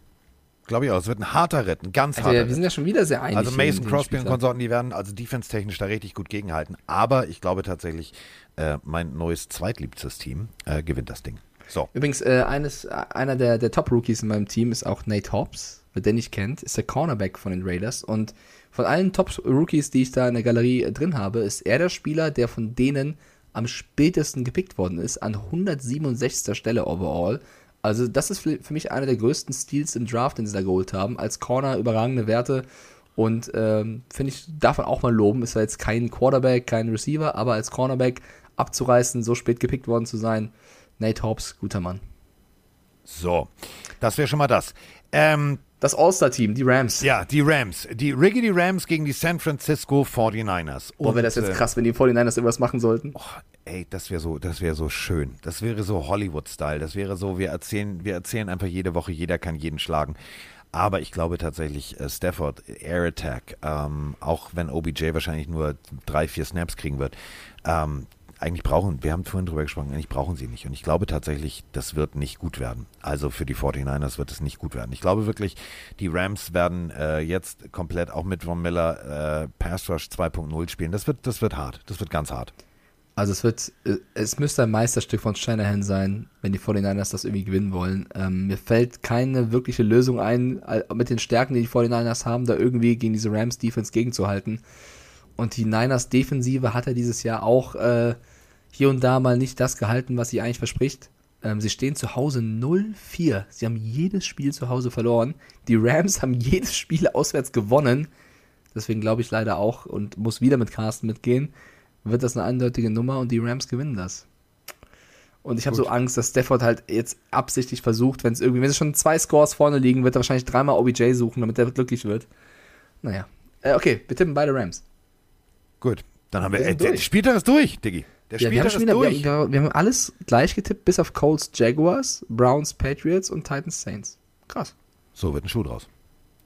A: Glaube ich auch. Es wird ein harter Ritt, ein ganz
B: Also
A: harter
B: ja, wir sind ja schon wieder sehr einig.
A: Also
B: in
A: Mason Crosby und. Konsorten, die werden also defense-technisch da richtig gut gegenhalten. Aber ich glaube tatsächlich, äh, mein neues zweitliebstes Team äh, gewinnt das Ding. So.
B: Übrigens, äh, eines, äh, einer der, der Top-Rookies in meinem Team ist auch Nate Hobbs. Wer den nicht kennt, ist der Cornerback von den Raiders. Und von allen Top-Rookies, die ich da in der Galerie äh, drin habe, ist er der Spieler, der von denen am spätesten gepickt worden ist, an 167. Stelle overall. Also das ist für mich einer der größten Steals im Draft, den sie da geholt haben. Als Corner überragende Werte und ähm, finde ich, darf man auch mal loben. Ist ja jetzt kein Quarterback, kein Receiver, aber als Cornerback abzureißen, so spät gepickt worden zu sein. Nate Hobbs, guter Mann.
A: So. Das wäre schon mal das. Ähm,
B: Das All-Star-Team, die Rams.
A: ja, die Rams. Die Riggedy Rams gegen die San Francisco 49ers.
B: Boah, wäre das
A: Und,
B: jetzt
A: äh,
B: krass, wenn die 49ers irgendwas machen sollten.
A: Ey, das wäre so, das wäre so schön. Das wäre so Hollywood-Style. Das wäre so, wir erzählen, wir erzählen einfach jede Woche, jeder kann jeden schlagen. Aber ich glaube tatsächlich, äh, Stafford, Air Attack, ähm, auch wenn OBJ wahrscheinlich nur drei, vier Snaps kriegen wird, ähm, eigentlich brauchen, wir haben vorhin drüber gesprochen, eigentlich brauchen sie nicht. Und ich glaube tatsächlich, das wird nicht gut werden. Also für die 49ers wird es nicht gut werden. Ich glaube wirklich, die Rams werden äh, jetzt komplett auch mit Von Miller äh, Pass Rush 2.0 spielen. Das wird, das wird hart. Das wird ganz hart.
B: Also es wird, äh, es müsste ein Meisterstück von Shanahan sein, wenn die 49ers das irgendwie gewinnen wollen. Ähm, mir fällt keine wirkliche Lösung ein, mit den Stärken, die die 49ers haben, da irgendwie gegen diese Rams-Defense gegenzuhalten. Und die Niners-Defensive hat er dieses Jahr auch äh, hier und da mal nicht das gehalten, was sie eigentlich verspricht. Ähm, sie stehen zu Hause 0-4. Sie haben jedes Spiel zu Hause verloren. Die Rams haben jedes Spiel auswärts gewonnen. Deswegen glaube ich leider auch und muss wieder mit Carsten mitgehen. Wird das eine eindeutige Nummer und die Rams gewinnen das. Und ich habe so Angst, dass Stafford halt jetzt absichtlich versucht, wenn es irgendwie, wenn sie schon zwei Scores vorne liegen, wird er wahrscheinlich dreimal OBJ suchen, damit er glücklich wird. Naja. Äh, okay, wir tippen beide Rams.
A: Gut, dann haben wir.
B: Wir
A: Äh, der
B: durch.
A: Spieltag ist durch, Diggi. Der
B: Ja, wir haben,
A: Spieltag ist
B: wieder, wir,
A: durch.
B: haben, wir haben alles gleich getippt, bis auf Colts, Jaguars, Browns, Patriots und Titans, Saints. Krass.
A: So wird ein Schuh draus.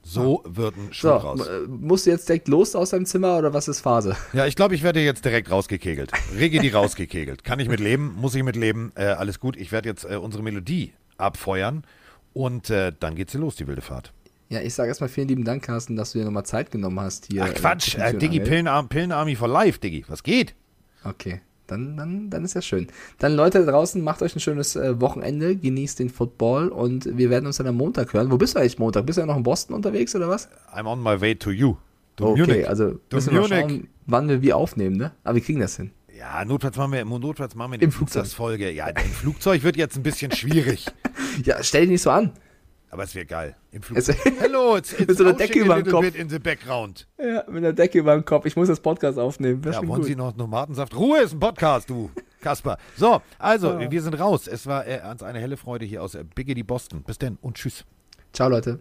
A: So wird ein Schuh
B: So,
A: draus.
B: äh, musst du jetzt direkt los aus deinem Zimmer oder was ist Phase?
A: Ja, ich glaube, ich werde jetzt direkt rausgekegelt. Rigidi rausgekegelt. Kann ich mit leben, muss ich mit leben. Äh, alles gut. Ich werde jetzt äh, unsere Melodie abfeuern und äh, dann geht's hier los, die wilde Fahrt.
B: Ja, ich sage erstmal vielen lieben Dank, Carsten, dass du dir nochmal Zeit genommen hast hier.
A: Ach Quatsch,
B: äh,
A: äh,
B: zwischen Tür
A: Diggi. Pillenarm, Pillenarmy for Life, Diggi. Was geht?
B: Okay. dann, dann, dann ist ja schön. Dann Leute da draußen, macht euch ein schönes äh, Wochenende, genießt den Football und wir werden uns dann am Montag hören. Wo bist du eigentlich Montag? Bist du ja noch in Boston unterwegs oder was?
A: I'm on my way to you. To
B: okay,
A: Munich.
B: also
A: To
B: müssen wir mal
A: Munich.
B: schauen, wann wir wie aufnehmen, ne? Aber wir kriegen das hin.
A: Ja, notfalls machen wir, notfalls machen wir
B: Im
A: eine
B: Flugzeug.
A: Flugzeugfolge. Ja, im Flugzeug wird jetzt ein bisschen schwierig.
B: Ja, stell dich nicht so an.
A: Aber es wäre geil. Im Flugzeug. Hello, it's, it's
B: Mit so einer Decke über dem Kopf.
A: in the background.
B: Ja, mit einer Decke über dem Kopf. Ich muss das Podcast aufnehmen. Wäre
A: Ja, wollen
B: gut.
A: Sie noch Tomatensaft? Ruhe ist ein Podcast, du Kasper. So, also, wir sind raus. Es war äh, uns eine helle Freude hier aus äh, Biggity Boston. Bis denn und tschüss.
B: Ciao, Leute.